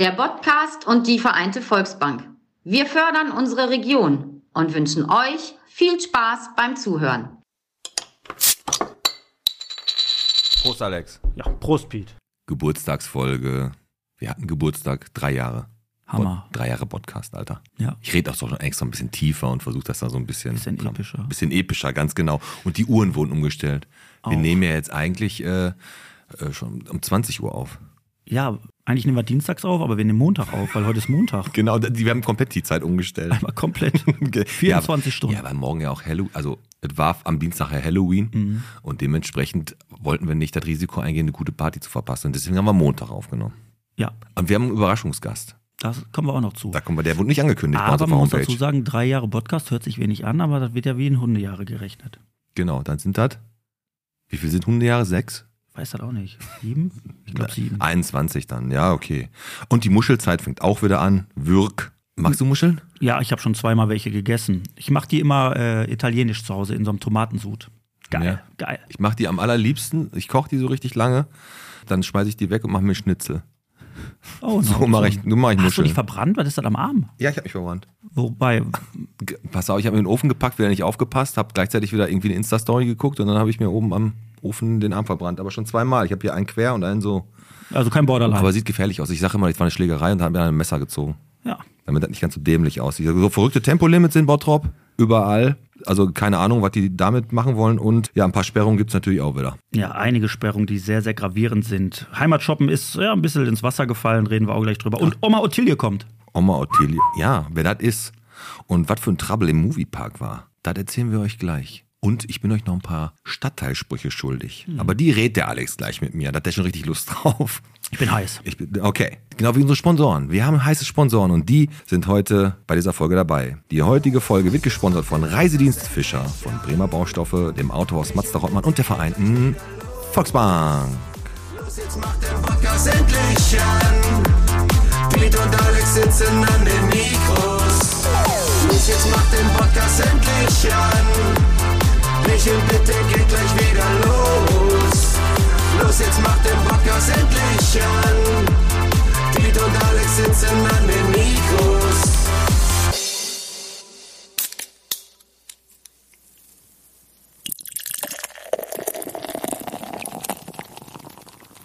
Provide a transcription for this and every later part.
der Podcast und die Vereinte Volksbank. Wir fördern unsere Region und wünschen euch viel Spaß beim Zuhören. Prost, Alex. Ja, Prost, Piet. Geburtstagsfolge. Wir hatten Geburtstag, drei Jahre. Hammer. Pod, drei Jahre Podcast, Alter. Ja. Ich rede auch so schon extra ein bisschen tiefer und versuche das da so ein bisschen. Bisschen epischer. Ein bisschen epischer, ganz genau. Und die Uhren wurden umgestellt. Wir Auch. nehmen ja jetzt eigentlich äh, äh, schon um 20 Uhr auf. Ja, eigentlich nehmen wir dienstags auf, aber wir nehmen Montag auf, weil heute ist Montag. Genau, die, wir haben komplett die Zeit umgestellt. Einmal komplett. Ge- 24 ja, Stunden. Ja, weil morgen ja auch Halloween, also es war am Dienstag ja Halloween Mhm. und dementsprechend wollten wir nicht das Risiko eingehen, eine gute Party zu verpassen. Und deswegen haben wir Montag aufgenommen. Ja, Und wir haben einen Überraschungsgast. das kommen wir auch noch zu. Da kommen wir, der wurde nicht angekündigt Aber man muss dazu sagen, drei Jahre Podcast hört sich wenig an, aber das wird ja wie in Hundejahre gerechnet. Genau, dann sind das, wie viel sind Hundejahre? Sechs? Ich weiß das auch nicht. Sieben? Ich glaube sieben. 21 dann, ja, okay. Und die Muschelzeit fängt auch wieder an. Würg. Magst du Muscheln? Ja, ich habe schon zweimal welche gegessen. Ich mache die immer äh, italienisch zu Hause in so einem Tomatensud. Geil, Ja. geil. Ich mache die am allerliebsten. Ich koche die so richtig lange. Dann schmeiße ich die weg und mache mir Schnitzel. Oh, So mache ich, so mach ich Hast du dich verbrannt? Was ist das am Arm? Ja, ich habe mich verwandt. Wobei, Pass auf, ich habe in den Ofen gepackt, wieder nicht aufgepasst, habe gleichzeitig wieder irgendwie eine Insta-Story geguckt und dann habe ich mir oben am Ofen den Arm verbrannt. Aber schon zweimal. Ich habe hier einen quer und einen so. also kein Borderline. Aber sieht gefährlich aus. Ich sage immer, das war eine Schlägerei und habe mir dann ein Messer gezogen. ja. damit das nicht ganz so dämlich aussieht. So verrückte Tempolimits in Bottrop, überall. Also keine Ahnung, was die damit machen wollen. Und ja, ein paar Sperrungen gibt's natürlich auch wieder. Ja, einige Sperrungen, die sehr, sehr gravierend sind. Heimatshoppen ist ja ein bisschen ins Wasser gefallen, reden wir auch gleich drüber. Und Oma Ottilie kommt. Oma Ottilie, ja, wer das ist und was für ein Trouble im Moviepark war, das erzählen wir euch gleich. Und ich bin euch noch ein paar Stadtteilsprüche schuldig. Aber die redet der Alex gleich mit mir. Da hat der schon richtig Lust drauf. Ich bin heiß. Ich bin, okay, genau wie unsere Sponsoren. Wir haben heiße Sponsoren und die sind heute bei dieser Folge dabei. Die heutige Folge wird gesponsert von Reisedienst Fischer, von Bremer Baustoffe, dem Autohaus Mazda Rottmann und der Vereinten Volksbank. Los, jetzt macht der Podcast endlich an. Piet und Alex sitzen an den Mikros. Los, jetzt macht den Podcast endlich an. Michel, bitte geht gleich wieder los. Los, jetzt macht den Podcast endlich an. Piet und Alex sitzen an den Mikros.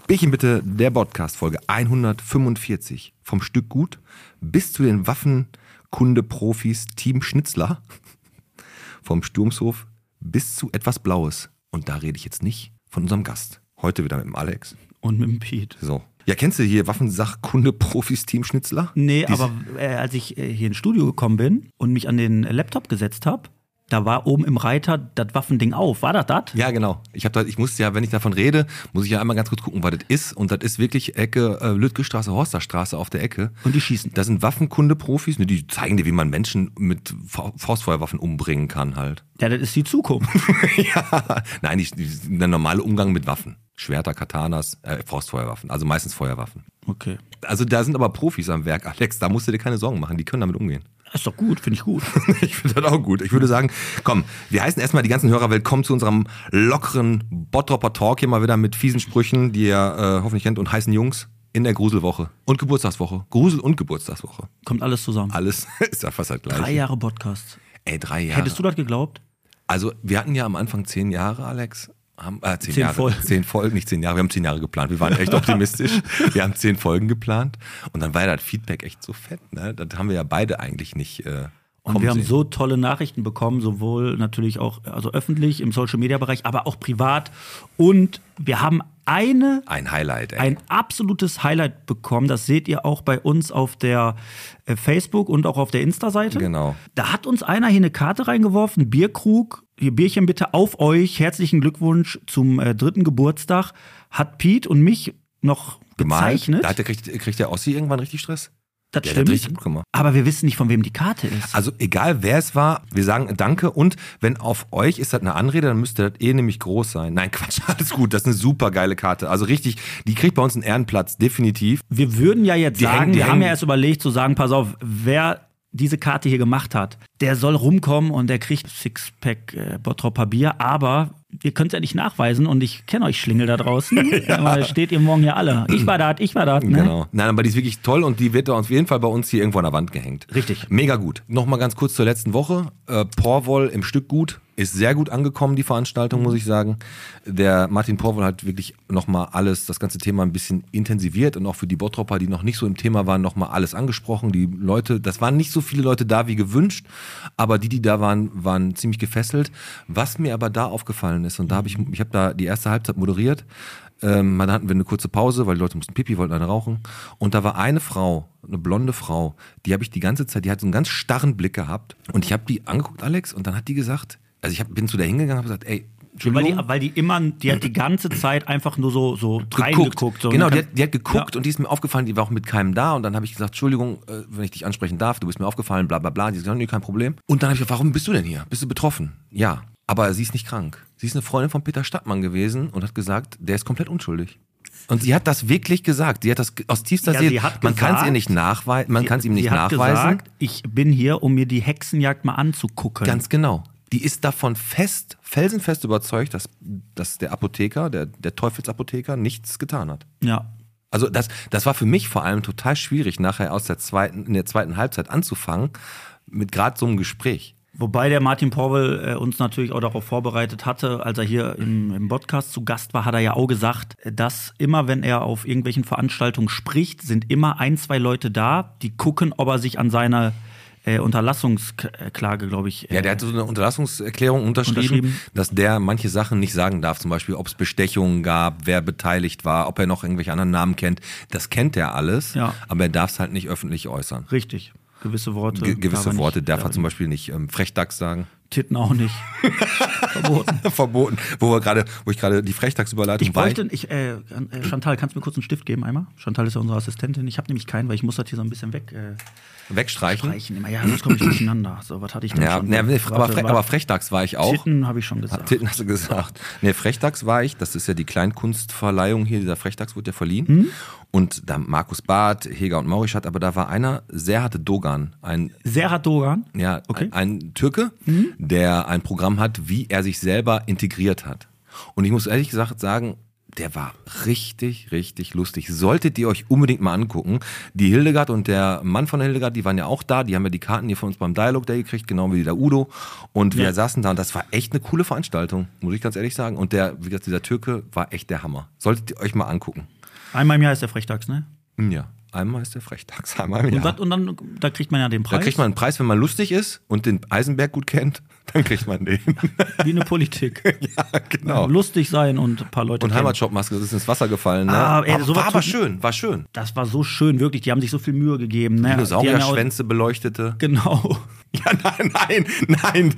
Bierchen bitte, der Podcast Folge 145. Vom Stück gut bis zu den Waffenkunde-Profis Team Schnitzler. Vom Sturmshof bis zu etwas Blaues. Und da rede ich jetzt nicht von unserem Gast. Heute wieder mit dem Alex. Und mit dem Piet. So. Ja, kennst du hier Waffensachkunde-Profis Team Schnitzler? Nee, Die- aber äh, als ich äh, hier ins Studio gekommen bin und mich an den Laptop gesetzt habe, da war oben im Reiter das Waffending auf. War das das? Ja, genau. Ich, da, ich musste ja, wenn ich davon rede, muss ich ja einmal ganz kurz gucken, was das ist. Und das ist wirklich Ecke äh, Lüttgestraße, Horsterstraße auf der Ecke. Und die schießen. Da sind Waffenkunde-Profis, ne, die zeigen dir, wie man Menschen mit Fa- Faustfeuerwaffen umbringen kann halt. Ja, das ist die Zukunft. ja, nein, die, die, der normale Umgang mit Waffen. Schwerter, Katanas, äh, Faustfeuerwaffen, also meistens Feuerwaffen. Okay. Also da sind aber Profis am Werk, Alex, da musst du dir keine Sorgen machen, die können damit umgehen. Das ist doch gut, finde ich gut. Ich finde das auch gut. Ich würde sagen, komm, wir heißen erstmal die ganzen Hörerwelt, kommen zu unserem lockeren Bottropper Talk hier mal wieder mit fiesen Sprüchen, die ihr äh, hoffentlich kennt, und heißen Jungs in der Gruselwoche und Geburtstagswoche. Grusel- und Geburtstagswoche. Kommt alles zusammen. Alles ist ja fast das gleiche. Drei Jahre Podcast. Ey, drei Jahre. Hättest du das geglaubt? Also, wir hatten ja am Anfang zehn Jahre, Alex. Haben, äh, zehn, Zehn Jahre. Folgen. Zehn Folgen, nicht zehn Jahre. Wir haben zehn Jahre geplant. Wir waren echt optimistisch. Wir haben zehn Folgen geplant. Und dann war ja das Feedback echt so fett. Ne? Das haben wir ja beide eigentlich nicht. Äh, Und wir haben sehen. so tolle Nachrichten bekommen, sowohl natürlich auch also öffentlich im Social Media Bereich, aber auch privat. Und wir haben eine ein Highlight, ey. ein absolutes Highlight bekommen. Das seht ihr auch bei uns auf der äh, Facebook und auch auf der Insta-Seite. Genau. Da hat uns einer hier eine Karte reingeworfen, Bierkrug. Hier Bierchen bitte auf euch. Herzlichen Glückwunsch zum äh, dritten Geburtstag. Hat Piet und mich noch gezeichnet. Da hat der, kriegt, kriegt der Ossi irgendwann richtig Stress? das Der hat stimmt. richtig gut gemacht. Aber wir wissen nicht, von wem die Karte ist. Also egal wer es war, wir sagen Danke und wenn auf euch ist das eine Anrede, dann müsste das eh nämlich groß sein. Nein, Quatsch, alles gut, das ist eine super geile Karte. Also richtig, die kriegt bei uns einen Ehrenplatz, definitiv. wir würden ja jetzt Die sagen, hängen- wir haben hängen- ja erst überlegt zu sagen, pass auf, wer diese Karte hier gemacht hat, der soll rumkommen und der kriegt Sixpack äh, Bottropper Bier, aber ihr könnt es ja nicht nachweisen und ich kenne euch Schlingel da draußen. ja. Steht ihr morgen hier alle. Ich war da, ich war da. Ne? Genau. Nein, aber die ist wirklich toll und die wird auf jeden Fall bei uns hier irgendwo an der Wand gehängt. Richtig. Mega gut. Nochmal ganz kurz zur letzten Woche. Äh, Porwoll im Stück gut. Ist sehr gut angekommen, die Veranstaltung, muss ich sagen. Der Martin Porwoll hat wirklich nochmal alles, das ganze Thema ein bisschen intensiviert und auch für die Bottropper, die noch nicht so im Thema waren, nochmal alles angesprochen. Die Leute, das waren nicht so viele Leute da wie gewünscht, aber die, die da waren, waren ziemlich gefesselt. Was mir aber da aufgefallen ist, und da habe ich, ich habe da die erste Halbzeit moderiert, ähm, dann hatten wir eine kurze Pause, weil die Leute mussten pipi, wollten eine rauchen. Und da war eine Frau, eine blonde Frau, die habe ich die ganze Zeit, die hat so einen ganz starren Blick gehabt. Und ich habe die angeguckt, Alex, und dann hat die gesagt, also ich hab, bin zu der hingegangen und habe gesagt, ey, Weil die, weil die immer, die hat die ganze Zeit einfach nur so, so geguckt. reingeguckt. So. genau, Und die hat, die hat geguckt Ja. und die ist mir aufgefallen, die war auch mit keinem da und dann habe ich gesagt, Entschuldigung, äh, wenn ich dich ansprechen darf, du bist mir aufgefallen, bla bla bla. Die gesagt, nee, kein Problem. Und dann habe ich gesagt, warum bist du denn hier? Bist du betroffen? Ja, aber sie ist nicht krank. Sie ist eine Freundin von Peter Stadtmann gewesen und hat gesagt, der ist komplett unschuldig. Und sie hat das wirklich gesagt. Sie hat das aus tiefster Ja, Seele. man kann es ihr nicht nachweisen, man kann es ihm nicht sie hat nachweisen. Gesagt, ich bin hier, um mir die Hexenjagd mal anzugucken. Ganz genau. Die ist davon fest, felsenfest überzeugt, dass, dass der Apotheker, der, der Teufelsapotheker, nichts getan hat. ja. Also das, das war für mich vor allem total schwierig, nachher aus der zweiten, in der zweiten Halbzeit anzufangen, mit gerade so einem Gespräch. Wobei der Martin Porvel äh, uns natürlich auch darauf vorbereitet hatte, als er hier im, im Podcast zu Gast war, hat er ja auch gesagt, dass immer, wenn er auf irgendwelchen Veranstaltungen spricht, sind immer ein, zwei Leute da, die gucken, ob er sich an seiner äh, Unterlassungsklage, glaube ich. Ja, der hat so eine Unterlassungserklärung unterschrieben, Unterschrieben. dass der manche Sachen nicht sagen darf, zum Beispiel, ob es Bestechungen gab, wer beteiligt war, ob er noch irgendwelche anderen Namen kennt. Das kennt er alles, Ja. aber er darf es halt nicht öffentlich äußern. Richtig. Gewisse Worte. Ge darf gewisse nicht- Worte darf er darf zum Beispiel nicht ähm, Frechdachs sagen. Titten auch nicht. Verboten. Verboten. Wo wir gerade, wo ich gerade die Frechdachsüberleitung Ich bräuchte, ich, äh, äh, Chantal, kannst du mir kurz einen Stift geben einmal? Chantal ist ja unsere Assistentin. Ich habe nämlich keinen, weil ich muss das hier so ein bisschen weg äh, wegstreichen. streichen. Immer. Ja, sonst komme ich durcheinander. So, was hatte ich denn Ja, schon? nee, aber, Fre aber Frechdachs war ich auch. Titten habe ich schon gesagt. Titten hast du gesagt. Nee, Frechdachs war ich. Das ist ja die Kleinkunstverleihung hier. Dieser Frechdachs wurde ja verliehen. Hm? Und da Markus Barth, Heger und Maurisch hat, aber da war einer, Serhat Dogan, ein, Serhat Dogan. ja, Okay. ein, ein Türke, der ein Programm hat, wie er sich selber integriert hat. Und ich muss ehrlich gesagt sagen, der war richtig, richtig lustig. Solltet ihr euch unbedingt mal angucken. Die Hildegard und der Mann von der Hildegard, die waren ja auch da. Die haben ja die Karten hier von uns beim Dialog Day gekriegt, genau wie der Udo. Und wir Ja. saßen da und das war echt eine coole Veranstaltung, muss ich ganz ehrlich sagen. Und der, wie gesagt, dieser Türke war echt der Hammer. Solltet ihr euch mal angucken. Einmal im Jahr ist der Frechdachs, ne? Ja, einmal ist der Frechdachs, einmal im Und, Jahr. das, und dann da kriegt man ja den Da Preis. kriegt man einen Preis, wenn man lustig ist und den Eisenberg gut kennt, dann kriegt man den. wie eine Politik. ja, genau. Lustig sein und ein paar Leute Und. Heimatshopmaske, ist ins Wasser gefallen. Ne? Ah, ey, war, sowas war aber schön, war schön. Das war so schön, wirklich. Die haben sich so viel Mühe gegeben. Ne? Dinosaurier-Schwänze beleuchtete. Genau. Ja, nein, nein, nein.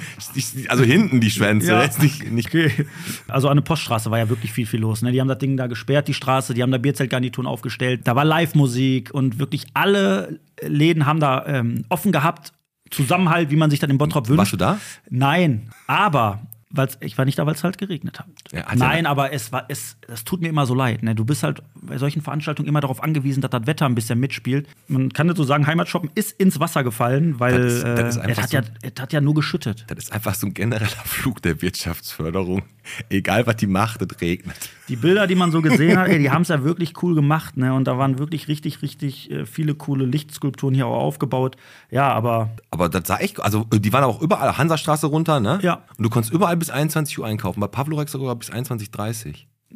Also hinten die Schwänze. Ja. Nicht, nicht Okay. Also an der Poststraße war ja wirklich viel, viel los. Ne? Die haben das Ding da gesperrt, die Straße, die haben da Bierzeltgarnituren aufgestellt. Da war Live-Musik und wirklich alle Läden haben da ähm, offen gehabt. Zusammenhalt, wie man sich dann in Bottrop wünscht. Warst du da? Nein, aber weil's, ich war nicht da, weil es halt geregnet hat. Ja, hat ja- Nein, aber es war es, es tut mir immer so leid. Ne? Du bist halt bei solchen Veranstaltungen immer darauf angewiesen, dass das Wetter ein bisschen mitspielt. Man kann nicht so sagen, Heimatshoppen ist ins Wasser gefallen, weil Das das äh, es, hat so- ja, es hat ja nur geschüttet. Das ist einfach so ein genereller Flug der Wirtschaftsförderung. Egal, was die macht, es regnet. Die Bilder, die man so gesehen hat, ey, die haben es ja wirklich cool gemacht, ne? Und da waren wirklich richtig, richtig äh, viele coole Lichtskulpturen hier auch aufgebaut. Ja, aber Aber das sah echt, also die waren auch überall, Hansastraße runter, ne? Ja. Und du konntest überall bis 21 Uhr einkaufen. Bei Pavlorex sogar bis 21.30 Uhr.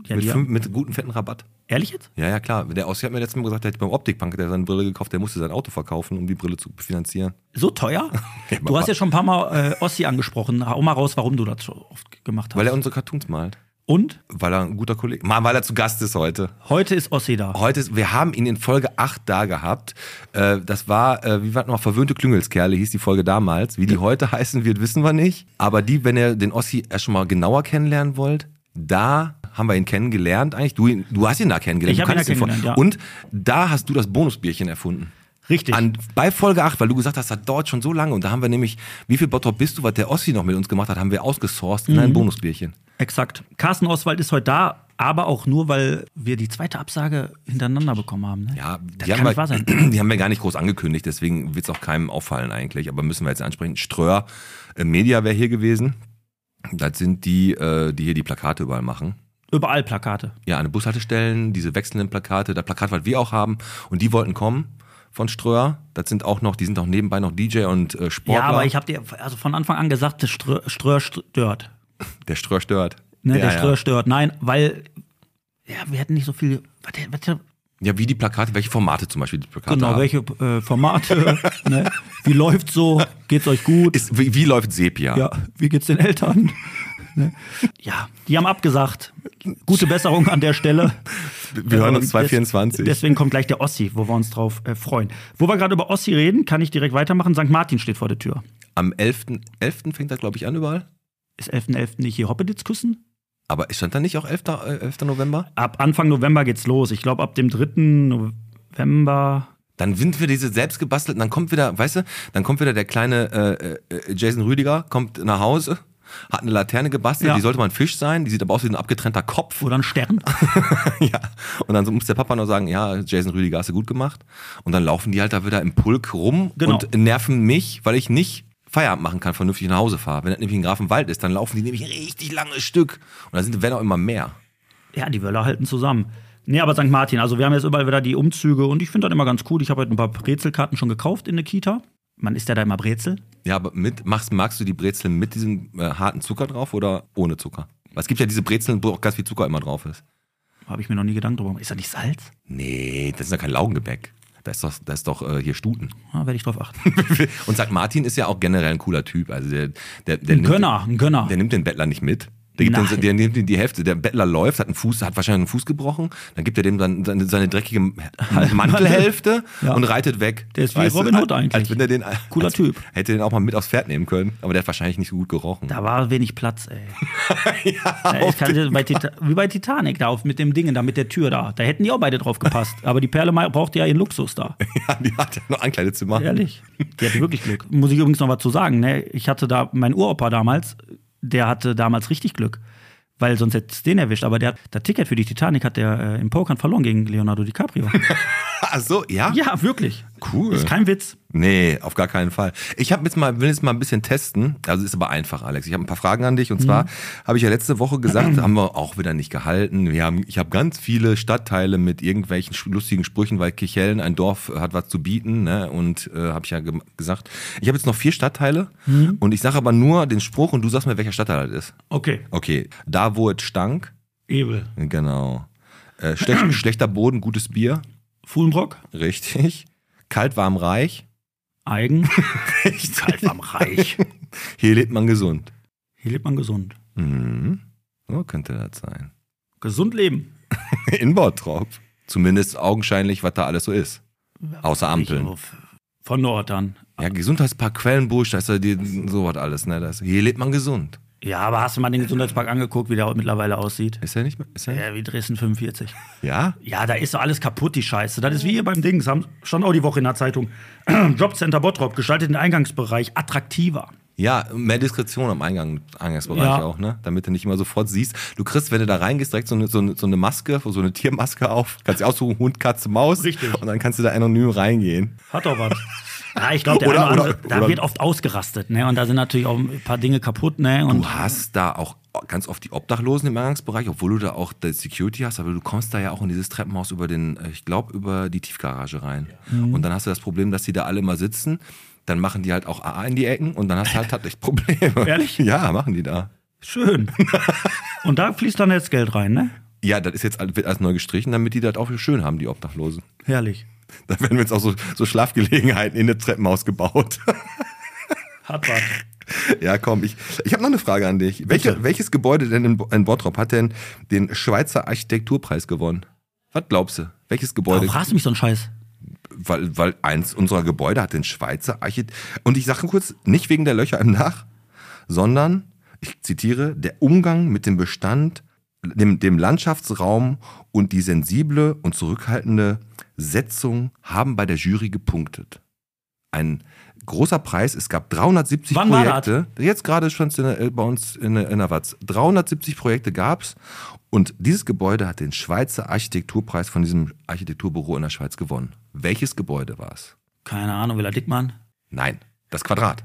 Ja, mit, fünf, mit gutem fetten Rabatt. ehrlich jetzt? Ja, ja, klar. Der Ossi hat mir letztes Mal gesagt, der hat beim Optikpunk der seine Brille gekauft, der musste sein Auto verkaufen, um die Brille zu finanzieren. So teuer? Ja, du hast ja schon ein paar Mal äh, Ossi angesprochen. Hau mal raus, warum du das so oft gemacht hast. Weil er unsere Cartoons malt. Und Weil er ein guter Kollege, mal weil er zu Gast ist heute. heute ist Ossi da. Heute ist, wir haben ihn in Folge 8 da gehabt. Äh, das war, äh, wie war das noch, verwöhnte Klüngelskerle hieß die Folge damals. Wie die heute heißen wird, wissen wir nicht. Aber die, wenn ihr den Ossi erst schon mal genauer kennenlernen wollt, da haben wir ihn kennengelernt eigentlich. Du, ihn- du hast ihn da kennengelernt. Ich du ihn da kennengelernt, ja. Und da hast du das Bonusbierchen erfunden. Richtig. An, bei Folge 8, weil du gesagt hast, das dauert schon so lange. Und da haben wir nämlich, wie viel Bottrop bist du, was der Ossi noch mit uns gemacht hat, haben wir ausgesourced in Mhm. ein Bonusbierchen. Exakt. Carsten Oswald ist heute da. Aber auch nur, weil wir die zweite Absage hintereinander bekommen haben. Ne? Ja, das kann nicht wahr wir, sein. die haben wir gar nicht groß angekündigt, deswegen wird es auch keinem auffallen eigentlich. Aber müssen wir jetzt ansprechen. Ströer äh, Media wäre hier gewesen. Das sind die, äh, die hier die Plakate überall machen. Überall Plakate. Ja, an den Bushaltestellen, diese wechselnden Plakate, das Plakat, was wir auch haben. Und die wollten kommen von Ströer. Das sind auch noch, die sind auch nebenbei noch DJ und äh, Sportler. Ja, aber ich habe dir also von Anfang an gesagt, der Strö, Ströer stört. Der Ströer stört. Ne, ja, der Ströer ja. stört. Nein, weil ja, wir hätten nicht so viel. Was, was, ja, wie die Plakate, welche Formate zum Beispiel die Plakate genau, haben. welche äh, Formate? ne? Wie läuft's so? Geht's euch gut? Ist, wie, wie läuft Sepia? ja, wie geht's den Eltern? Ne? Ja, die haben abgesagt. Gute Besserung an der Stelle. Wir hören uns Ähm, 2024. Des, deswegen kommt gleich der Ossi, wo wir uns drauf äh, freuen. Wo wir gerade über Ossi reden, kann ich direkt weitermachen. St. Martin steht vor der Tür. Am 11.11. 11. fängt das, glaube ich, an überall. Ist 11.11. nicht hier Hoppeditz küssen? Aber stand da nicht auch 11. äh, 11. November? Ab Anfang November geht's los. Ich glaube, ab dem 3. November. Dann sind wir diese selbstgebastelten, dann kommt wieder, weißt du, dann kommt wieder der kleine äh, äh, Jason Rüdiger, kommt nach Hause, hat eine Laterne gebastelt, Ja. die sollte mal ein Fisch sein, die sieht aber aus wie ein abgetrennter Kopf. Oder ein Stern. ja. Und dann muss der Papa noch sagen, ja, Jason Rüdiger hast du gut gemacht. Und dann laufen die halt da wieder im Pulk rum Genau. und nerven mich, weil ich nicht Feierabend machen kann, vernünftig nach Hause fahre. Wenn das nämlich in Grafenwald ist, dann laufen die nämlich ein richtig langes Stück. Und da sind, werden auch immer mehr. Ja, die Wöller halten zusammen. Nee, aber St. Martin, also wir haben jetzt überall wieder die Umzüge und ich finde das immer ganz cool. Ich habe heute ein paar Brezelkarten schon gekauft in der Kita. Man isst ja da immer Brezel. Ja, aber mit, machst, magst du die Brezeln mit diesem äh, harten Zucker drauf oder ohne Zucker? Weil es gibt ja diese Brezeln, wo auch ganz viel Zucker immer drauf ist. Habe ich mir noch nie Gedanken drüber gemacht. Ist da nicht Salz? Nee, das ist ja kein Laugengebäck. Da ist doch, da ist doch äh, hier Stuten. Ja, werde ich drauf achten. Und St. Martin ist ja auch generell ein cooler Typ. Also der, der, der Ein nimmt- Gönner, ein Gönner. Der nimmt den Bettler nicht mit. Der, gibt den, der nimmt ihm die Hälfte. Der Bettler läuft, hat einen Fuß, hat wahrscheinlich einen Fuß gebrochen. Dann gibt er dem dann seine, seine dreckige Mantelhälfte Ja. und reitet weg. Der ist wie Weißt Robin Hood eigentlich. Als wenn er den, Cooler als, Typ. Hätte den auch mal mit aufs Pferd nehmen können. Aber der hat wahrscheinlich nicht so gut gerochen. Da war wenig Platz, ey. ja, ich kann, bei Tita wie bei Titanic da auf, mit dem Ding da, mit der Tür da. Da hätten die auch beide drauf gepasst. Aber die Perle brauchte ja ihren Luxus da. ja, die hat ja noch Ankleidezimmer. Ehrlich. Die hatte wirklich Glück. Muss ich übrigens noch was zu sagen. Ne? Ich hatte da, mein Uropa damals, der hatte damals richtig Glück. Weil sonst hätte es den erwischt. Aber der hat, das Ticket für die Titanic hat der äh, im Pokern verloren gegen Leonardo DiCaprio. Ach so, ja? ja, wirklich. Cool. Ist kein Witz. Nee, auf gar keinen Fall. Ich hab jetzt mal, will jetzt mal ein bisschen testen. Also ist aber einfach, Alex. Ich habe ein paar Fragen an dich. Und zwar habe ich ja letzte Woche gesagt, haben wir auch wieder nicht gehalten. Wir haben, ich habe ganz viele Stadtteile mit irgendwelchen lustigen Sprüchen, weil Kirchhellen, ein Dorf, hat was zu bieten. Ne? Und äh, habe ich ja ge gesagt. Ich habe jetzt noch vier Stadtteile. Und ich sage aber nur den Spruch und du sagst mir, welcher Stadtteil das ist. Okay. Okay, da wo es stank. Ebel. Genau. Äh, schlech, schlechter Boden, gutes Bier. Fuhlenbrock. Richtig. Kalt, warm, reich. Eigen. Kalt am Reich. Hier lebt man gesund. Hier lebt man gesund. Mhm. So könnte das sein. Gesund leben. In Bottrop. Zumindest augenscheinlich, was da alles so ist. Außer Ampeln. Von Nord an. Ja, Gesundheitspark Quellenbusch, da ist ja die, sowas alles. Ne? Das, hier lebt man gesund. Ja, aber hast du mal den Gesundheitspark angeguckt, wie der mittlerweile aussieht? Ist er nicht mehr? Ist er Ja, wie Dresden 45. ja? Ja, da ist doch alles kaputt, die Scheiße. Das ist wie hier beim Dings. Haben schon auch die Woche in der Zeitung. Jobcenter Bottrop gestaltet den Eingangsbereich attraktiver. Ja, mehr Diskretion am Eingang, Eingangsbereich Ja. auch, ne? Damit du nicht immer sofort siehst. Du kriegst, wenn du da reingehst, direkt so eine, so eine, so eine Maske, so eine Tiermaske auf. Kannst dir aussuchen, Hund, Katze, Maus. Richtig. Und dann kannst du da anonym reingehen. Hat doch was. Ja, ich glaube, da wird oft ausgerastet, ne? Und da sind natürlich auch ein paar Dinge kaputt, ne? Und Du hast da auch ganz oft die Obdachlosen im Eingangsbereich, obwohl du da auch die Security hast, aber du kommst da ja auch in dieses Treppenhaus über den, äh, ich glaube, über die Tiefgarage rein. Und dann hast du das Problem, dass die da alle mal sitzen, dann machen die halt auch AA in die Ecken und dann hast du halt tatsächlich Probleme. Ehrlich? Ja, machen die da. schön. Und da fließt dann jetzt Geld rein, ne? Ja, das ist jetzt alles neu gestrichen, damit die das auch schön haben, die Obdachlosen. Herrlich. Da werden jetzt auch so, so Schlafgelegenheiten in das Treppenhaus gebaut. Hat was. ja, komm, ich, ich habe noch eine Frage an dich. Welche, welches Gebäude denn in, in Bottrop hat denn den Schweizer Architekturpreis gewonnen? Was glaubst du? Welches Gebäude? Warum fragst du mich so einen Scheiß? weil, weil eins unserer Gebäude hat den Schweizer Architekt. Und ich sage kurz, nicht wegen der Löcher im Dach, sondern, ich zitiere, der Umgang mit dem Bestand, dem, dem Landschaftsraum und die sensible und zurückhaltende Setzung haben bei der Jury gepunktet. ein großer Preis. Es gab 370 Wann Projekte. Jetzt gerade schon der, bei uns in, der- in der Watz. 370 Projekte gab's und dieses Gebäude hat den Schweizer Architekturpreis von diesem Architekturbüro in der Schweiz gewonnen. Welches Gebäude war es? Keine Ahnung, Villa Dickmann. Nein, das Quadrat.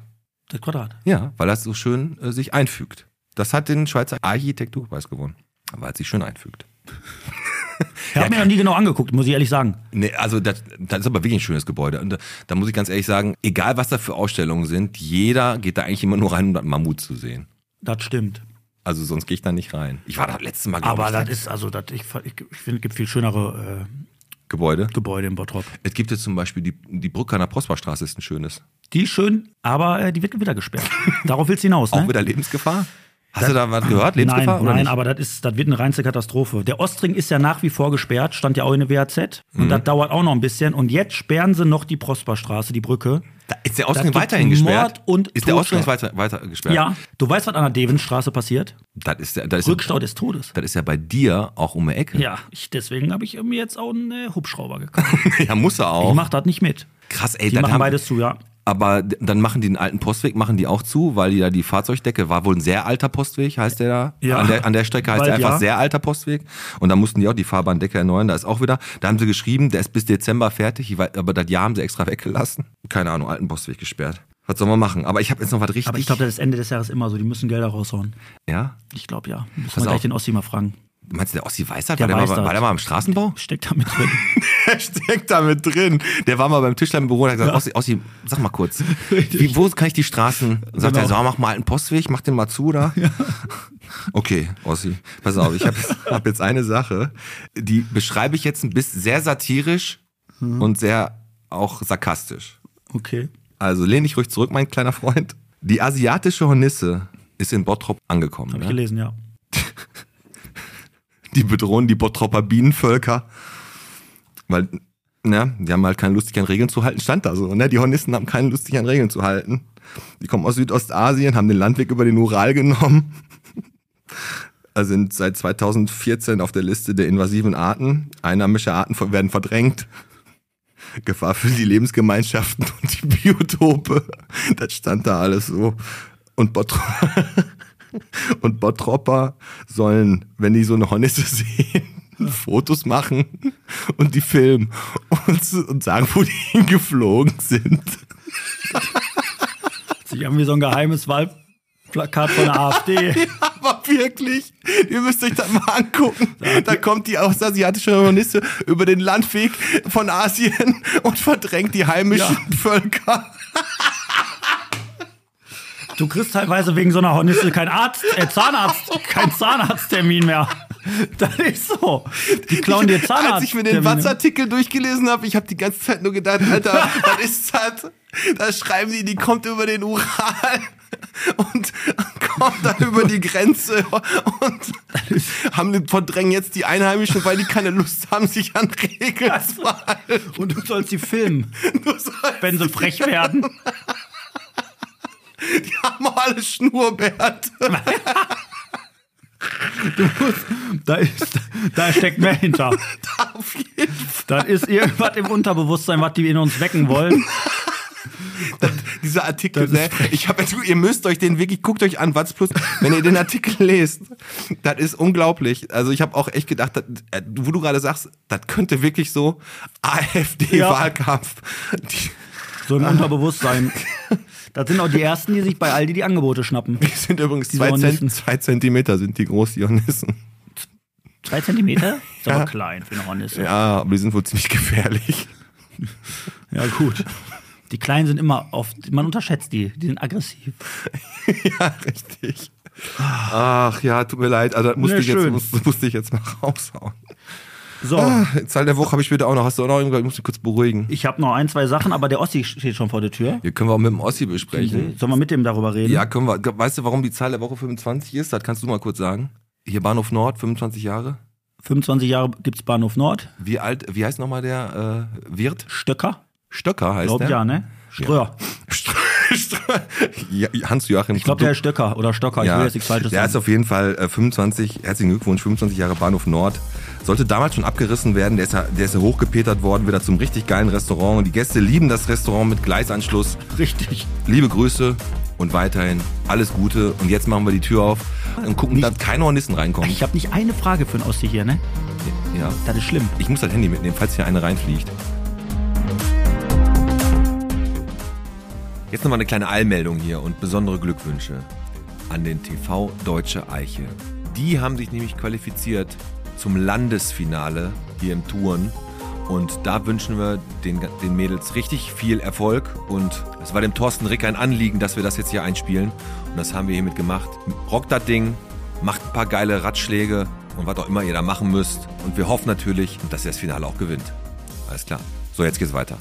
Das Quadrat. Ja, weil das so schön äh, sich einfügt. Das hat den Schweizer Architekturpreis gewonnen, weil es sich schön einfügt. Ich habe mir noch nie genau angeguckt, muss ich ehrlich sagen. Nee, also das, das ist aber wirklich ein schönes Gebäude. Und da, da muss ich ganz ehrlich sagen, egal was da für Ausstellungen sind, jeder geht da eigentlich immer nur rein, um das Mammut zu sehen. Das stimmt. Also sonst gehe ich da nicht rein. Ich war da letztes Mal, glaub Aber ich, das da- ist, also, das, ich, ich, ich finde, es gibt viel schönere äh, Gebäude. Gebäude in Bottrop. Es gibt jetzt zum Beispiel die, die Brücke an der Prosperstraße ist ein schönes. Die ist schön, aber äh, die wird wieder gesperrt. Darauf willst du hinaus, ne? Auch wieder Lebensgefahr? Hast du da was gehört? Lebensgefahr Nein, oder nein, nicht? aber das, ist, das wird eine reinste Katastrophe. Der Ostring ist ja nach wie vor gesperrt, stand ja auch in der WAZ. Und Mhm. das dauert auch noch ein bisschen. Und jetzt sperren sie noch die Prosperstraße, die Brücke. Da ist der Ostring weiterhin gesperrt? Mord und ist der Ostring weiter, weiter gesperrt? Ja, du weißt, was an der Devenstraße passiert? Das ist, ja- das, ist, Rückstau des Todes. das ist ja bei dir auch um die Ecke. Ja, ich, deswegen habe ich mir jetzt auch einen äh, Hubschrauber gekauft. ja muss er auch. Ich mach das nicht mit. Krass, ey. Die machen haben, beides zu, ja. Aber dann machen die den alten Postweg, machen die auch zu, weil die da die Fahrzeugdecke war wohl ein sehr alter Postweg, heißt der da. Ja. An, der, an der Strecke heißt der einfach ja. sehr alter Postweg. Und da mussten die auch die Fahrbahndecke erneuern. Da ist auch wieder, da haben sie geschrieben, der ist bis Dezember fertig, aber das Jahr haben sie extra weggelassen. Keine Ahnung, alten Postweg gesperrt. Was soll man machen? Aber ich habe jetzt noch was richtig. Aber ich glaube, das ist Ende des Jahres immer so. Die müssen Gelder raushauen. ja? Ich glaube, ja. Müssen wir gleich den Ossi mal fragen. Meinst du, der Ossi weiß das? Der war, der mal, war der mal im Straßenbau? Steckt da mit drin. Der steckt da mit drin. Der war mal beim Tischler im Büro und hat gesagt, Ossi, Ossi, sag mal kurz, wie, wo kann ich die Straßen? Und sagt Genau. er, so, mach mal einen Postweg, mach den mal zu da. Okay, Ossi, pass auf, ich habe hab jetzt eine Sache, die beschreibe ich jetzt ein bisschen sehr satirisch Mhm. und sehr auch sarkastisch. Okay. Also lehn dich ruhig zurück, mein kleiner Freund. Die asiatische Hornisse ist in Bottrop angekommen. Ich Ne? gelesen, ja. die bedrohen die Bottropper Bienenvölker. Weil, ne, die haben halt keine Lust, sich an Regeln zu halten, stand da so, ne? Die Hornissen haben keine Lust, sich an Regeln zu halten. Die kommen aus Südostasien, haben den Landweg über den Ural genommen. Also sind seit 2014 auf der Liste der invasiven Arten. Einheimische Arten werden verdrängt. Gefahr für die Lebensgemeinschaften und die Biotope. Das stand da alles so. Und Bottrop und Bottropper sollen, wenn die so eine Hornisse sehen, Fotos machen und die filmen und, und sagen, wo die hingeflogen sind. Sie haben wie so ein geheimes Wahlplakat von der AfD. Aber wirklich, ihr müsst euch das mal angucken. Da kommt die ostasiatische Hornisse über den Landweg von Asien und verdrängt die heimischen Völker. Du kriegst teilweise wegen so einer Hornisse kein Arzt, äh, Zahnarzt, kein Zahnarzttermin mehr. Das ist so. Die klauen dir Zahnarzt. Als ich mir den Watz-Artikel durchgelesen habe, ich habe die ganze Zeit nur gedacht, Alter, was ist das? Da schreiben die, die kommt über den Ural und kommt da über die Grenze und haben den verdrängen jetzt die Einheimischen, weil die keine Lust haben, sich an Regeln zu halten. Und du sollst sie filmen, wenn sie frech werden. Die haben alle Schnurrbärte. Da, ist, da steckt mehr hinter. Auf jeden Fall. Das ist irgendwas im Unterbewusstsein, was die in uns wecken wollen. Dieser Artikel, ne? ich habe ihr müsst euch den wirklich, guckt euch an, Watz Plus, wenn ihr den Artikel lest, das ist unglaublich. Also ich habe auch echt gedacht, das, äh, wo du gerade sagst, das könnte wirklich so AfD-Wahlkampf. Die, So im Unterbewusstsein. Das sind auch die Ersten, die sich bei Aldi die Angebote schnappen. die sind übrigens zwei. Zent, zwei Zentimeter sind die groß, die Hornissen. Zwei Zentimeter? Ist aber Ja. klein für eine Hornisse. Ja, aber die sind wohl ziemlich gefährlich. Ja, gut. Die Kleinen sind immer oft, man unterschätzt die, die sind aggressiv. ja, richtig. Ach ja, tut mir leid, also das musste, Ja, ich, jetzt, musste, musste ich jetzt mal raushauen. So, Ah, Zahl der Woche habe ich später auch noch. Hast du auch noch irgendwas? Ich muss mich kurz beruhigen. ich habe noch ein, zwei Sachen, aber der Ossi steht schon vor der Tür. Hier können wir auch mit dem Ossi besprechen. Sollen wir mit dem darüber reden? Ja, können wir. Weißt du, warum die Zahl der Woche 25 ist? Das kannst du mal kurz sagen. Hier Bahnhof Nord, 25 Jahre. 25 Jahre gibt's Bahnhof Nord. Wie alt, wie heißt nochmal der äh, Wirt? Stöcker? Stöcker heißt Glaub der. ja, ne? Ströer. ja, Hans-Joachim. Ich glaube, der ist Stöcker oder Stocker. Ich will jetzt nichts Falsches der ist sagen. auf jeden Fall äh, 25, herzlichen Glückwunsch, 25 Jahre Bahnhof Nord. Sollte damals schon abgerissen werden, der ist ja, der ist ja hochgepetert worden, wieder zum richtig geilen Restaurant. Und die Gäste lieben das Restaurant mit Gleisanschluss. Richtig. Liebe Grüße und weiterhin alles Gute. Und jetzt machen wir die Tür auf und gucken, dass keine Hornissen reinkommen. Ich habe nicht eine Frage für einen Ossi hier, ne? Ja. Das ist schlimm. Ich muss das Handy mitnehmen, falls hier eine reinfliegt. Jetzt nochmal eine kleine Allmeldung hier und besondere Glückwünsche an den TV Deutsche Eiche. Die haben sich nämlich qualifiziert zum Landesfinale hier im Touren. Und da wünschen wir den, den Mädels richtig viel Erfolg. Und es war dem Thorsten Rick ein Anliegen, dass wir das jetzt hier einspielen. Und das haben wir hiermit gemacht. Rockt das Ding, macht ein paar geile Ratschläge und was auch immer ihr da machen müsst. Und wir hoffen natürlich, dass ihr das Finale auch gewinnt. Alles klar. So, jetzt geht's weiter.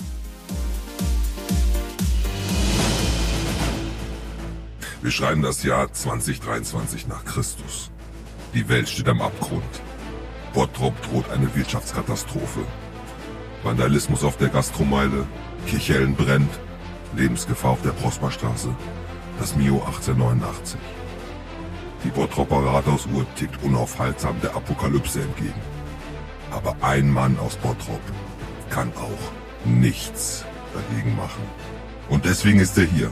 Wir schreiben das Jahr 2023 nach Christus. Die Welt steht am Abgrund. Bottrop droht eine Wirtschaftskatastrophe. Vandalismus auf der Gastromeile, Kirchhellen brennt, Lebensgefahr auf der Prosperstraße, das Mio 1889. Die Bottropper Rathausuhr tickt unaufhaltsam der Apokalypse entgegen. Aber ein Mann aus Bottrop kann auch nichts dagegen machen. Und deswegen ist er hier,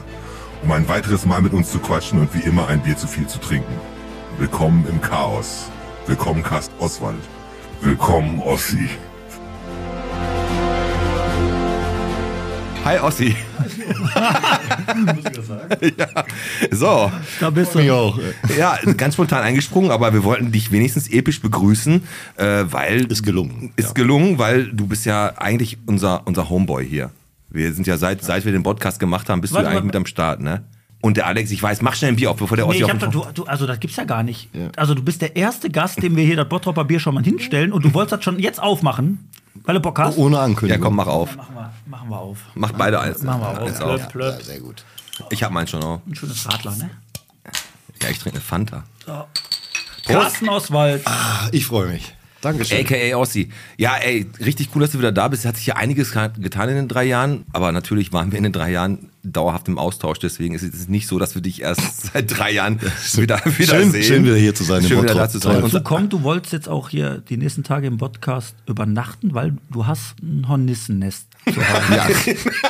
um ein weiteres Mal mit uns zu quatschen und wie immer ein Bier zu viel zu trinken. Willkommen im Chaos. Willkommen Kast Oswald. Willkommen Ossi. Hi Ossi. ja. So, Da bist du. auch. ja, ganz spontan eingesprungen, aber wir wollten dich wenigstens episch begrüßen, äh, weil Ist gelungen, Ist ja. gelungen, weil du bist ja eigentlich unser unser Homeboy hier. Wir sind ja seit seit wir den Podcast gemacht haben, bist Warte, du eigentlich warte. mit am Start, ne? Und der Alex, ich weiß, mach schnell ein Bier auf, bevor der Nee, Ossi ich auf da- du, du, also das gibt's ja gar nicht. Also du bist der erste Gast, dem wir hier das Bottropper Bier schon mal hinstellen und du wolltest das schon jetzt aufmachen, weil du Bock hast. Ohne Ja, Ankündigung. komm, mach auf. Machen wir, machen wir auf. Mach beide eins. Machen wir auf. eins Ja. auf. Plöpp, plöpp. Ja, sehr gut. Ich hab meinen schon auch. Ein schönes Radler, ne? Ja, ich trinke eine Fanta. Carsten Oswald. Ah, Ich freue mich. Dankeschön. AKA Ossi. Ja, ey, richtig cool, dass du wieder da bist. Es hat sich ja einiges getan in den drei Jahren, aber natürlich waren wir in den drei Jahren dauerhaft im Austausch. Deswegen ist es nicht so, dass wir dich erst seit drei Jahren wieder, wieder Schön- sehen. schön wieder hier zu sein in Schön wieder da zu sein. Und Du komm, du wolltest jetzt auch hier die nächsten Tage im Podcast übernachten, weil du hast ein Hornissennest zu Hause. Ja,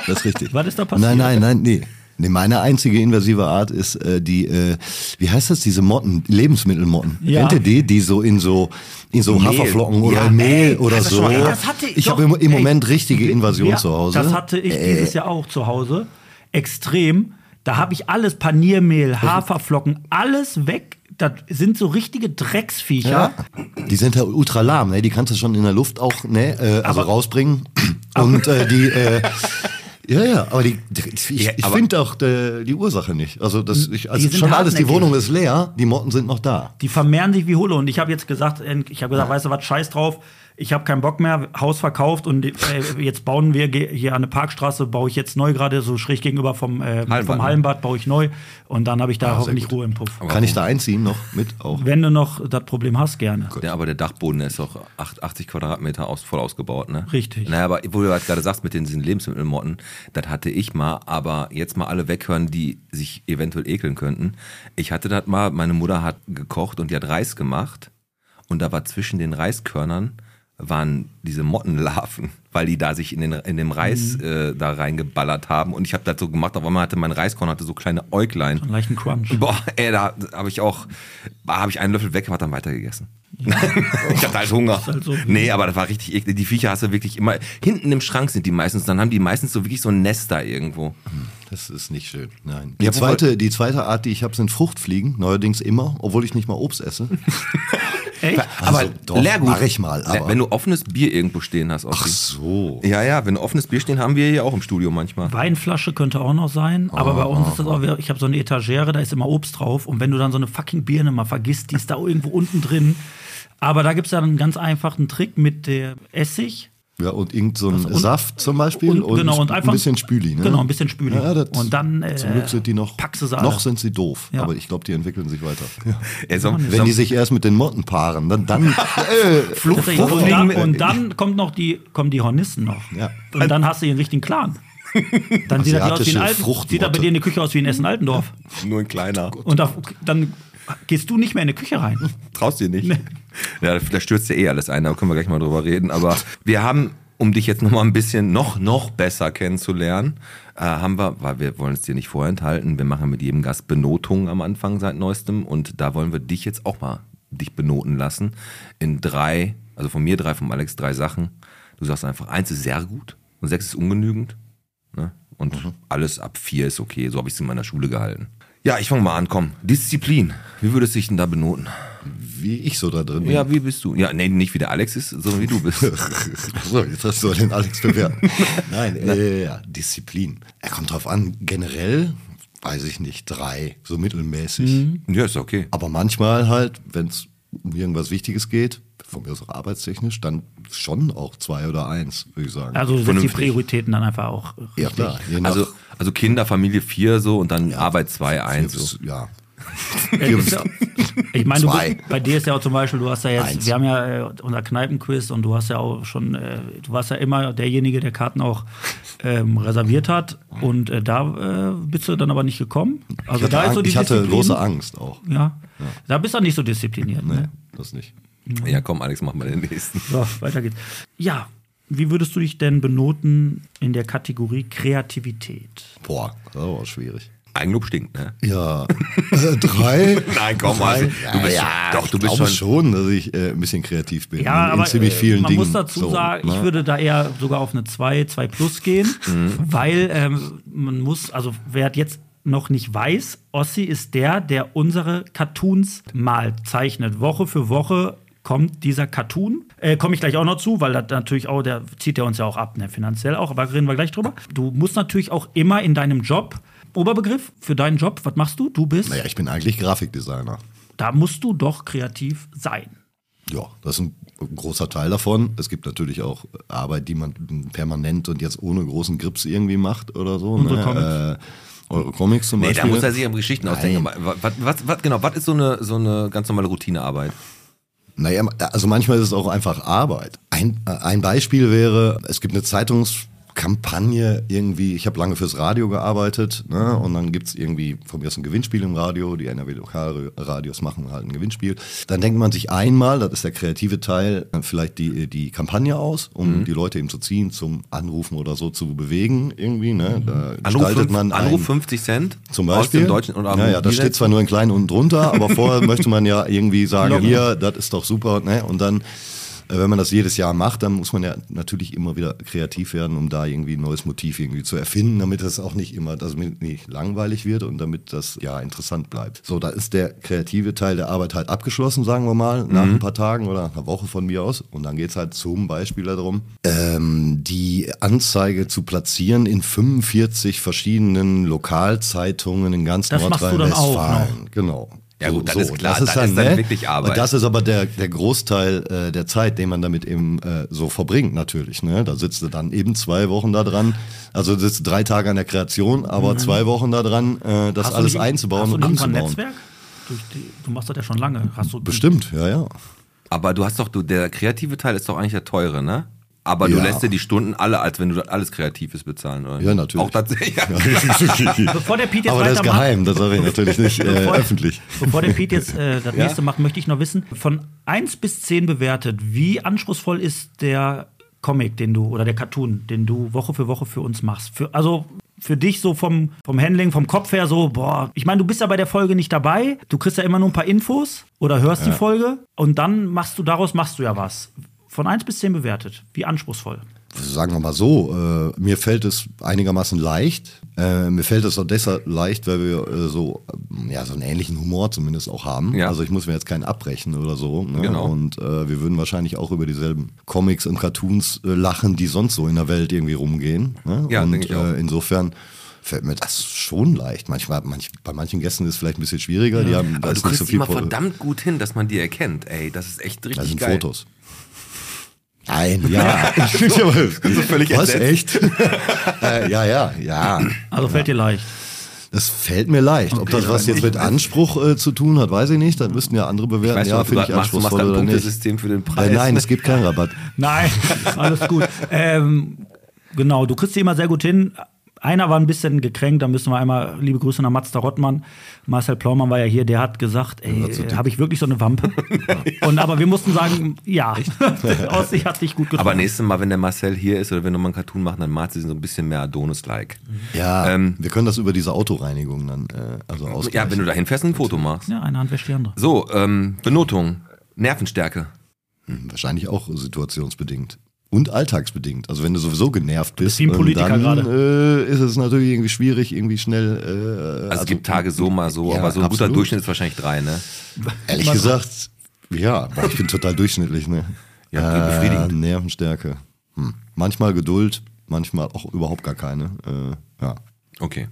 das ist richtig. Was ist da passiert? Nein, nein, nein, nee. Nee, meine einzige invasive Art ist äh, die, äh, wie heißt das, diese Motten, Lebensmittelmotten. Ja. Kennt ihr die, die so in so, in so Mehl. Haferflocken oder Ja, Mehl ey, oder so? mal- Das hatte ich habe im, im ey. Moment richtige Invasion Ja, zu Hause. Das hatte ich Äh, dieses Jahr auch zu Hause. Extrem. Da habe ich alles, Paniermehl, Haferflocken, alles weg. Das sind so richtige Drecksviecher. Ja. Die sind ja ultra lahm, ne? Die kannst du schon in der Luft auch, ne, äh, also Aber- rausbringen. Und äh, die, äh, ja, ja, aber die, die ich, Ja, ich finde auch äh, die Ursache nicht. Also das, ich, also schon alles, die. Wohnung ist leer, die Motten sind noch da. Die vermehren sich wie Hulle. Und ich habe jetzt gesagt, äh, ich habe gesagt, weißt du was, scheiß drauf. Ich habe keinen Bock mehr, Haus verkauft und äh, jetzt bauen wir hier an der Parkstraße, baue ich jetzt neu gerade, so schräg gegenüber vom, äh, Hallenbad, vom ne? Hallenbad, baue ich neu. Und dann habe ich da sehr hoffentlich gut. Ruhe im Puff. Kann ich da einziehen noch mit auch? Wenn du noch das Problem hast, gerne. Ja, aber der Dachboden der ist doch acht- 80 Quadratmeter aus, voll ausgebaut, ne? Richtig. Naja, aber wo du halt gerade sagst mit den, diesen Lebensmittelmotten, das hatte ich mal, aber jetzt mal alle weghören, die sich eventuell ekeln könnten. Ich hatte das mal, meine Mutter hat gekocht und die hat Reis gemacht und da war zwischen den Reiskörnern waren diese Mottenlarven, weil die da sich in, den, in dem Reis äh, da reingeballert haben und ich habe das so gemacht, auf einmal hatte mein Reiskorn hatte so kleine Äuglein. Einen leichten Crunch. Boah, ey, da habe ich auch, da habe ich einen Löffel weg, hab dann weitergegessen. ich hatte halt Hunger. halt so. Nee, aber das war richtig eklig. Die Viecher hast du wirklich immer, hinten im Schrank sind die meistens, dann haben die meistens so wirklich so ein Nest da irgendwo. Das ist nicht schön. Nein. Die Ja, zweite, die zweite Art, die ich habe, sind Fruchtfliegen. Neuerdings immer, obwohl ich nicht mal Obst esse. Echt? Also, aber doch, Leergut, mach ich mal, aber- wenn du offenes Bier irgendwo stehen hast. Ach so. Ja, ja, wenn du offenes Bier stehen, haben wir hier auch im Studio manchmal. Weinflasche könnte auch noch sein, aber bei uns ist das auch, ich habe so eine Etagere, da ist immer Obst drauf und wenn du dann so eine fucking Birne mal vergisst, die ist da irgendwo unten drin. Aber da gibt es ja einen ganz einfachen Trick mit der Essig. Ja, und irgend so ein und- Saft zum Beispiel und- und, genau, und einfach- ein bisschen Spüli. Ne? Genau, ein bisschen Spüli. Ja, das, Und dann, äh, zum Glück sind die noch, packst du sie alle. noch sind sie doof, Ja. aber ich glaube, die entwickeln sich weiter. Ey, so, Wenn die sich erst mit den Motten paaren, dann, dann äh, Tatsächlich. Und, dann, und dann kommt noch die, kommen die Hornissen noch. Ja. Und dann hast du den richtigen Clan. Dann sieht das, aus wie ein Alten, sieht das bei dir in der Küche aus wie in Essen-Altendorf. nur ein kleiner. Und da, dann gehst du nicht mehr in die Küche rein. Traust dir nicht. Ja, da stürzt ja eh alles ein, da können wir gleich mal drüber reden. Aber wir haben, um dich jetzt noch mal ein bisschen noch, noch besser kennenzulernen, äh, haben wir, weil wir wollen es dir nicht vorenthalten, wir machen mit jedem Gast Benotungen am Anfang seit neuestem und da wollen wir dich jetzt auch mal dich benoten lassen in drei, also von mir drei, von Alex drei Sachen. Du sagst einfach, eins ist sehr gut und sechs ist ungenügend. Ne? Und alles ab vier ist okay. So habe ich es in meiner Schule gehalten. Ja, ich fange mal an, komm. Disziplin. Wie würdest du dich denn da benoten? Wie ich so da drin bin. Ja, wie bist du? Ja, nee, nicht wie der Alex ist, sondern wie du bist. so, jetzt hast du den Alex bewerten. Nein, äh, ja, Disziplin. Er kommt drauf an, generell, weiß ich nicht, drei, so mittelmäßig. ja, ist okay. Aber manchmal halt, wenn es um irgendwas Wichtiges geht, von mir aus auch arbeitstechnisch, dann schon auch zwei oder eins, würde ich sagen. Also setzt die. Prioritäten dann einfach auch ja, richtig. klar. Je nach- Also, also Kinder, Familie vier so und dann Arbeit zwei, eins. bis- So. ja. Ja- Ich meine, du bei dir ist ja auch zum Beispiel, du hast ja jetzt, Eins. wir haben ja äh, unser Kneipenquiz und du hast ja auch schon, äh, du warst ja immer derjenige, der Karten auch ähm, reserviert hat und äh, da äh, bist du dann aber nicht gekommen. Also Ich hatte, da ist so die ich hatte Disziplin. große Angst auch. Ja. da bist du nicht so diszipliniert. Nee, Ne? das nicht. Ja, komm, Alex, mach mal den nächsten. So, weiter geht's. Ja, wie würdest du dich denn benoten in der Kategorie Kreativität? Boah, das war auch schwierig. Eigenlob stinkt, ne? Ja, äh, drei. Nein, komm, also, du bist ja, doch, ich du bist glaube schon. schon, dass ich äh, ein bisschen kreativ bin. Ja, in, aber in ziemlich äh, vielen man Dingen. muss dazu so, sagen, ich ne? würde da eher sogar auf eine 2, 2 plus gehen, Mhm. weil ähm, man muss, also wer jetzt noch nicht weiß, Ossi ist der, der unsere Cartoons malt, zeichnet. Woche für Woche kommt dieser Cartoon. Äh, Komme ich gleich auch noch zu, weil das natürlich auch, der zieht ja uns ja auch ab, ne, finanziell auch, aber reden wir gleich drüber. Du musst natürlich auch immer in deinem Job, Oberbegriff für deinen Job, was machst du? Du bist, Naja, ich bin eigentlich Grafikdesigner. da musst du doch kreativ sein. Ja, das ist ein, großer Teil davon. Es gibt natürlich auch Arbeit, die man permanent und jetzt ohne großen Grips irgendwie macht oder so. Unsere ne? Comics. Äh, eure Comics zum Nee, Beispiel. da muss er sich am Geschichten ausdenken. Was, was, was, genau, was ist so eine, so eine ganz normale Routinearbeit? Naja, also manchmal ist es auch einfach Arbeit. Ein, äh, ein Beispiel wäre, es gibt eine Zeitungskampagne irgendwie, ich habe lange fürs Radio gearbeitet ne, und dann gibt's irgendwie von mir aus ein Gewinnspiel im Radio, die NRW Lokalradios machen halt ein Gewinnspiel. Dann denkt man sich einmal, das ist der kreative Teil, äh, vielleicht die, die Kampagne aus, um Mhm. die Leute eben zu ziehen, zum Anrufen oder so zu bewegen irgendwie. Ne? Da Anruf, gestaltet fünf, man ein- Anruf 50 Cent zum aus Beispiel. dem deutschen und ja, ja, das steht zwar nur in klein unten drunter, aber vorher möchte man ja irgendwie sagen, hier, das ist doch super, ne? Und dann, wenn man das jedes Jahr macht, dann muss man ja natürlich immer wieder kreativ werden, um da irgendwie ein neues Motiv irgendwie zu erfinden, damit es auch nicht immer, dass es nicht langweilig wird und damit das ja interessant bleibt. So, da ist der kreative Teil der Arbeit halt abgeschlossen, sagen wir mal, nach ein paar Tagen oder einer Woche von mir aus. Und dann geht's halt zum Beispiel darum, ähm, die Anzeige zu platzieren in 45 verschiedenen Lokalzeitungen in ganz Das Nordrhein-Westfalen. Genau. Ja gut, das ist klar, das ist dann wirklich Arbeit. Und das ist aber der, der Großteil äh, der Zeit, den man damit eben äh, so verbringt natürlich. Ne? Da sitzt du dann eben zwei Wochen da dran. Also du sitzt drei Tage an der Kreation, aber zwei Wochen da dran, äh, das Mhm. Hast du alles nicht- einzubauen hast du und nicht irgendwann ein umzubauen. Netzwerk? Durch die, du machst das ja schon lange. Hast du Bestimmt, ja, ja. Aber du hast doch, du, der kreative Teil ist doch eigentlich der teure, ne? Aber du Ja. lässt dir die Stunden alle, als wenn du alles Kreatives bezahlen, oder? Ja, natürlich. Auch tatsächlich. Ja. Bevor der Pete jetzt aber das ist geheim, das sage ich natürlich nicht äh, Bevor- öffentlich. Bevor der Pete jetzt äh, das nächste macht, möchte ich noch wissen, von 1 bis 10 bewertet, wie anspruchsvoll ist der Comic, den du, oder der Cartoon, den du Woche für Woche für uns machst? Für, also für dich so vom, vom Handling, vom Kopf her so, boah, ich meine, du bist ja bei der Folge nicht dabei, du kriegst ja immer nur ein paar Infos oder hörst die Folge und dann machst du, daraus machst du ja was. Von 1 bis 10 bewertet, wie anspruchsvoll? sagen wir mal so, äh, mir fällt es einigermaßen leicht. Äh, mir fällt es auch deshalb leicht, weil wir äh, so, ähm, ja, so einen ähnlichen Humor zumindest auch haben. Ja. Also ich muss mir jetzt keinen abbrechen oder so. Ne? Genau. Und äh, wir würden wahrscheinlich auch über dieselben Comics und Cartoons äh, lachen, die sonst so in der Welt irgendwie rumgehen. Ne? Ja, und denke ich auch. Äh, insofern fällt mir das schon leicht. Manchmal, manch, bei manchen Gästen ist es vielleicht ein bisschen schwieriger. Die haben, Aber du kriegst so immer verdammt gut hin, dass man die erkennt. Ey, das ist echt richtig Da sind geil. Fotos. Nein, ja. völlig Was, echt? äh, ja, ja, ja. Also fällt dir leicht. Das fällt mir leicht. Ob das was jetzt mit Anspruch äh, zu tun hat, weiß ich nicht. Das müssten ja andere bewerten. Weißt du, ja, finde ich anspruchsvoll ein oder nicht. Punktesystem für den Preis. Äh, nein, es gibt keinen Rabatt. Nein, alles gut. ähm, genau, du kriegst die immer sehr gut hin. Einer war ein bisschen gekränkt, da müssen wir einmal liebe Grüße nach Mazda Rottmann. Marcel Plaumann war ja hier, der hat gesagt, ey, habe ich wirklich so eine Wampe? Und aber wir mussten sagen, ja. Ossi hat dich gut getroffen. Aber nächstes Mal, wenn der Marcel hier ist oder wenn wir mal einen Cartoon machen, dann malt sie so ein bisschen mehr Adonis-like. Ja, Ähm, wir können das über diese Autoreinigung dann äh, also Ja, ausgleichen. wenn du dahin fährst und ein Foto machst. ja, eine Hand wäscht die andere. So, ähm, Benotung, Nervenstärke. Hm, Wahrscheinlich auch situationsbedingt. Und alltagsbedingt. Also wenn du sowieso genervt bist, wie ein ähm, Politiker dann gerade. äh, ist es natürlich irgendwie schwierig, irgendwie schnell. Äh, Also, es gibt Tage so, mal so, ja, aber so ein guter absolut. Durchschnitt ist wahrscheinlich drei, ne? Ehrlich gesagt, ja, weil ich bin total durchschnittlich. Ne? Ja, befriedigend. Nervenstärke. Hm. Manchmal Geduld, manchmal auch überhaupt gar keine. Äh, ja. Okay.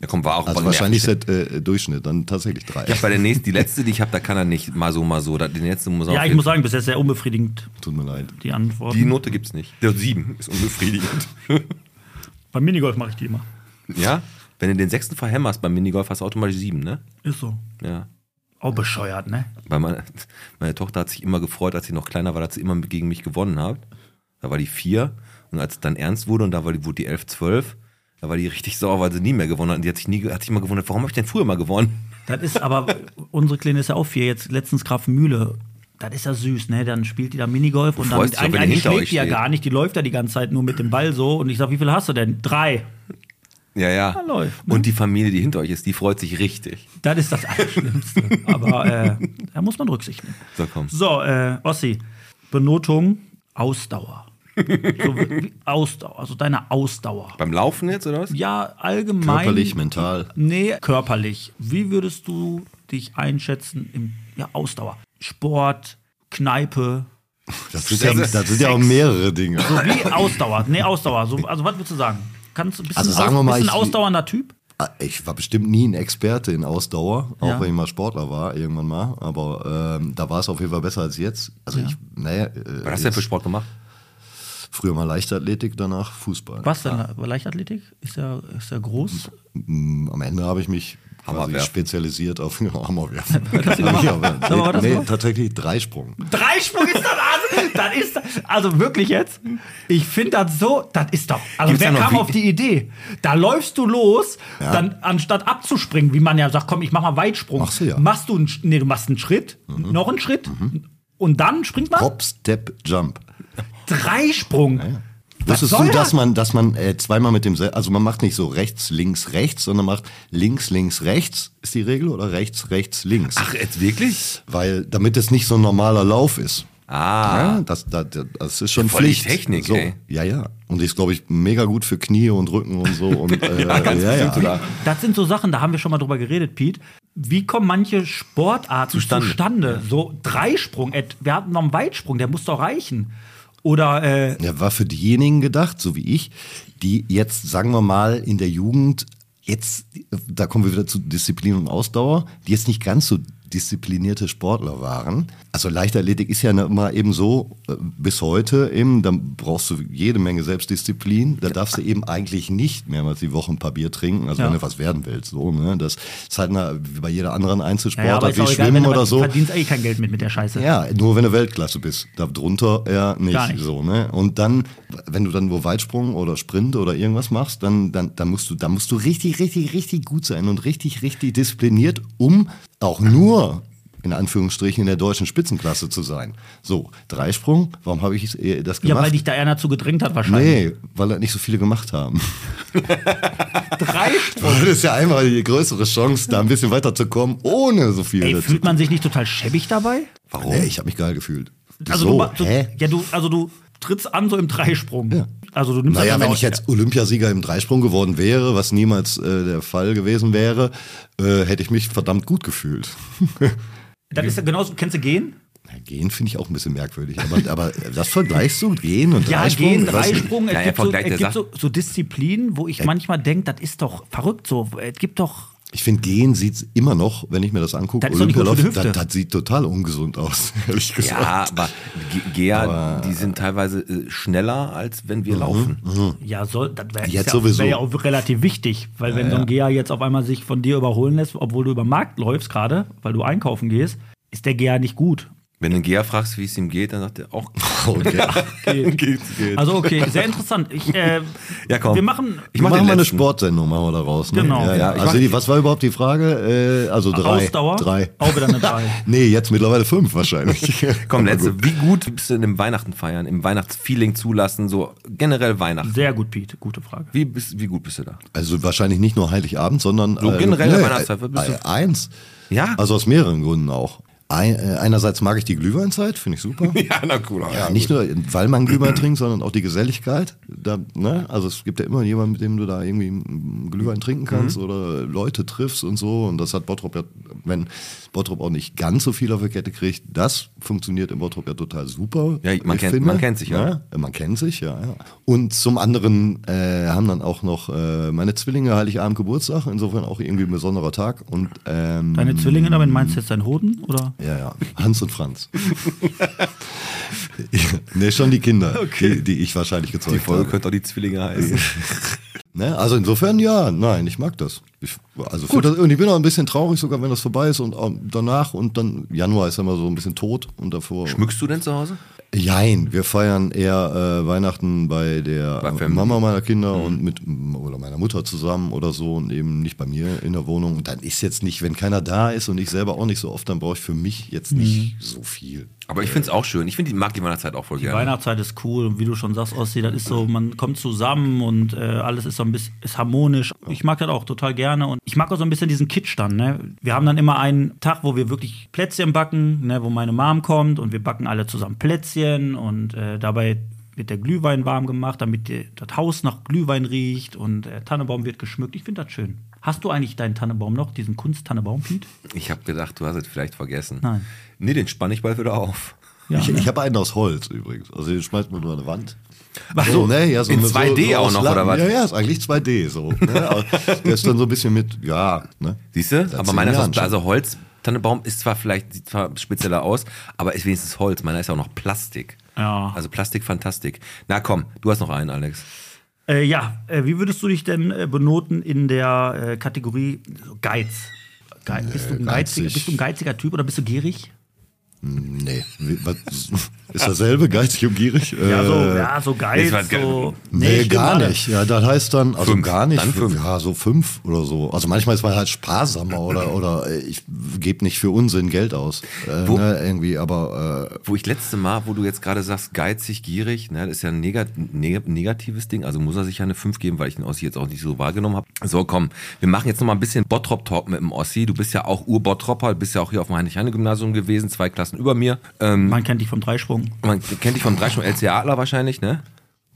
Ja, komm, war auch Also wahrscheinlich ist äh, Durchschnitt, dann tatsächlich drei. Ich hab bei der nächsten, die letzte, die ich habe, da kann er nicht mal so, mal so. Die letzte muss er Ja, ich muss sagen, bis jetzt sehr unbefriedigend, Tut mir leid. die Antworten. Die Note gibt's nicht. Der sieben ist unbefriedigend. Beim Minigolf mache ich die immer. ja? Wenn du den sechsten verhämmerst beim Minigolf, hast du automatisch sieben, ne? Ist so. Ja. Auch bescheuert, ne? Weil meine, meine Tochter hat sich immer gefreut, als sie noch kleiner war, dass sie immer gegen mich gewonnen hat. Da war die vier. Und als es dann ernst wurde und da war die, wurde die elf, zwölf, da war die richtig sauer, weil sie nie mehr gewonnen hat. Und die hat sich nie, hat sich immer gewundert, warum habe ich denn früher mal gewonnen? Das ist aber, unsere Kleine ist ja auch vier, jetzt letztens Grafenmühle. Das ist ja süß, ne? Dann spielt die da Minigolf und dann eigentlich hinter schlägt die ja gar nicht, die läuft ja die ganze Zeit nur mit dem Ball so und ich sag, wie viel hast du denn? Drei. Ja, ja. Ja, läuft, ne? Und die Familie, die hinter euch ist, die freut sich richtig. Das ist das Allerschlimmste. aber äh, da muss man Rücksicht nehmen. So, komm. So, äh, Ossi, Benotung, Ausdauer. So, wie, Ausdauer, also deine Ausdauer. Beim Laufen jetzt, oder was? Ja, allgemein. Körperlich, mental. Nee, körperlich. Wie würdest du dich einschätzen im ja, Ausdauer? Sport, Kneipe, Das, sind ja, das sind ja auch mehrere Dinge. so wie Ausdauer. Nee, Ausdauer. So, also was würdest du sagen? Kannst du ein bisschen, Also sagen wir mal, bisschen ich- ausdauernder Typ? Ah, Ich war bestimmt nie ein Experte in Ausdauer, auch Ja. wenn ich mal Sportler war, irgendwann mal. Aber ähm, da war es auf jeden Fall besser als jetzt. Also ich, naja, äh, Was hast du denn für Sport gemacht? Früher mal Leichtathletik, danach Fußball. Was denn? Leichtathletik? Ist ja, ist ja groß. Am Ende habe ich mich quasi Hammerwerfen. spezialisiert auf Hammerwerfen. gemacht? Ja, aber- nee, gemacht? tatsächlich Dreisprung. Dreisprung ist das also, das ist also wirklich jetzt. Ich finde das so, das ist doch. Also Gibt's wer kam wie- auf die Idee? Da läufst du los, Ja. dann anstatt abzuspringen, wie man ja sagt, komm, ich mach mal Weitsprung. Machst du ja. Machst du einen, Sch- nee, du machst einen Schritt, noch einen Schritt und dann springt man Hop, Step, Jump. Dreisprung. Was Wusstest soll du, dass das? man, dass man äh, zweimal mit dem, also man macht nicht so rechts, links, rechts, sondern macht links, links, rechts, ist die Regel, oder rechts, rechts, links? Ach, jetzt wirklich? Weil, damit es nicht so ein normaler Lauf ist. Ah. Ja, das, das, das ist schon Voll die Pflicht. Technik, so. ey. Ja, ja. Und die ist, glaube ich, mega gut für Knie und Rücken und so. Und, äh, ja, ganz ja, sogar. Das sind so Sachen, da haben wir schon mal drüber geredet, Pete. Wie kommen manche Sportarten Zustande. zustande? So Dreisprung, wir hatten noch einen Weitsprung, der muss doch reichen. Oder äh, Ja, war für diejenigen gedacht, so wie ich, die jetzt, sagen wir mal, in der Jugend, jetzt, da kommen wir wieder zu Disziplin und Ausdauer, die jetzt nicht ganz so disziplinierte Sportler waren. Also Leichtathletik ist ja immer eben so, äh, bis heute eben, dann brauchst du jede Menge Selbstdisziplin. Da darfst du eben eigentlich nicht mehrmals die Woche ein paar Bier trinken, also Ja. wenn du was werden willst. So, ne? Das ist halt eine, wie bei jeder anderen Einzelsportart, ist wie egal, Schwimmen du oder was- so. verdienst eh kein Geld mit mit der Scheiße. Ja, nur wenn du Weltklasse bist. Darunter eher nicht, nicht. so, ne? Und dann, wenn du dann nur Weitsprung oder Sprint oder irgendwas machst, dann, dann, dann musst du, dann musst du richtig, richtig, richtig gut sein und richtig, richtig diszipliniert, um auch nur in Anführungsstrichen in der deutschen Spitzenklasse zu sein. So, Dreisprung, warum habe ich das Ja, gemacht? weil dich da einer zu gedrängt hat wahrscheinlich. nee, weil das nicht so viele gemacht haben. Dreisprung. Das ist ja einmal die größere Chance, da ein bisschen weiterzukommen, ohne so viel Ey, dazu. fühlt man sich nicht total schäbig dabei? Warum? Nee, ich habe mich geil gefühlt. Also, so, du, du, hä? ja, du, also du trittst an so im Dreisprung. Ja. Also du nimmst Naja, das dann wenn ich jetzt Olympiasieger im Dreisprung geworden wäre, was niemals äh, der Fall gewesen wäre, äh, hätte ich mich verdammt gut gefühlt. Das ist ja genauso, kennst du gehen? Ja, Gehen finde ich auch ein bisschen merkwürdig, aber, aber das vergleichst du, Gehen und Ja, Dreisprung? gehen, weiß nicht. Dreisprung. Ja, Es ja, gibt, so, es gibt so, so Disziplinen, wo ich manchmal denke, das ist doch verrückt so. Es gibt doch. Ich finde, Gehen sieht immer noch, wenn ich mir das angucke, Das das, das sieht total ungesund aus, ehrlich gesagt. Ja, aber Ge- Geher, die sind teilweise äh, schneller, als wenn wir laufen. Ja, soll, das wäre ja, wär ja auch relativ wichtig, weil wenn so ein Geher jetzt auf einmal sich von dir überholen lässt, obwohl du über den Markt läufst gerade, weil du einkaufen gehst, ist der Geher nicht gut. Wenn du einen Geher fragst, wie es ihm geht, dann sagt er auch. Okay. Geht. Geht's, geht. Also okay, sehr interessant. Ich, äh, Ja, komm. Wir machen. Ich mach machen mal eine. Sportsendung, machen wir daraus. Ne? Genau. Ja, Ja, ja. Also die, was war überhaupt die Frage? Äh, also drei. Ausdauer? Drei. Auch wieder eine drei. Nee, jetzt mittlerweile fünf wahrscheinlich. Komm, letzte. gut. Wie gut bist du in dem Weihnachten feiern, im Weihnachtsfeeling zulassen, so generell Weihnachten? Sehr gut, Pete. Gute Frage. Wie, bist, wie gut bist du da? Also wahrscheinlich nicht nur Heiligabend, sondern So generell in der Weihnachtszeit, was bist du? äh, eins. Ja? Also aus mehreren Gründen auch. Ein, äh, einerseits mag ich die Glühweinzeit, finde ich super. Ja, na cool. Ja, nicht nur, weil man Glühwein trinkt, sondern auch die Geselligkeit. Da, ne? Also es gibt ja immer jemanden, mit dem du da irgendwie Glühwein trinken kannst Mhm. oder Leute triffst und so. Und das hat Bottrop ja, wenn Bottrop auch nicht ganz so viel auf die Kette kriegt, das funktioniert in Bottrop ja total super. Ja, man kennt- man kennt sich, ja. ja. Man kennt sich, ja. ja. Und zum anderen äh, haben dann auch noch äh, meine Zwillinge Heiligabend Geburtstag, insofern auch irgendwie ein besonderer Tag. Und ähm, Deine Zwillinge, damit meinst du jetzt deinen Hoden? Oder? ja, ja. Hans und Franz. ne, schon die Kinder, die, die ich wahrscheinlich Die gezeugt Folge habe. könnte auch die Zwillinge heißen. Ne? Also insofern ja, nein, ich mag das. Ich, also für das, und ich bin auch ein bisschen traurig, sogar wenn das vorbei ist und auch danach und dann Januar ist ja immer so ein bisschen tot und davor. Schmückst du denn zu Hause? Jein, wir feiern eher äh, Weihnachten bei der Bei. Mama meiner Kinder und mit oder meiner Mutter zusammen oder so und eben nicht bei mir in der Wohnung. Und dann ist jetzt nicht, wenn keiner da ist und ich selber auch nicht so oft, dann brauche ich für mich jetzt nicht so viel. Aber ich finde es auch schön. Ich finde, die mag die Weihnachtszeit auch voll Die gerne. Weihnachtszeit ist cool und wie du schon sagst, Ossi, das ist so, man kommt zusammen und äh, alles ist so ein bisschen ist harmonisch. Ich mag das auch total gerne und ich mag auch so ein bisschen diesen Kitsch dann. Ne? Wir haben dann immer einen Tag, wo wir wirklich Plätzchen backen, ne, wo meine Mom kommt und wir backen alle zusammen Plätzchen und äh, dabei wird der Glühwein warm gemacht, damit die, das Haus nach Glühwein riecht und der Tannebaum wird geschmückt. Ich finde das schön. Hast du eigentlich deinen Tannebaum noch, diesen Kunst-Tannebaum, Piet? Ich habe gedacht, du hast es vielleicht vergessen. Nein. Nee, den spann ich bald wieder auf. Ja, ich ne? ich habe einen aus Holz übrigens. Also den schmeißt man nur an die Wand. Ach So, ne? ja, so in mit- 2D auch aus noch, Latten. oder was? Ja, ja, ist eigentlich 2D so. Ne? Der ist dann so ein bisschen mit, ja, ne? Siehst du? Aber meiner ist also Holz. Tannebaum ist zwar vielleicht, sieht zwar spezieller aus, aber ist wenigstens Holz. Meiner ist auch noch Plastik. Ja. Also Plastik, Fantastik. Na komm, du hast noch einen, Alex. Äh, ja, äh, wie würdest du dich denn äh, benoten in der äh, Kategorie Geiz? Geiz. bist, du ein geiziger, geizig. bist du ein geiziger Typ oder bist du gierig? Nee. Ist dasselbe, geizig und gierig? Ja, so, Äh, ja, so Geiz. ge- So, Nee, stimmt gar nicht. Ja, das heißt dann, also Fünf. gar nicht. Fünf. Ja, so fünf oder so. Also manchmal ist man halt sparsamer oder, oder äh, ich gebe nicht für Unsinn Geld aus. Äh, Wo- ne, irgendwie, aber äh, Wo ich letzte Mal, wo du jetzt gerade sagst, geizig, gierig, ne, das ist ja ein negat neg negatives Ding, also muss er sich ja eine 5 geben, weil ich den Ossi jetzt auch nicht so wahrgenommen habe. So, komm, wir machen jetzt noch mal ein bisschen Bottrop-Talk mit dem Ossi. Du bist ja auch Ur-Bottropper, bist ja auch hier auf dem Heinrich-Heine-Gymnasium gewesen, zwei Klassen über mir. Ähm, Man kennt dich vom Dreisprung. man kennt dich vom Dreischung LC Adler wahrscheinlich, ne?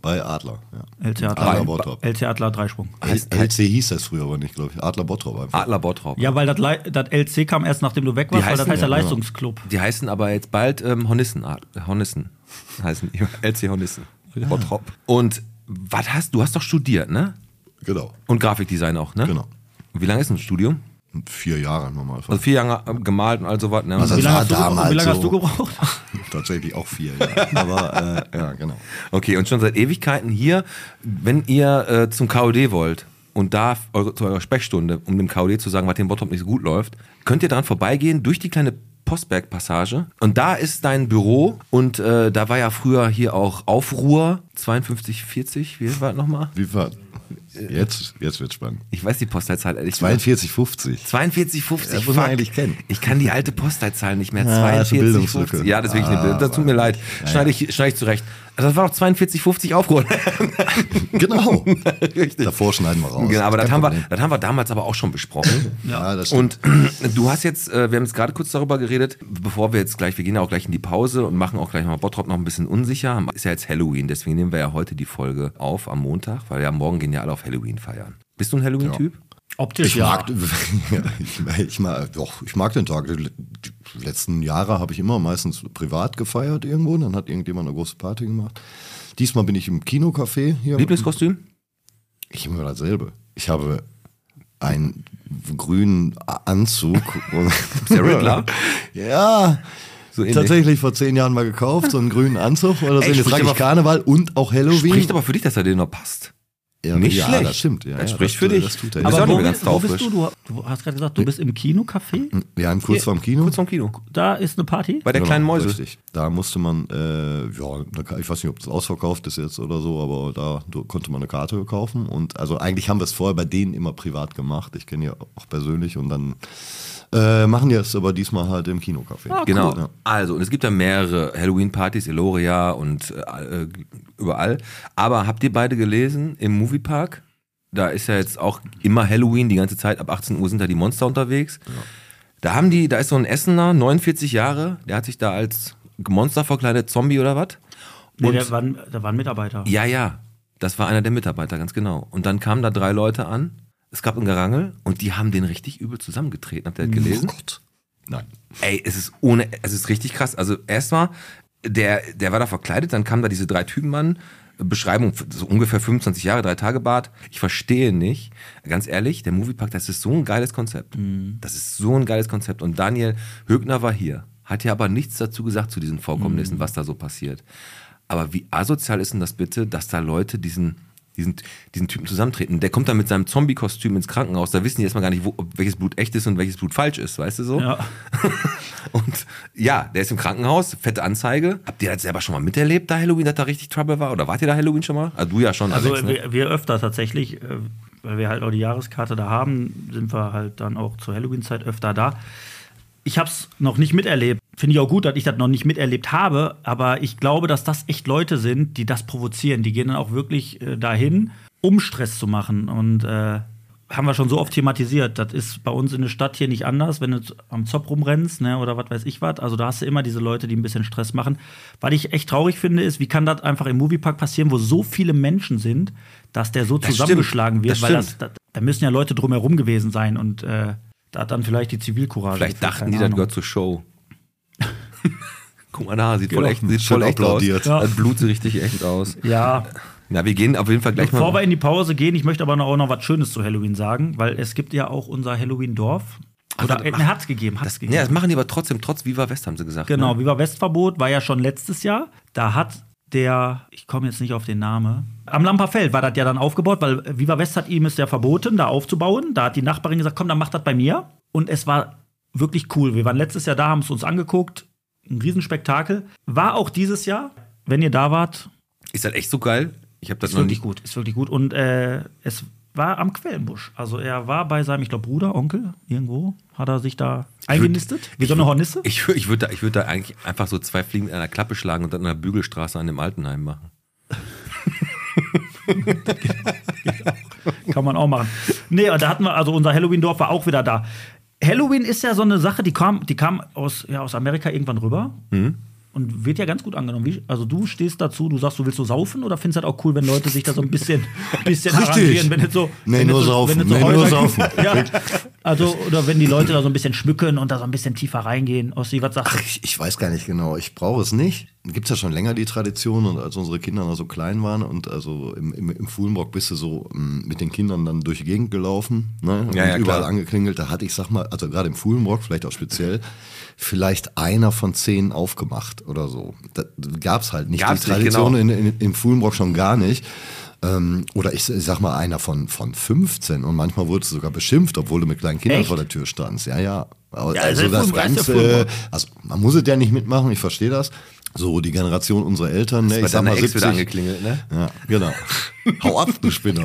bei Adler. Ja. LC Adler Adler, Bottrop. LC Adler Dreisprung. Heißt- LC hieß das früher aber nicht, glaube ich. Adler Bottrop einfach. Adler Bottrop. Ja, weil das LC kam erst nachdem du weg warst, weil das heißt ja ja, Leistungsclub. Die heißen aber jetzt bald ähm, Hornissen. Hornissen heißen die. LC Hornissen. Bottrop. Und was hast du? hast doch studiert, ne? Genau. Und Grafikdesign auch, ne? Genau. Und wie lange ist ein Studium? Vier Jahre im Normalfall. Also vier Jahre äh, gemalt und all sowas. Ne? Also Wie Das lange, war hast du, damals wie lange hast so. du gebraucht? Tatsächlich auch vier Jahre. aber äh, ja, genau. okay, und schon seit Ewigkeiten hier, wenn ihr äh, zum KOD wollt und da eure, zu eurer Sprechstunde, um dem KOD zu sagen, was dem Bottrop nicht so gut läuft, könnt ihr dran vorbeigehen durch die kleine Postberg-Passage. Und da ist dein Büro und äh, da war ja früher hier auch Aufruhr 5240, wie war das nochmal? Wie war Jetzt, jetzt wird spannend. Ich weiß die Postleitzahl ehrlich gesagt. 42,50. 4250. Das muss man fuck. eigentlich kennen. Ich kann die alte Postleitzahl nicht mehr. Ah, das ist eine 4250. Bildungslücke. Ja, das ist wirklich eine Ah, Bildung. Das tut mir leid. Schneide ich, schneide ich zurecht. Also das war doch 4250 aufgeholt. Genau. Richtig. Davor schneiden wir raus. Genau, aber das Kein haben, wir, das haben wir damals aber auch schon besprochen. Ja, das stimmt. Und du hast jetzt, äh, wir haben jetzt gerade kurz darüber geredet, bevor wir jetzt gleich, wir gehen ja auch gleich in die Pause und machen auch gleich mal Bottrop noch ein bisschen unsicher. Ist ja jetzt Halloween, deswegen nehmen wir ja heute die Folge auf am Montag, weil ja morgen gehen ja alle auf Halloween feiern. Bist du ein Halloween-Typ? Optisch Ich ja. mag, ja, ich, ich mag, doch, ich mag den Tag. Die die letzten Jahre habe ich immer meistens privat gefeiert irgendwo. Dann hat irgendjemand eine große Party gemacht. Diesmal bin ich im Kinocafé hier. Lieblingskostüm? Ich habe immer dasselbe. Ich habe einen grünen Anzug. Der Riddler? ja. So. Tatsächlich vor zehn Jahren mal gekauft, so einen grünen Anzug oder so. Ey, Jetzt trage ich Karneval und auch Halloween. Spricht aber für dich, dass er dir noch passt. Ja, Nicht ja, schlecht. das stimmt. Ja, Das ja, spricht das, für dich. Das er. Aber ja. wo, bist, wo bist du? du? Du hast gerade gesagt, du bist im Kinocafé. Haben kurz vorm Kino. Kurz vorm Kino. Da ist eine Party. Bei der kleinen Mäuse. Richtig. Da musste man, äh, ja, ich weiß nicht, ob das ausverkauft ist jetzt oder so, aber da konnte man eine Karte kaufen. Und also eigentlich haben wir es vorher bei denen immer privat gemacht. Ich kenne ja auch persönlich und dann äh, machen es aber diesmal halt im Kinocafé. Ah, Genau. Ja. Also, und es gibt ja mehrere Halloween-Partys, Eloria und äh, äh, überall. Aber habt ihr beide gelesen im Moviepark? Da ist ja jetzt auch immer Halloween, die ganze Zeit. Ab 18 Uhr sind da die Monster unterwegs. Da haben die, da ist so ein Essener, 49 Jahre, der hat sich da als Monster verkleidet, Zombie oder was? Nee, der war, der war ein Mitarbeiter. Ja, ja. Das war einer der Mitarbeiter, ganz genau. Und dann kamen da drei Leute an. Es gab ein Gerangel und die haben den richtig übel zusammengetreten. Habt ihr das gelesen? Nein. Ey, es ist ohne, es ist richtig krass. Also erstmal, der, der war da verkleidet, dann kamen da diese drei Typen an. Beschreibung, so ungefähr 25 Jahre, drei Tage Bart. Ich verstehe nicht. Ganz ehrlich, der Moviepark, das ist so ein geiles Konzept. Das ist so ein geiles Konzept. Und Daniel Högner war hier, hat ja aber nichts dazu gesagt zu diesen Vorkommnissen, was da so passiert. Aber wie asozial ist denn das bitte, dass da Leute diesen, diesen, diesen Typen zusammentreten? Der kommt dann mit seinem Zombie-Kostüm ins Krankenhaus, da wissen die erstmal gar nicht, wo, welches Blut echt ist und welches Blut falsch ist, weißt du so? Ja. Und ja, der ist im Krankenhaus, fette Anzeige. Habt ihr das selber schon mal miterlebt, da Halloween, dass da richtig Trouble war? Oder wart ihr da Halloween schon mal? Also du ja schon, Also Alex, ne? wir, wir öfter tatsächlich, äh, weil wir halt auch die Jahreskarte da haben, sind wir halt dann auch zur Halloween-Zeit öfter da. Ich habe es noch nicht miterlebt. Finde ich auch gut, dass ich das noch nicht miterlebt habe. Aber ich glaube, dass das echt Leute sind, die das provozieren. Die gehen dann auch wirklich äh, dahin, um Stress zu machen. Und äh, haben wir schon so oft thematisiert. Das ist bei uns in der Stadt hier nicht anders, wenn du am Zopf rumrennst ne, oder was weiß ich was. Also da hast du immer diese Leute, die ein bisschen Stress machen. Was ich echt traurig finde, ist, wie kann das einfach im Moviepark passieren, wo so viele Menschen sind, dass der so Das zusammengeschlagen stimmt, wird, das weil das, da, da müssen ja Leute drumherum gewesen sein und äh, da hat dann vielleicht die Zivilcourage. Vielleicht gefehlt, dachten die, das Ahnung. gehört zur Show. Guck mal da, sieht voll Genau. echt, sieht voll echt aus. applaudiert. Ja. Das Blut sieht richtig echt aus. Ja, Na, wir gehen auf jeden Fall gleich bevor wir mal. in die Pause gehen, ich möchte aber noch, auch noch was Schönes zu Halloween sagen, weil es gibt ja auch unser Halloween-Dorf. Oder das- äh, ne, hat's gegeben, hat's Das, gegeben. nee, das machen die aber trotzdem, trotz Viva West, haben sie gesagt. Genau, Ne? Viva Westverbot war ja schon letztes Jahr. Da hat der, ich komme jetzt nicht auf den Namen, am Lamperfeld war das ja dann aufgebaut, weil Viva West hat ihm es ja verboten, da aufzubauen. Da hat die Nachbarin gesagt, komm, dann mach das bei mir. Und es war wirklich cool. Wir waren letztes Jahr da, haben es uns angeguckt. Ein Riesenspektakel. War auch dieses Jahr, wenn ihr da wart, Ist das echt so geil? Ich habe das ist noch wirklich nicht. gut. Ist wirklich gut. Und äh, es war am Quellenbusch. Also er war bei seinem, ich glaube, Bruder, Onkel, irgendwo, hat er sich da eingenistet. Wie so eine Hornisse. Ich, ich würde da, ich würd da eigentlich einfach so zwei Fliegen in einer Klappe schlagen und dann in der Bügelstraße an dem Altenheim machen. Kann man auch machen. Nee, da hatten wir, also unser Halloween-Dorf war auch wieder da. Halloween ist ja so eine Sache, die kam, die kam aus, ja, aus Amerika irgendwann rüber. Mhm. Und wird ja ganz gut angenommen. Wie, also du stehst dazu, du sagst, du willst so saufen oder findest das auch cool, wenn Leute sich da so ein bisschen, bisschen Richtig. arrangieren, wenn jetzt so. Nee, wenn nur so, saufen. Wenn so Nee, nur saufen. ja, also, oder wenn die Leute da so ein bisschen schmücken und da so ein bisschen tiefer reingehen. Ossi, was sagst du? Ich, ich weiß gar nicht genau. Ich brauche es nicht. Gibt es ja schon länger die Tradition und als unsere Kinder noch so klein waren und also im, im, im Fuhlenbrock bist du so mm, mit den Kindern dann durch die Gegend gelaufen ne? und Ja, ja, überall klar. angeklingelt. Da hatte ich, sag mal, also gerade im Fuhlenbrock, vielleicht auch speziell, vielleicht einer von zehn aufgemacht oder so. Da gab es halt nicht. Gab's die nicht, Tradition genau. in, in, im Fuhlenbrock schon gar nicht. Ähm, oder ich, ich sag mal, einer von, von 15 und manchmal wurdest du sogar beschimpft, obwohl du mit kleinen Kindern Echt? vor der Tür standst. Ja, ja. Also also das ja Ganze, also man muss es ja nicht mitmachen, ich verstehe das. So, die Generation unserer Eltern, ne, ich sag mal Ex wieder 70. angeklingelt, ne? Ja, genau. Hau ab, du Spinner.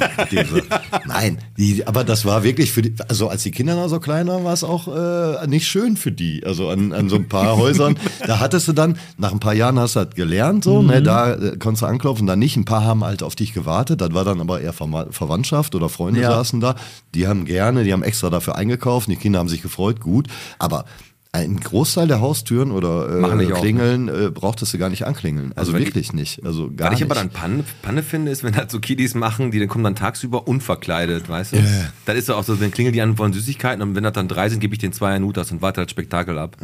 Nein, die, aber das war wirklich für die, also als die Kinder noch so klein waren, war es auch äh, nicht schön für die. Also an, an so ein paar Häusern, da hattest du dann, nach ein paar Jahren hast du das gelernt, so, ne, da äh, konntest du anklopfen, da nicht. Ein paar haben halt auf dich gewartet, das war dann aber eher Verma- Verwandtschaft oder Freunde Ja. saßen da. Die haben gerne, die haben extra dafür eingekauft, die Kinder haben sich gefreut, gut. Aber ein Großteil der Haustüren oder äh, auf, Klingeln äh, brauchtest du gar nicht anklingeln. Also, Also wirklich nicht. Also gar Was ich nicht. aber dann Panne, Panne finde, ist, wenn halt so Kiddies machen, die dann kommen dann tagsüber unverkleidet, weißt du? Ja. Dann ist doch auch so, dann klingeln die an, wollen Süßigkeiten und wenn das dann drei sind, gebe ich den zwei Nutas und warte das Spektakel ab.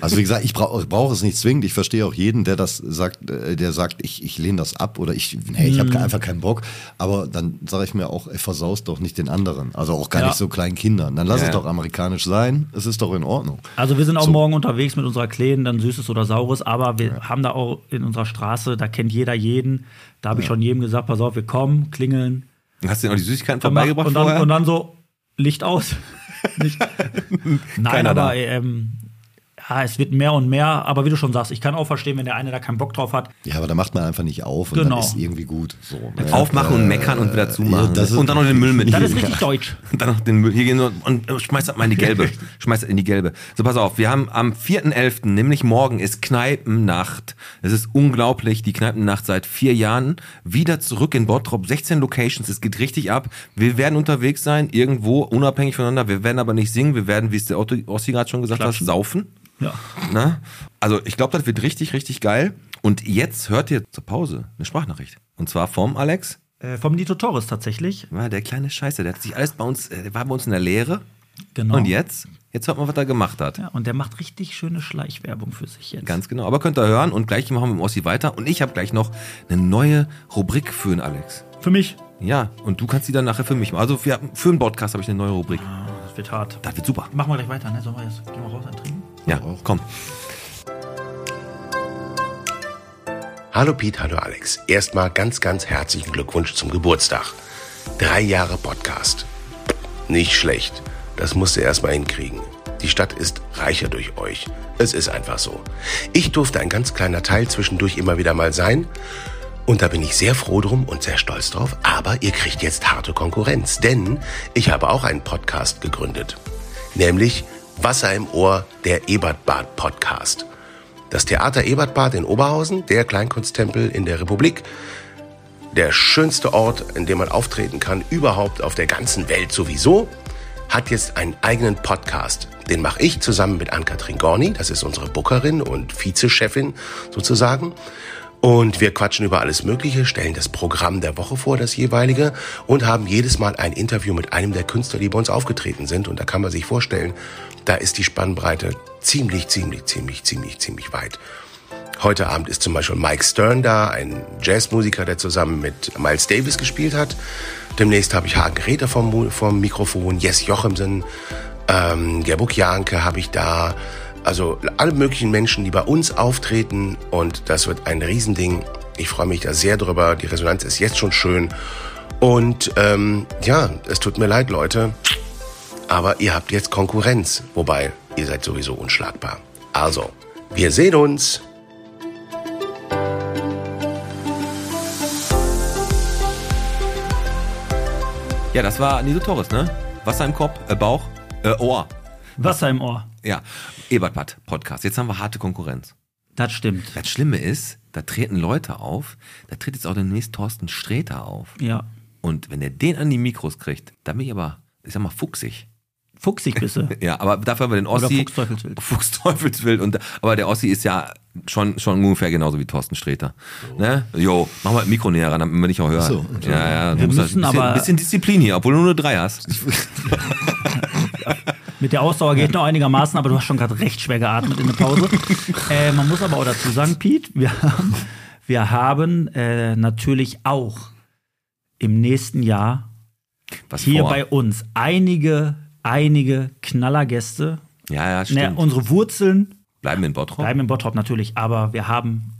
Also wie gesagt, ich brauche brauch es nicht zwingend. Ich verstehe auch jeden, der das sagt, äh, der sagt, ich, ich lehne das ab oder ich, nee, ich habe einfach keinen Bock. Aber dann sage ich mir auch, ey, versaust doch nicht den anderen. Also auch gar Ja. nicht so kleinen Kindern. Dann lass Ja, es ja. doch amerikanisch sein. Es ist doch in Ordnung. Also wir sind auch So. morgen unterwegs mit unserer Kleinen, dann Süßes oder Saures, aber wir haben da auch in unserer Straße, da kennt jeder jeden. Da habe ich schon jedem gesagt, pass auf, wir kommen, klingeln. Hast du denn auch die Süßigkeiten vorbeigebracht und, dann, vorher? und dann so Licht aus. Nicht. Nein, Keiner aber da. ähm, ja, es wird mehr und mehr. Aber wie du schon sagst, ich kann auch verstehen, wenn der eine da keinen Bock drauf hat. Ja, aber da macht man einfach nicht auf und Genau. dann ist irgendwie gut. So, ne? Aufmachen und meckern und wieder zumachen. ja, das ist- und dann noch den Müll mit. Das ist richtig deutsch. Und dann noch den Müll. Hier gehen wir und äh, schmeißt das mal in die gelbe. schmeißt das in die gelbe. So, pass auf. Wir haben am 4.11., nämlich morgen, ist Kneipennacht. Es ist unglaublich. Die Kneipennacht seit vier Jahren. Wieder zurück in Bottrop. 16 Locations. Es geht richtig ab. Wir werden unterwegs sein. Irgendwo, unabhängig voneinander. Wir werden aber nicht singen. Wir werden, wie es der Otto Ossi gerade schon gesagt Klatschen. hat, saufen. Ja. Na? Also, ich glaube, das wird richtig, richtig geil. Und jetzt hört ihr zur Pause eine Sprachnachricht. Und zwar vom Alex. Äh, vom Nito Torres tatsächlich. Ja, der kleine Scheiße, der hat sich alles bei uns, äh, der war bei uns in der Lehre. Genau. Und jetzt? Jetzt hört man, was er gemacht hat. Ja, und der macht richtig schöne Schleichwerbung für sich jetzt. Ganz genau. Aber könnt ihr hören und gleich machen wir mit dem Ossi weiter. Und ich habe gleich noch eine neue Rubrik für den Alex. Für mich. Ja, und du kannst die dann nachher für mich machen. Also für, für einen Podcast habe ich eine neue Rubrik. Ah, Das wird hart. Das wird super. Machen wir gleich weiter, ne? Sollen wir jetzt gehen wir raus eintrinken? Ja, komm. Hallo Piet, hallo Alex. Erstmal ganz, ganz herzlichen Glückwunsch zum Geburtstag. Drei Jahre Podcast. Nicht schlecht. Das musst du erstmal hinkriegen. Die Stadt ist reicher durch euch. Es ist einfach so. Ich durfte ein ganz kleiner Teil zwischendurch immer wieder mal sein. Und da bin ich sehr froh drum und sehr stolz drauf. Aber ihr kriegt jetzt harte Konkurrenz. Denn ich habe auch einen Podcast gegründet. Nämlich Wasser im Ohr, der Ebertbad Podcast. Das Theater Ebertbad in Oberhausen, der Kleinkunsttempel in der Republik, der schönste Ort, in dem man auftreten kann, überhaupt auf der ganzen Welt sowieso, hat jetzt einen eigenen Podcast. Den mache ich zusammen mit Ann-Kathrin Gorni, das ist unsere Bookerin und Vizechefin sozusagen. Und wir quatschen über alles Mögliche, stellen das Programm der Woche vor, das jeweilige, und haben jedes Mal ein Interview mit einem der Künstler, die bei uns aufgetreten sind. Und da kann man sich vorstellen, da ist die Spannbreite ziemlich, ziemlich, ziemlich, ziemlich, ziemlich weit. Heute Abend ist zum Beispiel Mike Stern da, ein Jazzmusiker, der zusammen mit Miles Davis gespielt hat. Demnächst habe ich Hagen Räther vom, vom Mikrofon, Jess Jochemsen, ähm, Gerbuk Janke habe ich da. Also alle möglichen Menschen, die bei uns auftreten und das wird ein Riesending. Ich freue mich da sehr drüber. Die Resonanz ist jetzt schon schön. Und ähm, ja, es tut mir leid, Leute. Aber ihr habt jetzt Konkurrenz. Wobei, ihr seid sowieso unschlagbar. Also, wir sehen uns. Ja, das war Niso Torres, ne? Wasser im Kopf, äh, Bauch, äh, Ohr. Wasser im Ohr. Ja, Ebertbad Podcast. Jetzt haben wir harte Konkurrenz. Das stimmt. Das Schlimme ist, da treten Leute auf, da tritt jetzt auch demnächst Thorsten Sträter auf. Ja. Und wenn er den an die Mikros kriegt, dann bin ich aber, ich sag mal, fuchsig. Fuchsig bist du. Ja, aber dafür haben wir den Oder Ossi. Fuchsteufelswild. Fuchsteufelswild. Und, aber der Ossi ist ja schon, schon ungefähr genauso wie Thorsten Sträter. Ne? Jo, mach mal das Mikro näher ran, damit wir dich auch hören. so, ja, ja, du Wir musst müssen ein bisschen, aber- bisschen Disziplin hier, obwohl du nur eine drei hast. Mit der Ausdauer geht noch einigermaßen, aber du hast schon gerade recht schwer geatmet in der Pause. äh, man muss aber auch dazu sagen, Pete, wir haben, wir haben äh, natürlich auch im nächsten Jahr Was hier vor? bei uns einige, einige Knallergäste. ja, ja, Ne, stimmt. unsere Wurzeln Bleiben in Bottrop. bleiben in Bottrop natürlich, aber wir haben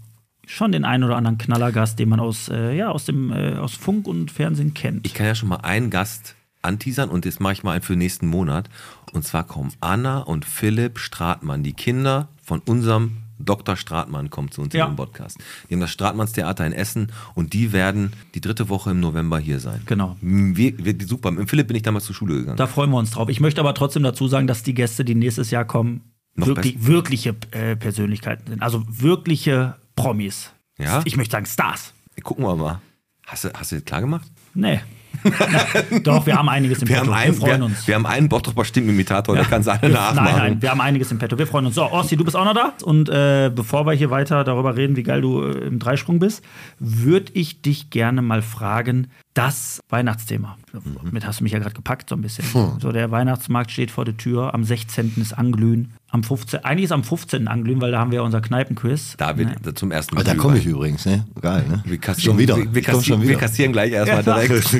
schon den einen oder anderen Knallergast, den man aus, äh, ja, aus, dem, äh, aus Funk und Fernsehen kennt. Ich kann ja schon mal einen Gast anteasern und jetzt mache ich mal einen für nächsten Monat. Und zwar kommen Anna und Philipp Stratmann, die Kinder von unserem Dr. Stratmann kommen zu uns Ja. in den Podcast. Die haben das Stratmannstheater in Essen und die werden die dritte Woche im November hier sein. Genau. Wir, wir, super. Mit Philipp bin ich damals zur Schule gegangen. Da freuen wir uns drauf. Ich möchte aber trotzdem dazu sagen, dass die Gäste, die nächstes Jahr kommen, wirklich, wirkliche äh, Persönlichkeiten sind. Also wirkliche Promis. Ja? Ich möchte sagen Stars. Gucken wir mal. Hast du, hast du das klar gemacht? Nee. Doch, wir haben einiges im Wir Petto. haben, einen, wir freuen wir, uns. wir haben einen Bottroper Stimmenimitator, der kann es alle nachmachen. Nein, nein, wir haben einiges im Petto. Wir freuen uns. So, Ossi, du bist auch noch da. Und äh, bevor wir hier weiter darüber reden, wie geil du äh, im Dreisprung bist, würde ich dich gerne mal fragen: das Weihnachtsthema. Mhm. Mit hast du mich ja gerade gepackt, so ein bisschen. So, der Weihnachtsmarkt steht vor der Tür. Am 16. ist Anglühen. Am 15. Eigentlich ist am 15. Anglühen, weil da haben wir unser Kneipenquiz. Da wird zum ersten Mal. Aber da komme ich übrigens, ne? Geil, ne? Wir kassieren, schon wieder. Wir, wir, kassieren, schon wir wieder. kassieren gleich erstmal Ja. direkt.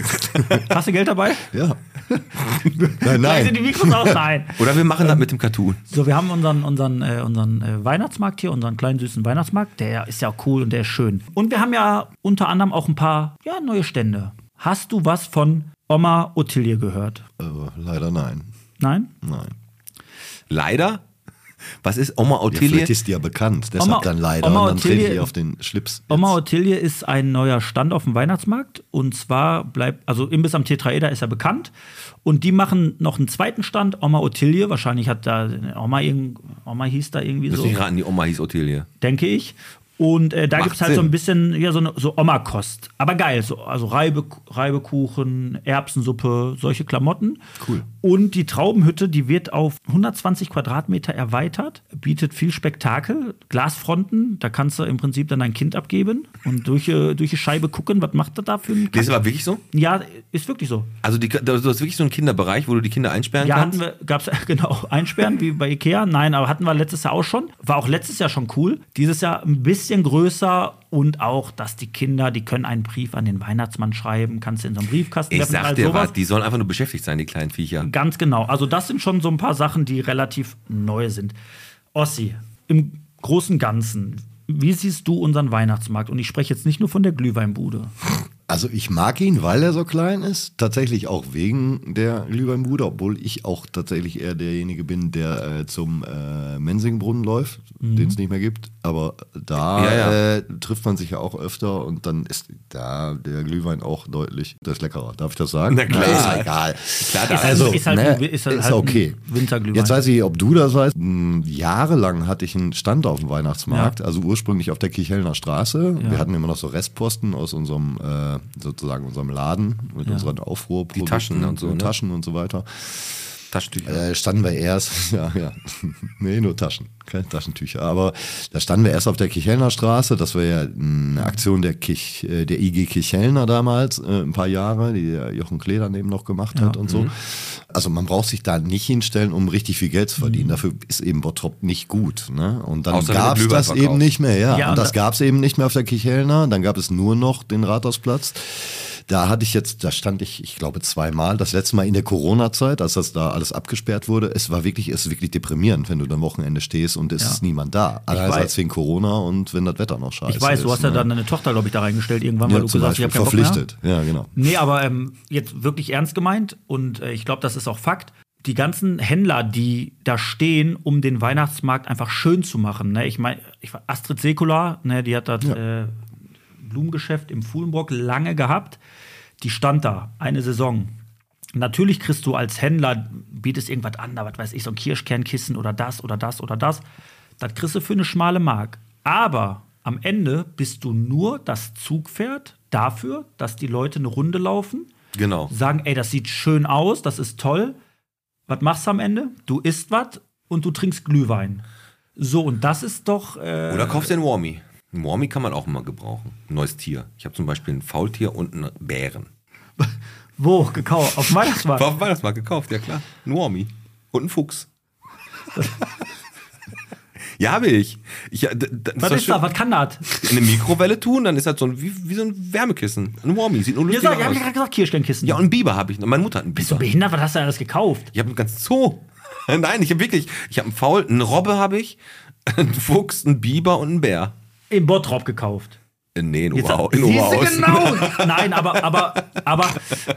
Hast du Geld dabei? Ja. nein, Nein. Sind die. Mikros aus? Nein. Oder wir machen das mit dem Cartoon. So, wir haben unseren, unseren, äh, unseren äh, Weihnachtsmarkt hier, unseren kleinen süßen Weihnachtsmarkt. Der ist ja cool und der ist schön. Und wir haben ja unter anderem auch ein paar ja, neue Stände. Hast du was von Oma Ottilie gehört? Äh, leider nein. Nein? Nein. Leider. Was ist Oma Ja, Ottilie? vielleicht ist die ja bekannt, deshalb Oma- dann leider. Oma und dann trete Ottilie- ich auf den Schlips. Oma jetzt. Ottilie ist ein neuer Stand auf dem Weihnachtsmarkt. Und zwar bleibt, also Imbiss am Tetraeder ist ja bekannt. Und die machen noch einen zweiten Stand, Oma Ottilie. Wahrscheinlich hat da Oma, irgend, Oma hieß da irgendwie Müssen so. nicht raten, die Oma hieß Ottilie. denke ich. Und äh, da gibt es halt so Sinn. ein bisschen, ja, so, so Oma-Kost. Aber geil, so, also Reibe, Reibekuchen, Erbsensuppe, solche Klamotten. Cool. Und die Traubenhütte, die wird auf 120 Quadratmeter erweitert, bietet viel Spektakel, Glasfronten, da kannst du im Prinzip dann dein Kind abgeben und durch, äh, durch die Scheibe gucken, was macht er da für ein Das ist aber wirklich so? Ja, ist wirklich so. Also die, du hast wirklich so einen Kinderbereich, wo du die Kinder einsperren Ja, kannst? hatten wir, gab's genau, einsperren wie bei Ikea. Nein, aber hatten wir letztes Jahr auch schon. War auch letztes Jahr schon cool. Dieses Jahr ein bisschen größer und auch, dass die Kinder, die können einen Brief an den Weihnachtsmann schreiben, kannst du in so einen Briefkasten ich werfen, sag dir sowas. was, die sollen einfach nur beschäftigt sein, die kleinen Viecher. Ganz genau. Also das sind schon so ein paar Sachen, die relativ neu sind. Ossi, im Großen und Ganzen, wie siehst du unseren Weihnachtsmarkt? Und ich spreche jetzt nicht nur von der Glühweinbude. Also ich mag ihn, weil er so klein ist. Tatsächlich auch wegen der Glühweinbude, obwohl ich auch tatsächlich eher derjenige bin, der äh, zum äh, Mensingbrunnen läuft, den es nicht mehr gibt. Aber da Mhm. Ja, ja. Äh, trifft man sich ja auch öfter und dann ist da der Glühwein auch deutlich das leckerer. Darf ich das sagen? Na klar. ist ja egal. Klar, Ist- also, ist halt ne, ist halt ist okay. ein Winterglühwein. Jetzt weiß ich, ob du das weißt. Hm, Jahrelang hatte ich einen Stand auf dem Weihnachtsmarkt, also ursprünglich auf der Kirchhellner Straße. Wir hatten immer noch so Restposten aus unserem, äh, sozusagen unserem Laden mit unseren Aufruhrprodukten. Die Taschen und so, ne? Taschen und so weiter. Taschentücher. Äh, standen wir erst, ja, ja, nee, nur Taschen, keine Taschentücher. Aber da standen wir erst auf der Kirchhellner Straße. Das war ja eine Aktion der, Kirch, äh, der IG Kirchhellner damals, äh, ein paar Jahre, die Jochen Klee daneben noch gemacht hat und so. Also man braucht sich da nicht hinstellen, um richtig viel Geld zu verdienen. Dafür ist eben Bottrop nicht gut. Ne? Und dann gab es das eben nicht mehr. Ja, Ja, und und das da- gab es eben nicht mehr auf der Kirchhellner. Dann gab es nur noch den Rathausplatz. Da hatte ich jetzt, da stand ich, ich glaube, zweimal. Das letzte Mal in der Corona-Zeit, als das da alles abgesperrt wurde. Es war wirklich, es ist wirklich deprimierend, wenn du dann Wochenende stehst und es Ja. ist niemand da. weiß. Einerseits wegen Corona und wenn das Wetter noch scheiße ist. ich weiß, du hast ja ne? dann deine Tochter, glaube ich, da reingestellt irgendwann, weil ja, du gesagt hast, ich habe keinen Bock mehr. verpflichtet. Ja, genau. Nee, aber ähm, jetzt wirklich ernst gemeint und äh, ich glaube, das ist auch Fakt. Die ganzen Händler, die da stehen, um den Weihnachtsmarkt einfach schön zu machen. Ne? Ich meine, ich, war- Astrid Sekula, ne, die hat das äh, Blumengeschäft im Fuhlenbrock lange gehabt. Die stand da eine Saison. Natürlich kriegst du als Händler, bietest irgendwas an, da was weiß ich, so ein Kirschkernkissen oder das oder das oder das. Das kriegst du für eine schmale Mark. Aber am Ende bist du nur das Zugpferd dafür, dass die Leute eine Runde laufen, Genau. sagen, ey, das sieht schön aus, das ist toll. Was machst du am Ende? Du isst was und du trinkst Glühwein. So, und das ist doch. Äh, Oder kaufst einen Warmy. Ein Warmy kann man auch immer gebrauchen. Ein neues Tier. Ich habe zum Beispiel ein Faultier und einen Bären. wo gekauft? Auf dem Weihnachtsmarkt. Auf dem Weihnachtsmarkt gekauft, ja klar. Ein Warmy. Und ein Fuchs. ja, habe ich. ich ja, d- was ist da? schön. Was kann das? In eine Mikrowelle tun, dann ist das so ein, wie, wie so ein Wärmekissen. Ein Warmy. Sieht nur lustig ich hab aus. ja gerade gesagt, Kirschkernkissen. Ja, und einen Biber habe ich. Meine Mutter hat einen Bist du Biber. behindert? Was hast du denn alles gekauft? Ich habe einen ganzen Zoo. Nein, ich habe wirklich, ich habe einen Faul, einen Robbe habe ich, einen Fuchs, einen Biber und einen Bär. Im Bottrop gekauft. Nee, in, Oberhau, in Oberhausen. genau. Nein, aber, aber, aber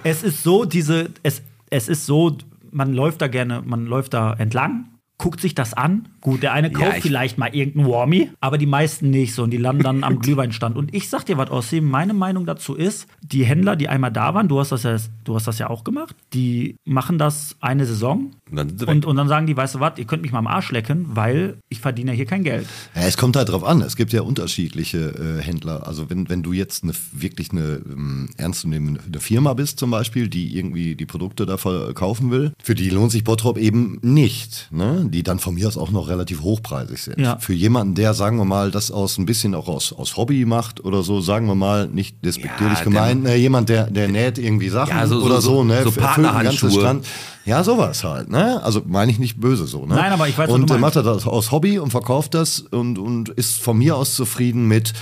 es ist so, diese, es, es ist so, man läuft da gerne, man läuft da entlang, guckt sich das an. Gut, der eine kauft ich- vielleicht mal irgendeinen Warmy, aber die meisten nicht so und die landen dann am Glühweinstand. Und ich sag dir was, Ossim, meine Meinung dazu ist, die Händler, die einmal da waren, du hast das ja, du hast das ja auch gemacht, die machen das eine Saison Und dann und, und dann sagen die, weißt du was, ihr könnt mich mal am Arsch lecken, weil ich verdiene ja hier kein Geld. Ja, es kommt halt drauf an. Es gibt ja unterschiedliche äh, Händler. Also wenn, wenn du jetzt eine, wirklich eine ähm, ernstzunehmende Firma bist zum Beispiel, die irgendwie die Produkte da verkaufen will, für die lohnt sich Bottrop eben nicht. Ne? Die dann von mir aus auch noch relativ hochpreisig sind. Ja. Für jemanden, der, sagen wir mal, das aus ein bisschen auch aus, aus Hobby macht oder so, sagen wir mal, nicht despektierlich Ja, gemeint, ne, jemand, der, der näht irgendwie Sachen Ja, so- oder so, so- ne, so Partnerhandschuhe. Stand. Ja, sowas halt, ne? Also meine ich nicht böse so, ne? Nein, aber ich weiß, was Und du er macht meinst. das aus Hobby und verkauft das und, und ist von mir aus zufrieden mit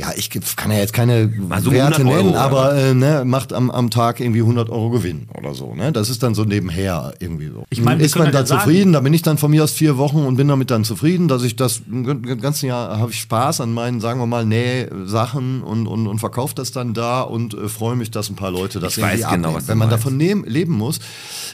ja, ich kann ja jetzt keine Mal so Werte 100 Euro, nennen, oder? aber äh, ne, macht am, am Tag irgendwie 100 Euro Gewinn oder so. Ne? Das ist dann so nebenher irgendwie so. Ich meine, wir ist man da zufrieden? Da bin ich dann von mir aus vier Wochen und bin damit dann zufrieden, dass ich das im ganzen Jahr habe ich Spaß an meinen, sagen wir mal, Nähsachen und, und, und verkaufe das dann da und äh, freue mich, dass ein paar Leute das Ich weiß irgendwie genau, abnehmen. Wenn man meinst. davon nehmen, leben muss,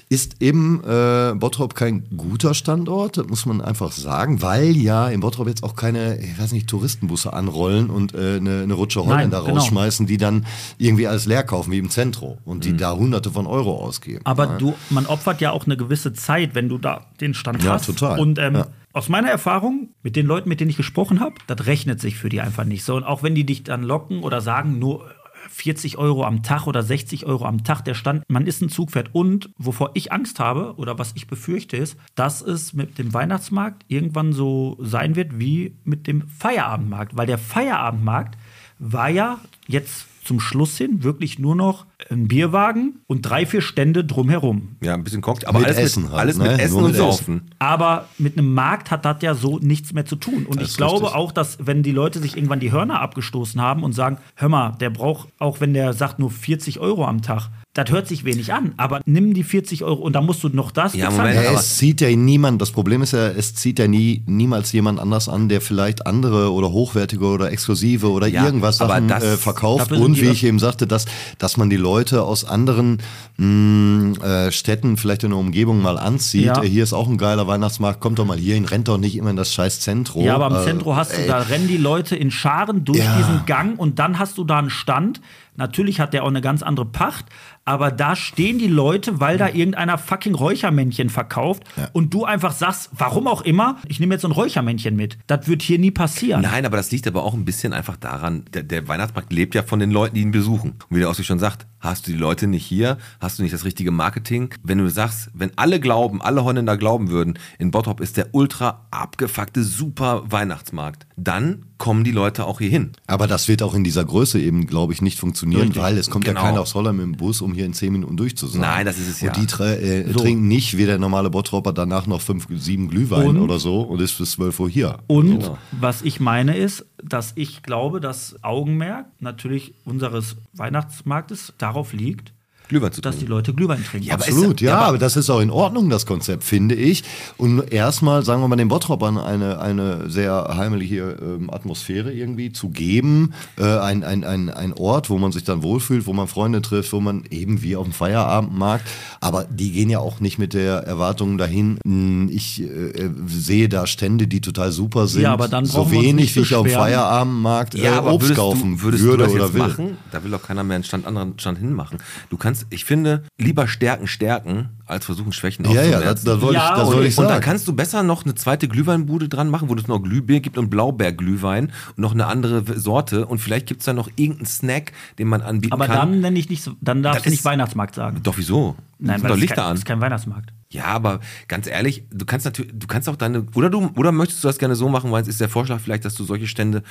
ist eben äh, Bottrop kein guter Standort, das muss man einfach sagen, weil ja in Bottrop jetzt auch keine, ich weiß nicht, Touristenbusse anrollen und äh, eine, eine Rutsche Holländer genau. rausschmeißen, die dann irgendwie alles leer kaufen, wie im Zentro und Mhm. die da hunderte von Euro ausgeben. Aber ne? du, man opfert ja auch eine gewisse Zeit, wenn du da den Stand Ja, hast. total. Und ähm, Ja. aus meiner Erfahrung mit den Leuten, mit denen ich gesprochen habe, das rechnet sich für die einfach nicht so. Und auch wenn die dich dann locken oder sagen, nur 40 Euro am Tag oder 60 Euro am Tag der Stand, man ist ein Zugpferd. Und wovor ich Angst habe oder was ich befürchte ist, dass es mit dem Weihnachtsmarkt irgendwann so sein wird wie mit dem Feierabendmarkt. Weil der Feierabendmarkt war ja jetzt zum Schluss hin wirklich nur noch ein Bierwagen und drei, vier Stände drumherum. Ja, ein bisschen Cocktail, aber Mit alles, Essen mit, halt, alles ne? mit Essen Nur und mit Essen. Saufen. Aber mit einem Markt hat das ja so nichts mehr zu tun. Und Das ich glaube richtig. auch, dass wenn die Leute sich irgendwann die Hörner abgestoßen haben und sagen, hör mal, der braucht, auch wenn der sagt nur 40 Euro am Tag, das hört sich wenig an, aber nimm die 40 Euro und dann musst du noch das Ja. Moment, Ja, es zieht ja niemand, das Problem ist ja, es zieht ja nie, niemals jemand anders an, der vielleicht andere oder hochwertige oder exklusive oder Ja, irgendwas Sachen das- äh, verkauft. Und wie ich eben sagte, dass, dass man die Leute aus anderen mh, äh, Städten vielleicht in der Umgebung mal anzieht. Ja. Äh, Hier ist auch ein geiler Weihnachtsmarkt, kommt doch mal hier hin, rennt doch nicht immer in das scheiß Zentrum. Ja, aber am Äh, Zentrum hast du, ey, da rennen die Leute in Scharen durch Ja. diesen Gang und dann hast du da einen Stand. Natürlich hat der auch eine ganz andere Pacht, aber da stehen die Leute, weil da irgendeiner fucking Räuchermännchen verkauft und du einfach sagst, warum auch immer, ich nehme jetzt so ein Räuchermännchen mit. Das wird hier nie passieren. Nein, aber das liegt aber auch ein bisschen einfach daran, der, der Weihnachtsmarkt lebt ja von den Leuten, die ihn besuchen. Und wie der Ossi schon sagt, hast du die Leute nicht hier, hast du nicht das richtige Marketing. Wenn du sagst, wenn alle glauben, alle Holländer glauben würden, in Bottrop ist der ultra abgefuckte super Weihnachtsmarkt, dann kommen die Leute auch hier hin. Aber das wird auch in dieser Größe eben, glaube ich, nicht funktionieren, Richtig. weil es kommt Genau. ja keiner aus Holland mit dem Bus, um hier in zehn Minuten durch zu sein. Nein, das ist es ja. Und die äh, trinken nicht wie der normale Bottropper danach noch fünf, sieben Glühwein Und? oder so und ist bis 12 Uhr hier. Und was ich meine ist, dass ich glaube, das Augenmerk natürlich unseres Weihnachtsmarktes darauf liegt, Glühwein zu dass die trinken. Leute Glühwein trinken. Ja, aber Absolut, ist- ja, ja, aber- das ist auch in Ordnung, das Konzept, finde ich. Und erstmal, sagen wir mal, den Bottroppern eine, eine sehr heimliche ähm, Atmosphäre irgendwie zu geben. Äh, ein, ein, ein, ein Ort, wo man sich dann wohlfühlt, wo man Freunde trifft, wo man eben wie auf dem Feierabendmarkt. Aber die gehen ja auch nicht mit der Erwartung dahin, mh, ich äh, sehe da Stände, die total super sind. Ja, aber dann so brauchen wir uns wenig, wie ich auf dem. Feierabendmarkt äh, Ja, Obst würdest kaufen du, würdest würde du das oder jetzt will. machen? Da will doch keiner mehr einen Stand, anderen Stand hinmachen. Du kannst, ich finde, lieber stärken, stärken, als versuchen, Schwächen Ja, ja, auszumerzen. das, das wollte Ja, ich, das und- ich Und sagen. dann kannst du besser noch eine zweite Glühweinbude dran machen, wo es noch Glühbier gibt und Blaubeerglühwein und noch eine andere Sorte und vielleicht gibt es da noch irgendeinen Snack, den man anbieten aber kann. dann nenne ich nicht, so- dann darfst Das du nicht ist- Weihnachtsmarkt sagen. Doch, wieso? Nein, weil doch Lichter kein, an. das ist kein Weihnachtsmarkt. Ja, aber ganz ehrlich, du kannst natürlich, du kannst auch deine, oder du, oder möchtest du das gerne so machen, weil es ist der Vorschlag vielleicht, dass du solche Stände,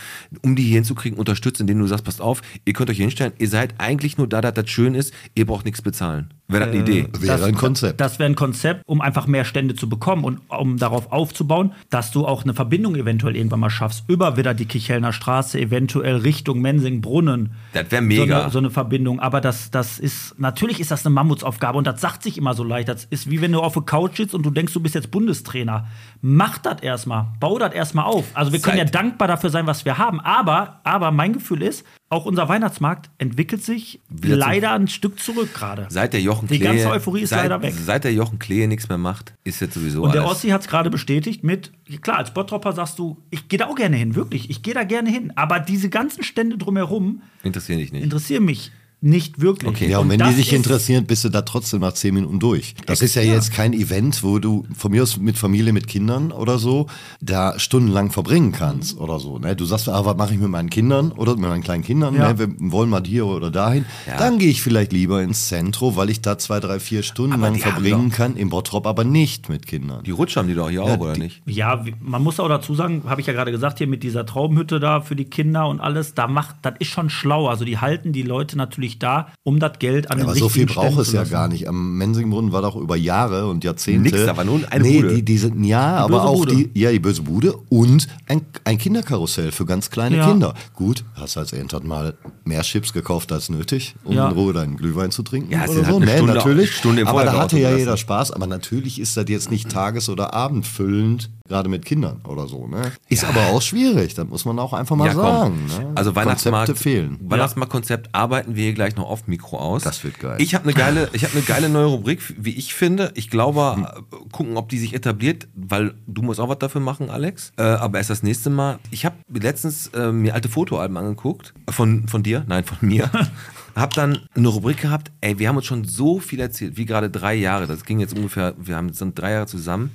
um die hier hinzukriegen, unterstützt, indem du sagst, passt auf, ihr könnt euch hier hinstellen, ihr seid eigentlich nur da, dass das schön ist, ihr braucht nichts bezahlen. Wäre das eine Idee? Wäre ein Konzept. Das wäre ein Konzept, um einfach mehr Stände zu bekommen und um darauf aufzubauen, dass du auch eine Verbindung eventuell irgendwann mal schaffst. Über wieder die Kichelner Straße, eventuell Richtung Mensing-Brunnen. Das wäre mega. So eine, so eine Verbindung. Aber das, das ist, natürlich ist das eine Mammutsaufgabe und das sagt sich immer so leicht. Das ist wie wenn du auf der Couch sitzt und du denkst, du bist jetzt Bundestrainer. Mach das erstmal. Bau das erstmal auf. Also wir können Seit- ja dankbar dafür sein, was wir haben. Aber, aber mein Gefühl ist, auch unser Weihnachtsmarkt entwickelt sich Wieder leider ein Stück zurück gerade. Seit der Jochen Die Klehe, ganze Euphorie ist seit, leider weg. Seit der Jochen Klehe nichts mehr macht, ist jetzt sowieso Und der alles. Ossi hat es gerade bestätigt mit, klar, als Bottropper sagst du, ich gehe da auch gerne hin, wirklich, ich gehe da gerne hin. Aber diese ganzen Stände drumherum Interessiert dich nicht. interessieren mich nicht wirklich. Okay. Ja, und, wenn die sich interessieren, bist du da trotzdem nach zehn Minuten durch. Das ist ja, jetzt kein Event, wo du von mir aus mit Familie, mit Kindern oder so, da stundenlang verbringen kannst oder so. Ne? Du sagst, ah, was mache ich mit meinen Kindern oder mit meinen kleinen Kindern? Ja. Ne? Wir wollen mal hier oder dahin. Dann gehe ich vielleicht lieber ins Zentrum, weil ich da zwei, drei, vier Stunden lang die haben verbringen kann. Im Bottrop aber nicht mit Kindern. Die Rutsche haben die doch hier auch, oder nicht? Ja, man muss auch dazu sagen, habe ich ja gerade gesagt, hier mit dieser Traumhütte da für die Kinder und alles, da macht, das ist schon schlau. Also die halten die Leute natürlich da, um das Geld an Ja, den aber so viel braucht es ja gar nicht. Am Mensingbrunnen war doch über Jahre und Jahrzehnte. Nix, da war nur eine nee, Bude. Die, die sind, ja, aber böse auch Bude. die, ja, die böse Bude und ein, ein Kinderkarussell für ganz kleine Ja. Kinder. Gut, hast als Eltern mal mehr Chips gekauft als nötig, um Ja. in Ruhe deinen Glühwein zu trinken. Ja, oder so. halt eine nee, Stunde- natürlich. Stunde im aber da hatte ja jeder Spaß. Aber natürlich ist das jetzt nicht tages- oder abendfüllend, gerade mit Kindern oder so. Ne? Ist aber auch schwierig. Das muss man auch einfach mal Ja, sagen. Ne? Also Weihnachtsmarkt, Konzepte fehlen. Weihnachtsmarktkonzept arbeiten wir hier gleich noch off Mikro aus. Das wird geil. Ich habe eine geile, ich habe eine geile neue Rubrik, wie ich finde. Ich glaube, äh, gucken, ob die sich etabliert, weil du musst auch was dafür machen, Alex. Äh, aber erst das nächste Mal. Ich habe letztens äh, mir alte Fotoalben angeguckt von von dir, nein von mir. hab dann eine Rubrik gehabt. Ey, wir haben uns schon so viel erzählt, wie gerade drei Jahre. Das ging jetzt ungefähr. Wir haben sind drei Jahre zusammen.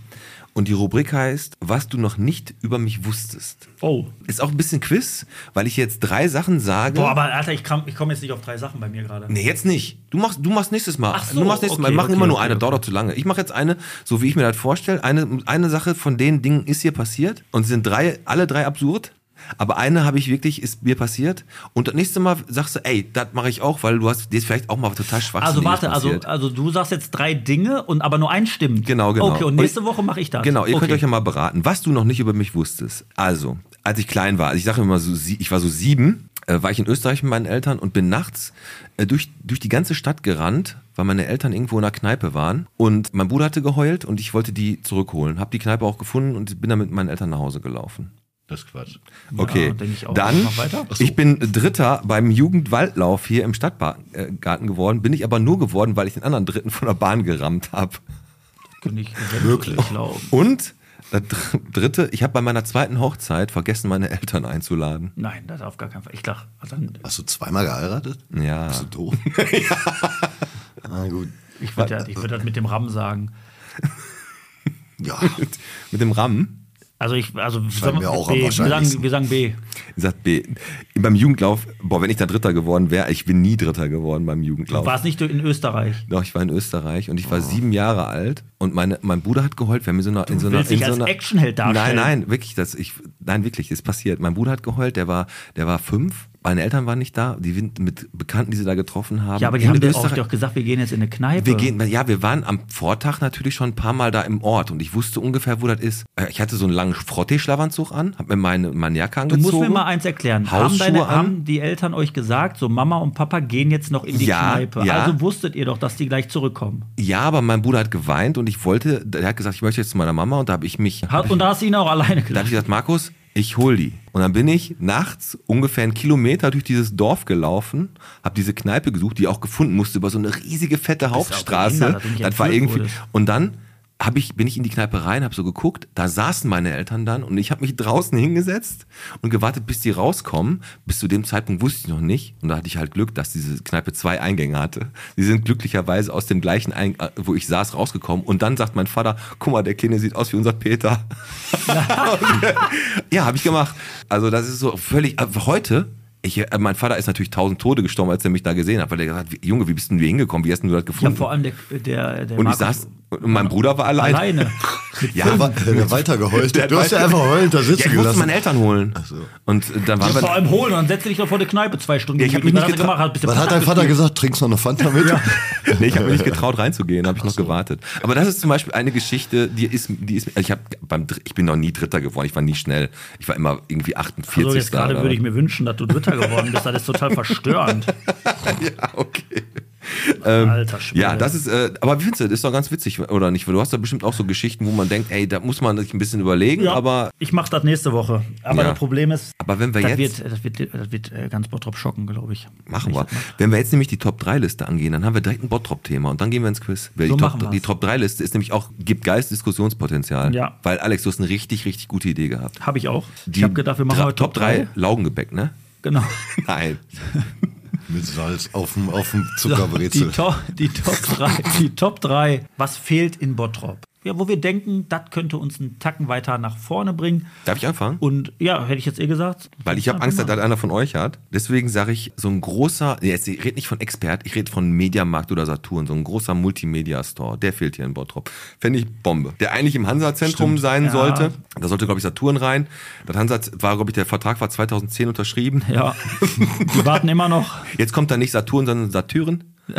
Und die Rubrik heißt, was du noch nicht über mich wusstest. Oh. Ist auch ein bisschen Quiz, weil ich jetzt drei Sachen sage. Boah, aber Alter, ich, ich komme jetzt nicht auf drei Sachen bei mir gerade. Nee, jetzt nicht. Du machst, du machst nächstes Mal. Ach so, du machst nächstes Mal. okay, Wir machen okay, immer nur okay, eine, okay. dauert doch zu lange. Ich mache jetzt eine, so wie ich mir das vorstelle. Eine, eine Sache von den Dingen ist hier passiert und sind drei, alle drei absurd. Aber eine habe ich wirklich, ist mir passiert. Und das nächste Mal sagst du, ey, das mache ich auch, weil du hast dir ist vielleicht auch mal total schwach Also warte, also, also du sagst jetzt drei Dinge und aber nur ein stimmt. Genau, genau. Okay, und Und nächste ich- Woche mache ich das. Genau, ihr okay. könnt euch ja mal beraten, was du noch nicht über mich wusstest. Also, als ich klein war, also ich sage immer so, ich war so sieben, äh, war ich in Österreich mit meinen Eltern und bin nachts äh, durch, durch die ganze Stadt gerannt, weil meine Eltern irgendwo in einer Kneipe waren. Und mein Bruder hatte geheult und ich wollte die zurückholen. Hab die Kneipe auch gefunden und bin dann mit meinen Eltern nach Hause gelaufen. Das ist Quatsch. Okay, denk ich auch. dann, weiter. ich bin Dritter beim Jugendwaldlauf hier im Stadtgarten geworden. Bin ich aber nur geworden, weil ich den anderen Dritten von der Bahn gerammt habe. Kann ich wirklich glauben. Und das Dr- Dritte, ich habe bei meiner zweiten Hochzeit vergessen, meine Eltern einzuladen. Nein, das auf gar keinen Fall. Ich dachte, dann, Hast du zweimal geheiratet? Ja. Bist du doof? Na gut. ich würde ja, würd das mit dem RAM sagen. Ja, Mit dem RAM. Also ich, also sagen mir auch B. Wir sagen, wir sagen B. Sagt B. Beim Jugendlauf, boah, wenn ich da Dritter geworden wäre, ich bin nie Dritter geworden beim Du Jugendlauf. warst nicht in Österreich. Doch, ich war in Österreich und ich Oh. war sieben Jahre alt und meine, mein Bruder hat geheult. Wir haben in so einer, in so einer, in so einer Actionheld darstellen. Nein, nein, wirklich, das, ich, nein, wirklich, ist passiert. Mein Bruder hat geheult, der war, der war fünf. Meine Eltern waren nicht da, die sind mit Bekannten, die sie da getroffen haben. Ja, aber die haben dir auch doch gesagt, wir gehen jetzt in eine Kneipe. Wir gehen, ja, wir waren am Vortag natürlich schon ein paar Mal da im Ort und ich wusste ungefähr, wo das ist. Äh, Ich hatte so einen langen Frottee-Schlafanzug an, hab mir meine, meine Jacke Du angezogen. musst mir mal eins erklären. Haben, Hausschuhe deine, an. haben die Eltern euch gesagt, so Mama und Papa gehen jetzt noch in die Ja, Kneipe? ja. Also wusstet ihr doch, dass die gleich zurückkommen. Ja, aber mein Bruder hat geweint und ich wollte, der hat gesagt, ich möchte jetzt zu meiner Mama und da habe ich mich, Hat, und da hast du ihn auch alleine da habe gelassen. ich gesagt, Markus, ich hol die. Und dann bin ich nachts ungefähr einen Kilometer durch dieses Dorf gelaufen, habe diese Kneipe gesucht, die auch gefunden musste über so eine riesige fette Hauptstraße. Das war irgendwie. wurdest. Und dann hab ich, bin ich in die Kneipe rein, habe so geguckt, da saßen meine Eltern dann und ich habe mich draußen hingesetzt und gewartet, bis die rauskommen. Bis zu dem Zeitpunkt wusste ich noch nicht und da hatte ich halt Glück, dass diese Kneipe zwei Eingänge hatte. Sie sind glücklicherweise aus dem gleichen, Ein äh, wo ich saß, rausgekommen und dann sagt mein Vater, guck mal, der Kleine sieht aus wie unser Peter. ja, habe ich gemacht. Also das ist so völlig, äh, heute ich, äh, mein Vater ist natürlich tausend Tode gestorben, als er mich da gesehen hat, weil er gesagt hat, Junge, wie bist denn du hier hingekommen? Wie hast denn du das Ja, gefunden? vor allem der, der, der und ich Markus saß, und mein Bruder war allein. alleine. Ja, Der, der weiter geheult. Der Du hast ja einfach heulend da ja, sitzen ich musste meine Eltern holen. Und äh, dann waren Ja, vor wir. allem holen und dann setz dich doch vor der Kneipe zwei Stunden. Ja, ich hab mich nicht hast du getra- gemacht? Was hat dein Vater gespielt? gesagt? Trinkst du noch eine Fanta mit? Nee, ich habe mir nicht getraut reinzugehen, habe ich noch gewartet. Aber das ist zum Beispiel eine Geschichte, die ist, die ist, ich habe beim, ich bin noch nie Dritter geworden, ich war nie schnell, ich war immer irgendwie 48. Also jetzt gerade würde ich mir wünschen, dass du Dritter geworden bist. Das ist total verstörend. ja, okay. Alter Schwede. Ja, das ist, äh, aber wie findest du, das ist doch ganz witzig, oder nicht? Weil Du hast da bestimmt auch so Geschichten, wo man denkt, ey, da muss man sich ein bisschen überlegen, Ja, aber, ich mache das nächste Woche. Aber Ja. das Problem ist, aber wenn wir das jetzt, wird, das wird, das wird äh, ganz Bottrop schocken, glaube ich. machen wir. Wenn wir jetzt nämlich die Top-3-Liste angehen, dann haben wir direkt ein Bottrop-Thema und dann gehen wir ins Quiz. Weil So die, machen Top, die Top-3-Liste ist nämlich auch, gibt Geist Diskussionspotenzial. Ja. Weil Alex, du hast eine richtig, richtig gute Idee gehabt. Habe ich auch. Die ich habe gedacht, wir machen heute Top 3 Laugengebäck, ne? Genau. Nein. Mit Salz auf dem, auf dem Die, Zuckerbrezel. Top, die, Top 3, die Top 3, was fehlt in Bottrop? Ja, wo wir denken, das könnte uns einen Tacken weiter nach vorne bringen. Darf ich anfangen? Und ja, hätte ich jetzt eh gesagt. Weil ich habe Angst, dass das einer von euch hat. Deswegen sage ich, so ein großer, jetzt, ich rede nicht von Expert, ich rede von Mediamarkt oder Saturn, so ein großer Multimedia-Store, der fehlt hier in Bottrop. Fände ich Bombe. Der eigentlich im Hansa-Zentrum sein Ja. sollte. Da sollte, glaube ich, Saturn rein. Das Hansa war, glaube ich, der Vertrag war 2010 unterschrieben. Ja, die warten immer noch. Jetzt kommt da nicht Saturn, sondern Satyren.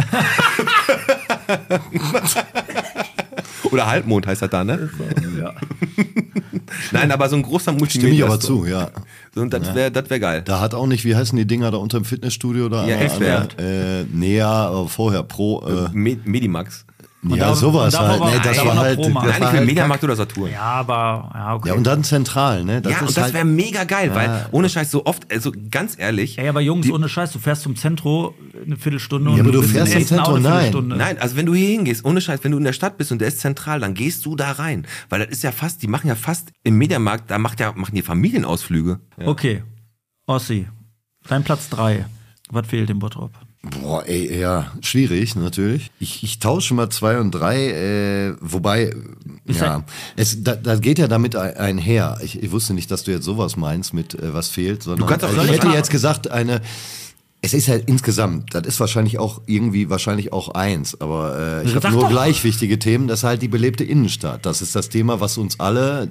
Oder Halbmond heißt das da, ne? Ja. Nein, aber so ein großer Multimedia. Stimme ich aber zu, ja. So, das wäre das wär geil. Da hat auch nicht, wie heißen die Dinger da unter dem Fitnessstudio da? Ja, der- Äh, nee, ja, aber vorher Pro. Äh, Me Medimax. Ja, da- sowas und halt. Nee, aber das war halt. Machen. Das Nein, war ich will halt Mediamarkt oder Saturn. Ja, aber, ja, okay. ja, und dann zentral, ne? Das ja, ist und das halt, wäre mega geil, weil ohne Scheiß so oft, also ganz ehrlich. Ey, aber Jungs, ohne Scheiß, du fährst zum Zentro eine Viertelstunde und Ja, aber du bist fährst zum Zentro, nein. Viertelstunde. Nein, also wenn du hier hingehst, ohne Scheiß, wenn du in der Stadt bist und der ist zentral, dann gehst du da rein. Weil das ist ja fast, die machen ja fast im Mediamarkt, da macht ja, machen die Familienausflüge. Okay, Ossi, dein Platz 3. Was fehlt im Bottrop? Boah, ey, ja, schwierig, natürlich. Ich, ich tausche mal zwei und drei, äh, wobei, Ist ja, es, da, das geht ja damit ein- einher. Ich, ich wusste nicht, dass du jetzt sowas meinst mit, äh, was fehlt, sondern kannst auch- ich hätte jetzt gesagt, eine, es ist halt insgesamt, das ist wahrscheinlich auch irgendwie, wahrscheinlich auch eins, aber äh, ich Sag habe nur doch. gleich wichtige Themen, das ist halt die belebte Innenstadt. Das ist das Thema, was uns alle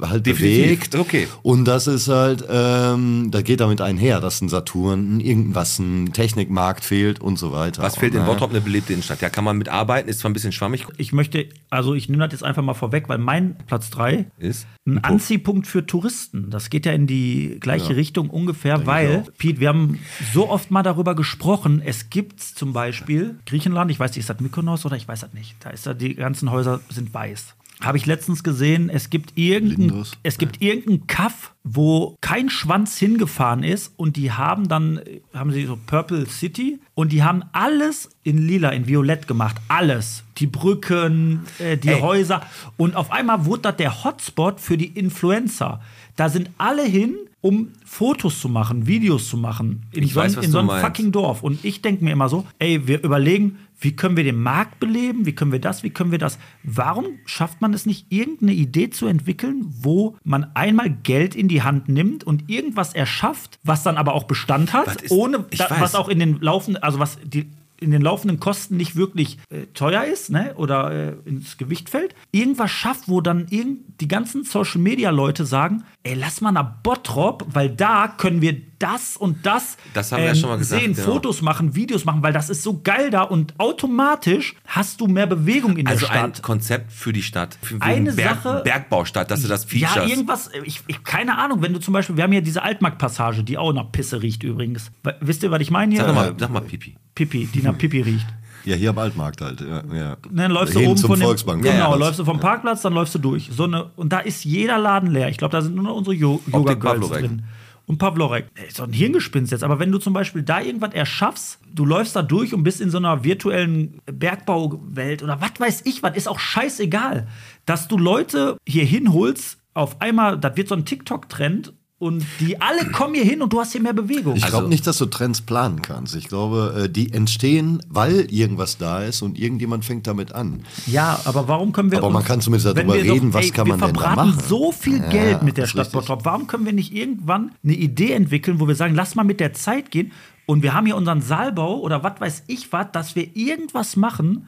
äh, halt Definitiv, bewegt. okay. Und das ist halt, ähm, da geht damit einher, dass ein Saturn, ein irgendwas, ein Technikmarkt fehlt und so weiter. Was fehlt in Und, Bottrop? Eine belebte Innenstadt. Ja, kann man mitarbeiten, ist zwar ein bisschen schwammig. Ich möchte, also ich nehme das jetzt einfach mal vorweg, weil mein Platz 3 Ist ein ein Puff. Anziehpunkt für Touristen. Das geht ja in die gleiche Richtung ungefähr, weil, Pete, wir haben so oft mal darüber gesprochen, es gibt zum Beispiel Griechenland, ich weiß nicht, ist das Mykonos oder ich weiß das nicht, da ist da, die ganzen Häuser sind weiß. Habe ich letztens gesehen, es gibt irgendein, Lindus? es gibt irgendein Kaff, wo kein Schwanz hingefahren ist und die haben dann, haben sie so Purple City und die haben alles in lila, in violett gemacht. Alles. Die Brücken, äh, die Ey. Häuser. Und auf einmal wurde das der Hotspot für die Influencer. Da sind alle hin, um Fotos zu machen, Videos zu machen. In Ich so, weiß, in so einem meinst. fucking Dorf. Und ich denke mir immer so, ey, wir überlegen, wie können wir den Markt beleben? Wie können wir das? Wie können wir das? Warum schafft man es nicht, irgendeine Idee zu entwickeln, wo man einmal Geld in die Hand nimmt und irgendwas erschafft, was dann aber auch Bestand hat, ist- ohne da, was auch in den laufenden, also was die in den laufenden Kosten nicht wirklich äh, teuer ist, ne, oder äh, ins Gewicht fällt, irgendwas schafft, wo dann irgend die ganzen Social Media Leute sagen, ey, lass mal nach Bottrop, weil da können wir das und das, Das haben wir ja schon mal gesagt, sehen, genau. Fotos machen, Videos machen, weil das ist so geil da und automatisch hast du mehr Bewegung in Also der ein Stadt. Konzept für die Stadt. Für für Eine Berg, Sache- Bergbaustadt, dass du das Ja, features. irgendwas, ich, ich, keine Ahnung, wenn du zum Beispiel, wir haben ja diese Altmarktpassage, die auch nach Pisse riecht übrigens. Wisst ihr, was ich meine hier? sag, mal, Äh, sag mal, Pipi. Pipi, die nach Pipi riecht. Ja, hier am Altmarkt halt. Ja, ja. Dann läufst du Hin oben zum von dem, Volksbank. Genau, Ja, läufst du vom Parkplatz, dann läufst du durch. So eine, und da ist jeder Laden leer. Ich glaube, da sind nur noch unsere Jo- Yoga Girls drin. Und Pavlorek. Ey, So ein Hirngespinst jetzt. Aber wenn du zum Beispiel da irgendwas erschaffst, du läufst da durch und bist in so einer virtuellen Bergbauwelt oder was weiß ich, was ist auch scheißegal. Dass du Leute hier hinholst, auf einmal, das wird so ein TikTok-Trend und die alle kommen hier hin und du hast hier mehr Bewegung. Ich Also- glaube nicht, dass du Trends planen kannst. Ich glaube, äh, die entstehen, weil irgendwas da ist und irgendjemand fängt damit an. Ja, aber warum können wir. Aber man uns- kann zumindest darüber wir reden, was kann wir man denn da verbraten machen? so viel Ja, Geld mit der Stadt. Bottrop. Warum können wir nicht irgendwann eine Idee entwickeln, wo wir sagen, lass mal mit der Zeit gehen und wir haben hier unseren Saalbau oder was weiß ich was, dass wir irgendwas machen,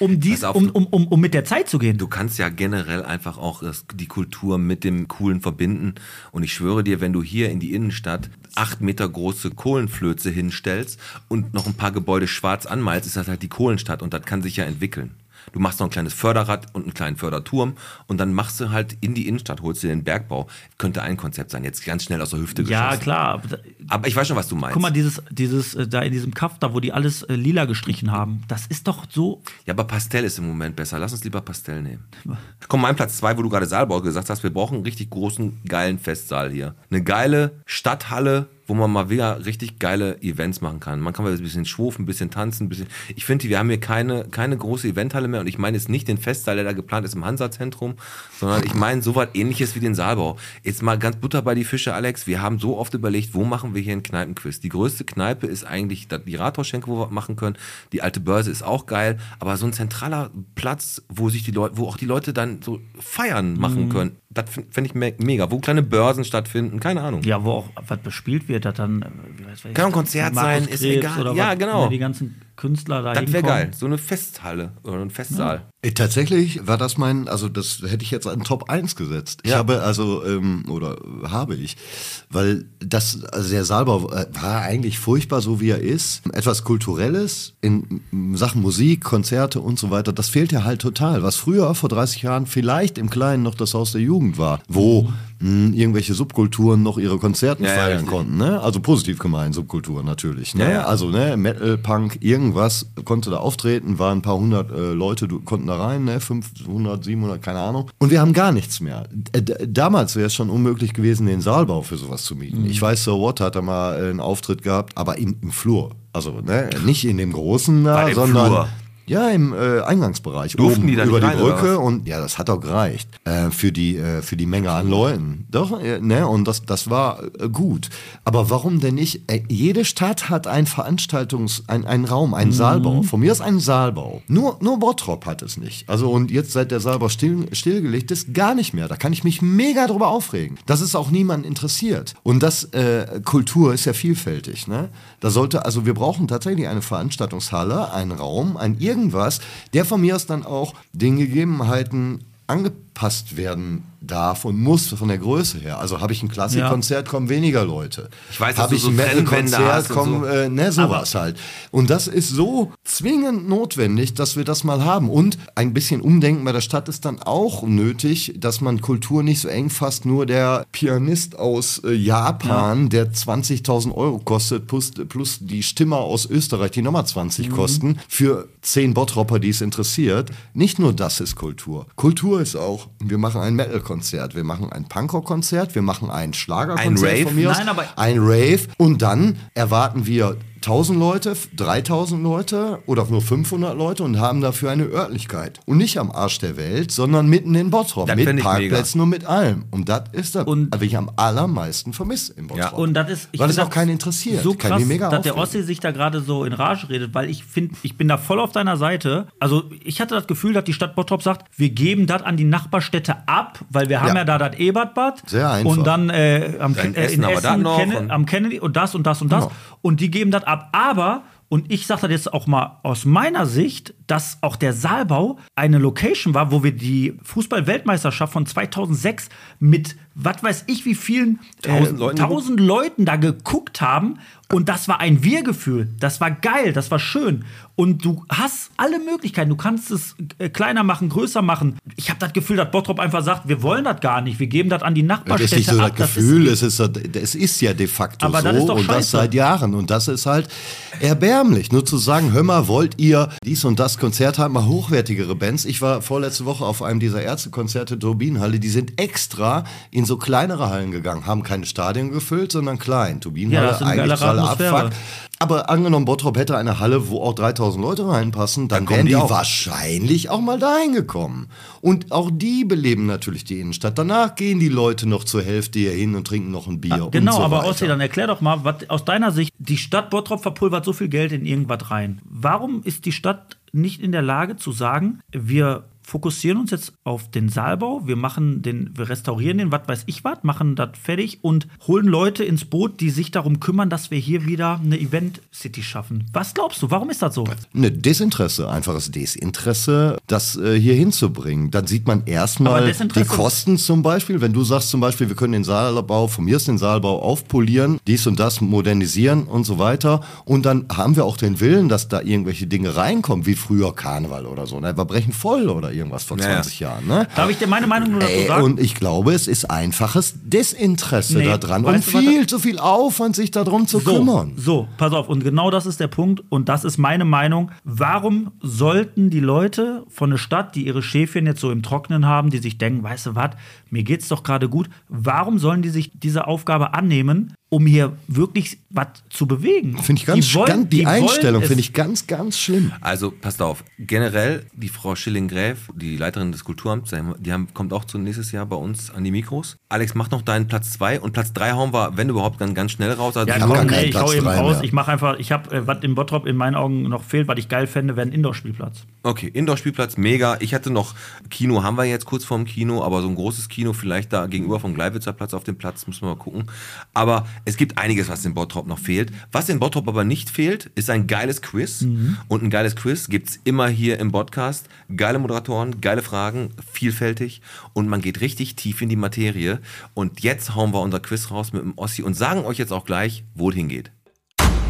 um, dies, auf, um, um, um, um mit der Zeit zu gehen. Du kannst ja generell einfach auch die Kultur mit dem Coolen verbinden. Und ich schwöre dir, wenn du hier in die Innenstadt acht Meter große Kohlenflöze hinstellst und noch ein paar Gebäude schwarz anmalst, ist das halt die Kohlenstadt und das kann sich ja entwickeln. Du machst noch ein kleines Förderrad und einen kleinen Förderturm und dann machst du halt in die Innenstadt, holst dir den Bergbau. Könnte ein Konzept sein. Jetzt ganz schnell aus der Hüfte ja, geschossen. klar. Aber ich weiß schon, was du meinst. Guck mal, dieses, dieses äh, da in diesem Kaff, da wo die alles äh, lila gestrichen haben, das ist doch so. Ja, aber Pastell ist im Moment besser. Lass uns lieber Pastell nehmen. Komm, mein Platz zwei, wo du gerade Saalbau gesagt hast, wir brauchen einen richtig großen, geilen Festsaal hier. Eine geile Stadthalle, wo man mal wieder richtig geile Events machen kann. Man kann mal ein bisschen schwufen, ein bisschen tanzen, ein bisschen. Ich finde, wir haben hier keine, keine große Eventhalle mehr und ich meine jetzt nicht den Festsaal, der da geplant ist im Hansa-Zentrum, sondern ich meine so was ähnliches wie den Saalbau. Jetzt mal ganz Butter bei die Fische, Alex. Wir haben so oft überlegt, wo machen wir hier einen Kneipenquiz? Die größte Kneipe ist eigentlich die Rathausschenke, wo wir machen können. Die alte Börse ist auch geil, aber so ein zentraler Platz, wo sich die Leute, wo auch die Leute dann so feiern machen Mhm. können, das finde ich me mega. Wo kleine Börsen stattfinden, keine Ahnung. Ja, wo auch was bespielt wird, das dann. äh, wie weiß Kann ein Konzert sein, ist egal. Oder Ja, was, genau. ne, Die ganzen Künstler da Das wäre geil. So eine Festhalle oder ein Festsaal. Äh, Tatsächlich war das mein, also das hätte ich jetzt an Top 1 gesetzt. Ich Ja. habe also, ähm, oder habe ich, weil das, also der Saalbau äh, war eigentlich furchtbar, so wie er ist. Etwas Kulturelles in Sachen Musik, Konzerte und so weiter, das fehlt ja halt total. Was früher, vor 30 Jahren, vielleicht im Kleinen noch das Haus der Jugend war, wo mh, irgendwelche Subkulturen noch ihre Konzerte Ja, ja, feiern richtig. konnten. Ne? Also positiv gemeint, Subkulturen natürlich. Ne? Ja, ja. Also ne, Metal, Punk, irgendwas konnte da auftreten, waren ein paar hundert äh, Leute, du, konnten da rein, ne? 500, 700, keine Ahnung. Und wir haben gar nichts mehr. Äh, d- damals wäre es schon unmöglich gewesen, den Saalbau für sowas zu mieten. Mhm. Ich weiß, So What hat da mal äh, einen Auftritt gehabt, aber im, im Flur. Also ne, nicht in dem großen da, sondern Flur. Ja im äh, Eingangsbereich Durften die da über die Brücke und ja, das hat auch gereicht äh, für die äh, für die Menge an Leuten. Doch, äh, ne, und das das war äh, gut. Aber warum denn nicht? Äh, jede Stadt hat ein Veranstaltungs ein, einen Raum, einen Saalbau. Von mir ist ein Saalbau. Nur nur Bottrop hat es nicht. Also und jetzt seit der Saalbau still, stillgelegt ist gar nicht mehr. Da kann ich mich mega drüber aufregen. Das ist auch niemand interessiert. Und das Kultur ist ja vielfältig, ne? Da sollte also wir brauchen tatsächlich eine Veranstaltungshalle, einen Raum, ein irgendwas, der von mir aus dann auch den Gegebenheiten angepasst werden darf und muss von der Größe her. Also habe ich ein Klassikkonzert, kommen weniger Leute. Ich weiß, habe ich so ein Metal-Konzert, kommen so. äh, ne, sowas halt. Und das ist so zwingend notwendig, dass wir das mal haben. Und ein bisschen Umdenken bei der Stadt ist dann auch nötig, dass man Kultur nicht so eng fasst. Nur der Pianist aus äh, Japan, der 20.000 Euro kostet, plus, plus die Stimme aus Österreich, die nochmal 20 Mhm. kosten, für 10 Bottropper, die es interessiert. Nicht nur das ist Kultur. Kultur ist auch, wir machen ein Metal-Konzert, wir machen ein Punkrock-Konzert, wir machen ein Schlagerkonzert Ein Rave? von mir aus, Nein, aber- ein Rave. Und dann erwarten wir 1000 Leute, 3000 Leute oder nur 500 Leute und haben dafür eine Örtlichkeit. Und nicht am Arsch der Welt, sondern mitten in Bottrop. Das mit Parkplätzen und mit allem. Und das ist das, Und- was ich am allermeisten vermisse in Bottrop. Ja. Und das ist, ich Weil es auch keinen interessiert. So krass, mega dass der. Ossi sich da gerade so in Rage redet, weil ich finde, ich bin da voll auf deiner Seite. Also ich hatte das Gefühl, dass die Stadt Bottrop sagt, wir geben das an die Nachbarstädte ab, weil wir haben ja, Ja. da das Ebertbad. Sehr einfach. Und dann äh, am, äh, Essen noch Kenne- am Kennedy und das und das und das. Genau. Und die geben das ab. Aber und ich sage das jetzt auch mal aus meiner Sicht, dass auch der Saalbau eine Location war, wo wir die Fußball-Weltmeisterschaft von 2006 mit, was weiß ich, wie vielen Tausend Leuten tausend Leuten da geguckt haben. Und das war ein Wir-Gefühl. Das war geil, das war schön. Und du hast alle Möglichkeiten. Du kannst es äh, kleiner machen, größer machen. Ich habe das Gefühl, dass Bottrop einfach sagt, wir wollen das gar nicht. Wir geben das an die Das ist Nachbarstädte nicht so das ab. Das Gefühl, ist, es ist, es ist ja de facto Aber so das und das seit Jahren. Und das ist halt erbärmlich. Nur zu sagen, hör mal, wollt ihr dies und das Konzert haben, mal hochwertigere Bands. Ich war vorletzte Woche auf einem dieser Ärztekonzerte Turbinenhalle, die sind extra in so kleinere Hallen gegangen, haben keine Stadien gefüllt, sondern klein. Ja, Turbinenhalle, das ist eine eigentlich Atmosphäre. Abfuck. Aber angenommen, Bottrop hätte eine Halle, wo auch 3000 Leute reinpassen, dann kommen wären die auch. wahrscheinlich auch mal dahin gekommen. Und auch die beleben natürlich die Innenstadt. Danach gehen die Leute noch zur Hälfte hier hin und trinken noch ein Bier. Genau, und so aber. Ossi, dann erklär doch mal, was aus deiner Sicht, die Stadt Bottrop verpulvert so viel Geld in irgendwas rein. Warum ist die Stadt nicht in der Lage zu sagen, wir fokussieren uns jetzt auf den Saalbau, wir machen den, wir restaurieren den, was weiß ich was, machen das fertig und holen Leute ins Boot, die sich darum kümmern, dass wir hier wieder eine Event City schaffen. Was glaubst du, warum ist das so? Ne, Desinteresse, einfaches Desinteresse, das äh, hier hinzubringen. Dann sieht man erstmal die Kosten zum Beispiel. Wenn du sagst zum Beispiel, wir können den Saalbau, von mir ist den Saalbau aufpolieren, dies und das modernisieren und so weiter. Und dann haben wir auch den Willen, dass da irgendwelche Dinge reinkommen, wie früher Karneval oder so. Ne? Wir brechen voll oder irgendwas vor Ja, ja. 20 Jahren. Ne? Darf ich dir meine Meinung nur dazu Ey, sagen? und ich glaube, es ist einfaches Desinteresse Nee, daran und viel zu viel Aufwand, sich darum zu so, kümmern. So, pass auf. Und genau das ist der Punkt. Und das ist meine Meinung. Warum sollten die Leute von der Stadt, die ihre Schäfchen jetzt so im Trocknen haben, die sich denken, weißt du was, mir geht's doch gerade gut, warum sollen die sich diese Aufgabe annehmen, um hier wirklich was zu bewegen. Finde ich ganz, Die wollen- ganz die, die Einstellung finde ich ganz, ganz schlimm. Also passt auf, generell die Frau Schilling-Gräf, die Leiterin des Kulturamts, die haben, kommt auch zu nächstes Jahr bei uns an die Mikros. Alex, mach noch deinen Platz zwei und Platz drei hauen wir, wenn überhaupt, dann ganz schnell raus. Also Ja, komm, nee, ich hau eben raus. Ich mache einfach, ich habe, äh, was in Bottrop in meinen Augen noch fehlt, was ich geil fände, wäre ein Indoor-Spielplatz. Okay, Indoor-Spielplatz, mega. Ich hatte noch Kino, haben wir jetzt kurz vorm Kino, aber so ein großes Kino vielleicht da gegenüber vom Gleiwitzer Platz auf dem Platz, müssen wir mal gucken. Aber es gibt einiges, was in Bottrop noch fehlt. Was in Bottrop aber nicht fehlt, ist ein geiles Quiz. Und ein geiles Quiz gibt's immer hier im Podcast. Geile Moderatoren, geile Fragen, vielfältig und man geht richtig tief in die Materie. Und jetzt hauen wir unser Quiz raus mit dem Ossi und sagen euch jetzt auch gleich, wo es hingeht.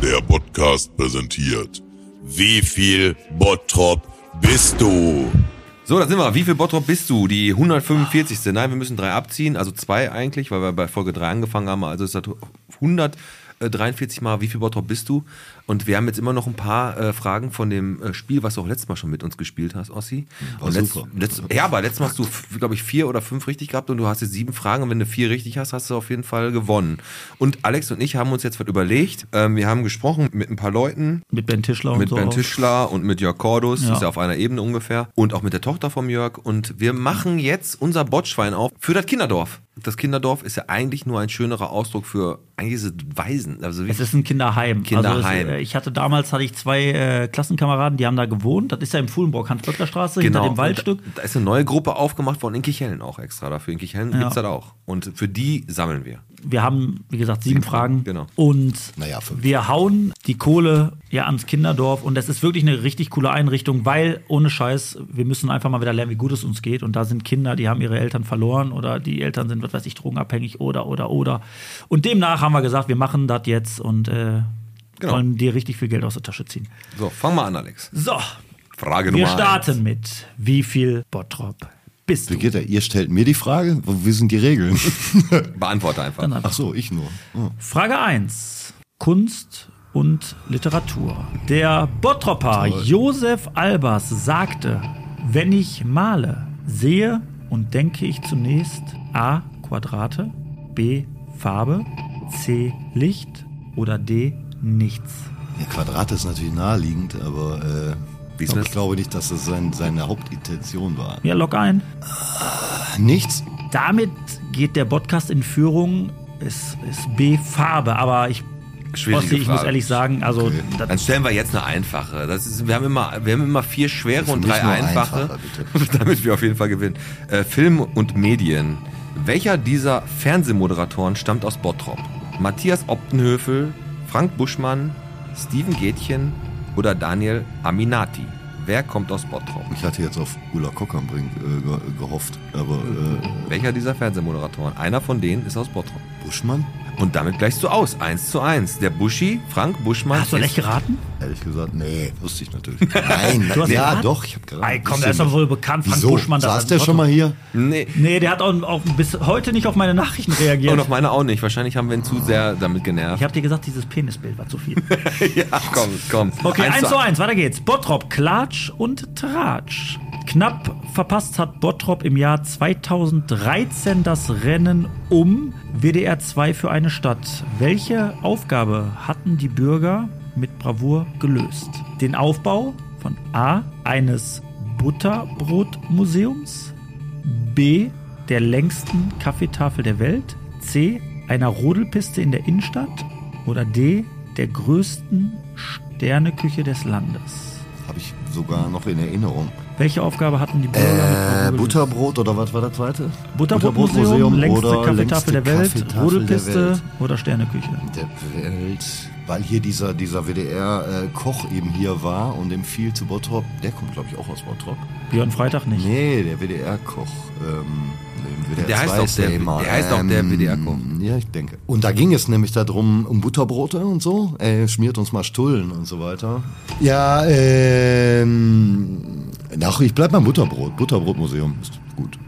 Der Podcast präsentiert. Wie viel Bottrop bist du? So, da sind wir. Wie viel Bottrop bist du? Die 145. Nein, wir müssen drei abziehen, also zwei eigentlich, weil wir bei Folge drei angefangen haben. Also ist das 143 Mal, wie viel Bottrop bist du? Und wir haben jetzt immer noch ein paar äh, Fragen von dem äh, Spiel, was du auch letztes Mal schon mit uns gespielt hast, Ossi. War Und letzt, super. letzt, ja, aber letztes Mal hast du, glaube ich, vier oder fünf richtig gehabt und du hast jetzt sieben Fragen. Und wenn du vier richtig hast, hast du auf jeden Fall gewonnen. Und Alex und ich haben uns jetzt was überlegt. Ähm, wir haben gesprochen mit ein paar Leuten, Mit Ben Tischler und mit so. Ben auch. Tischler und mit Jörg Cordus, Ja. ist ja auf einer Ebene ungefähr. Und auch mit der Tochter vom Jörg. Und wir machen jetzt unser Botschwein auf für das Kinderdorf. Das Kinderdorf ist ja eigentlich nur ein schönerer Ausdruck für, eigentlich es Waisen. Also wie, Es ist ein Kinderheim. Kinderheim. Also es, äh, ich hatte damals hatte ich zwei äh, Klassenkameraden, die haben da gewohnt. Das ist ja im Fuhlenbrock, Hans-Böckler-Straße, hinter dem Waldstück. Da, da ist eine neue Gruppe aufgemacht worden in Kichellen auch extra dafür. In Kichellen Ja. gibt's das auch. Und für die sammeln wir. Wir haben, wie gesagt, sieben Fragen. genau. Und Naja, wir hauen die Kohle ja ans Kinderdorf. Und es ist wirklich eine richtig coole Einrichtung, weil ohne Scheiß, wir müssen einfach mal wieder lernen, wie gut es uns geht. Und da sind Kinder, die haben ihre Eltern verloren oder die Eltern sind, was weiß ich, drogenabhängig oder, oder, oder. Und demnach haben wir gesagt, wir machen das jetzt und äh, Genau. wollen dir richtig viel Geld aus der Tasche ziehen. So, fang mal an, Alex. So, Frage wir Nummer starten mit wie viel Bottrop bist Wie du? geht der? Ihr stellt mir die Frage, wo- wie sind die Regeln? eins. Beantworte einfach. Dann Ach so, ich nur. Oh. Frage 1. Kunst und Literatur. Der Bottropper Toll. Josef Albers sagte, wenn ich male, sehe und denke ich zunächst A. Quadrate, B. Farbe, C. Licht oder D. Nichts. Ja, Quadrat ist natürlich naheliegend, aber äh, aber das? ich glaube nicht, dass das sein, seine Hauptintention war. Ja, log ein. Nichts? Damit geht der Podcast in Führung. Es ist B. Farbe, aber ich, Schwierige Ossi, ich muss ehrlich sagen, also Okay. Dann stellen wir jetzt eine einfache. Das ist, wir, haben immer, wir haben immer vier schwere Für und drei einfache, damit wir auf jeden Fall gewinnen. Äh, Film und Medien. Welcher dieser Fernsehmoderatoren stammt aus Bottrop? Matthias Optenhöfel, Frank Buschmann, Steven Gätchen oder Daniel Aminati? Wer kommt aus Bottrop? Ich hatte jetzt auf Ulla Kockernbrink äh, ge gehofft, aber äh, Welcher dieser Fernsehmoderatoren? Einer von denen ist aus Bottrop. Buschmann? Und damit gleichst du aus. Eins zu eins. Der Buschi, Frank Buschmann. hast du echt geraten? Ehrlich gesagt, nee, wusste ich natürlich. Nein, Du hast ja, geraten? doch, ich habe gerade. Ey, komm, der ist doch wohl bekannt, Frank Wieso? Buschmann. das Saß der schon mal hier? Nee. Nee, der hat auch, auch bis heute nicht auf meine Nachrichten reagiert. Und auf meine auch nicht. Wahrscheinlich haben wir ihn zu sehr damit genervt. ich habe dir gesagt, dieses Penisbild war zu viel. ja, komm, komm. Okay, Eins 1 zu zu 1, weiter geht's. Bottrop, Klatsch und Tratsch. Knapp verpasst hat Bottrop im Jahr 2013 das Rennen um WDR 2 für eine Stadt. Welche Aufgabe hatten die Bürger mit Bravour gelöst? Den Aufbau von A. eines Butterbrotmuseums, B. der längsten Kaffeetafel der Welt, C. einer Rodelpiste in der Innenstadt oder D. der größten Sterneküche des Landes. Habe ich sogar noch in Erinnerung. Welche Aufgabe hatten die Bürger Äh? Butterbrot oder was war der zweite? Butterbrotmuseum, längste oder Kaffeetafel der Welt, der Welt. oder Sterneküche. Der Welt. Weil hier dieser, dieser WDR-Koch eben hier war und dem viel zu Bottrop. Der kommt, glaube ich, auch aus Bottrop. Björn Freitag nicht. Nee, der WDR-Koch. Ähm, WDR Der heißt 2 auch ist der- immer, der heißt auch der WDR-Koch. Ja, ich denke. Und da ging es nämlich darum, um Butterbrote und so. Ey, schmiert uns mal Stullen und so weiter. Ja, ähm. Ach, ich bleib beim Butterbrot. Butterbrotmuseum ist gut.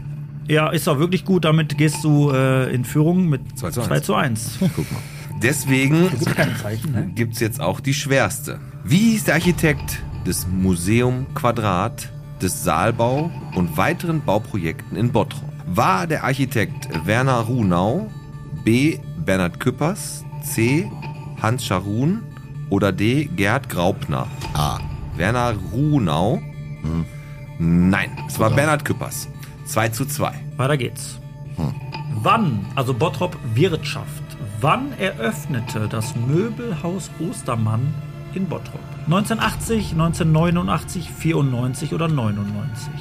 Ja, ist auch wirklich gut. Damit gehst du äh, in Führung mit 2 zu 1. 2 zu 1. Guck mal. Deswegen Gibt ne? gibt's jetzt auch die schwerste. Wie hieß der Architekt des Museum Quadrat, des Saalbau und weiteren Bauprojekten in Bottrop? War der Architekt Werner Runau, B. Bernhard Küppers, C. Hans Scharun oder D. Gerd Graupner? A. Werner Runau? Nein, es war Bernhard Küppers. 2 zu 2. Weiter geht's. Wann, also Bottrop Wirtschaft, wann eröffnete das Möbelhaus Ostermann in Bottrop? 1980, 1989, 94 oder 99?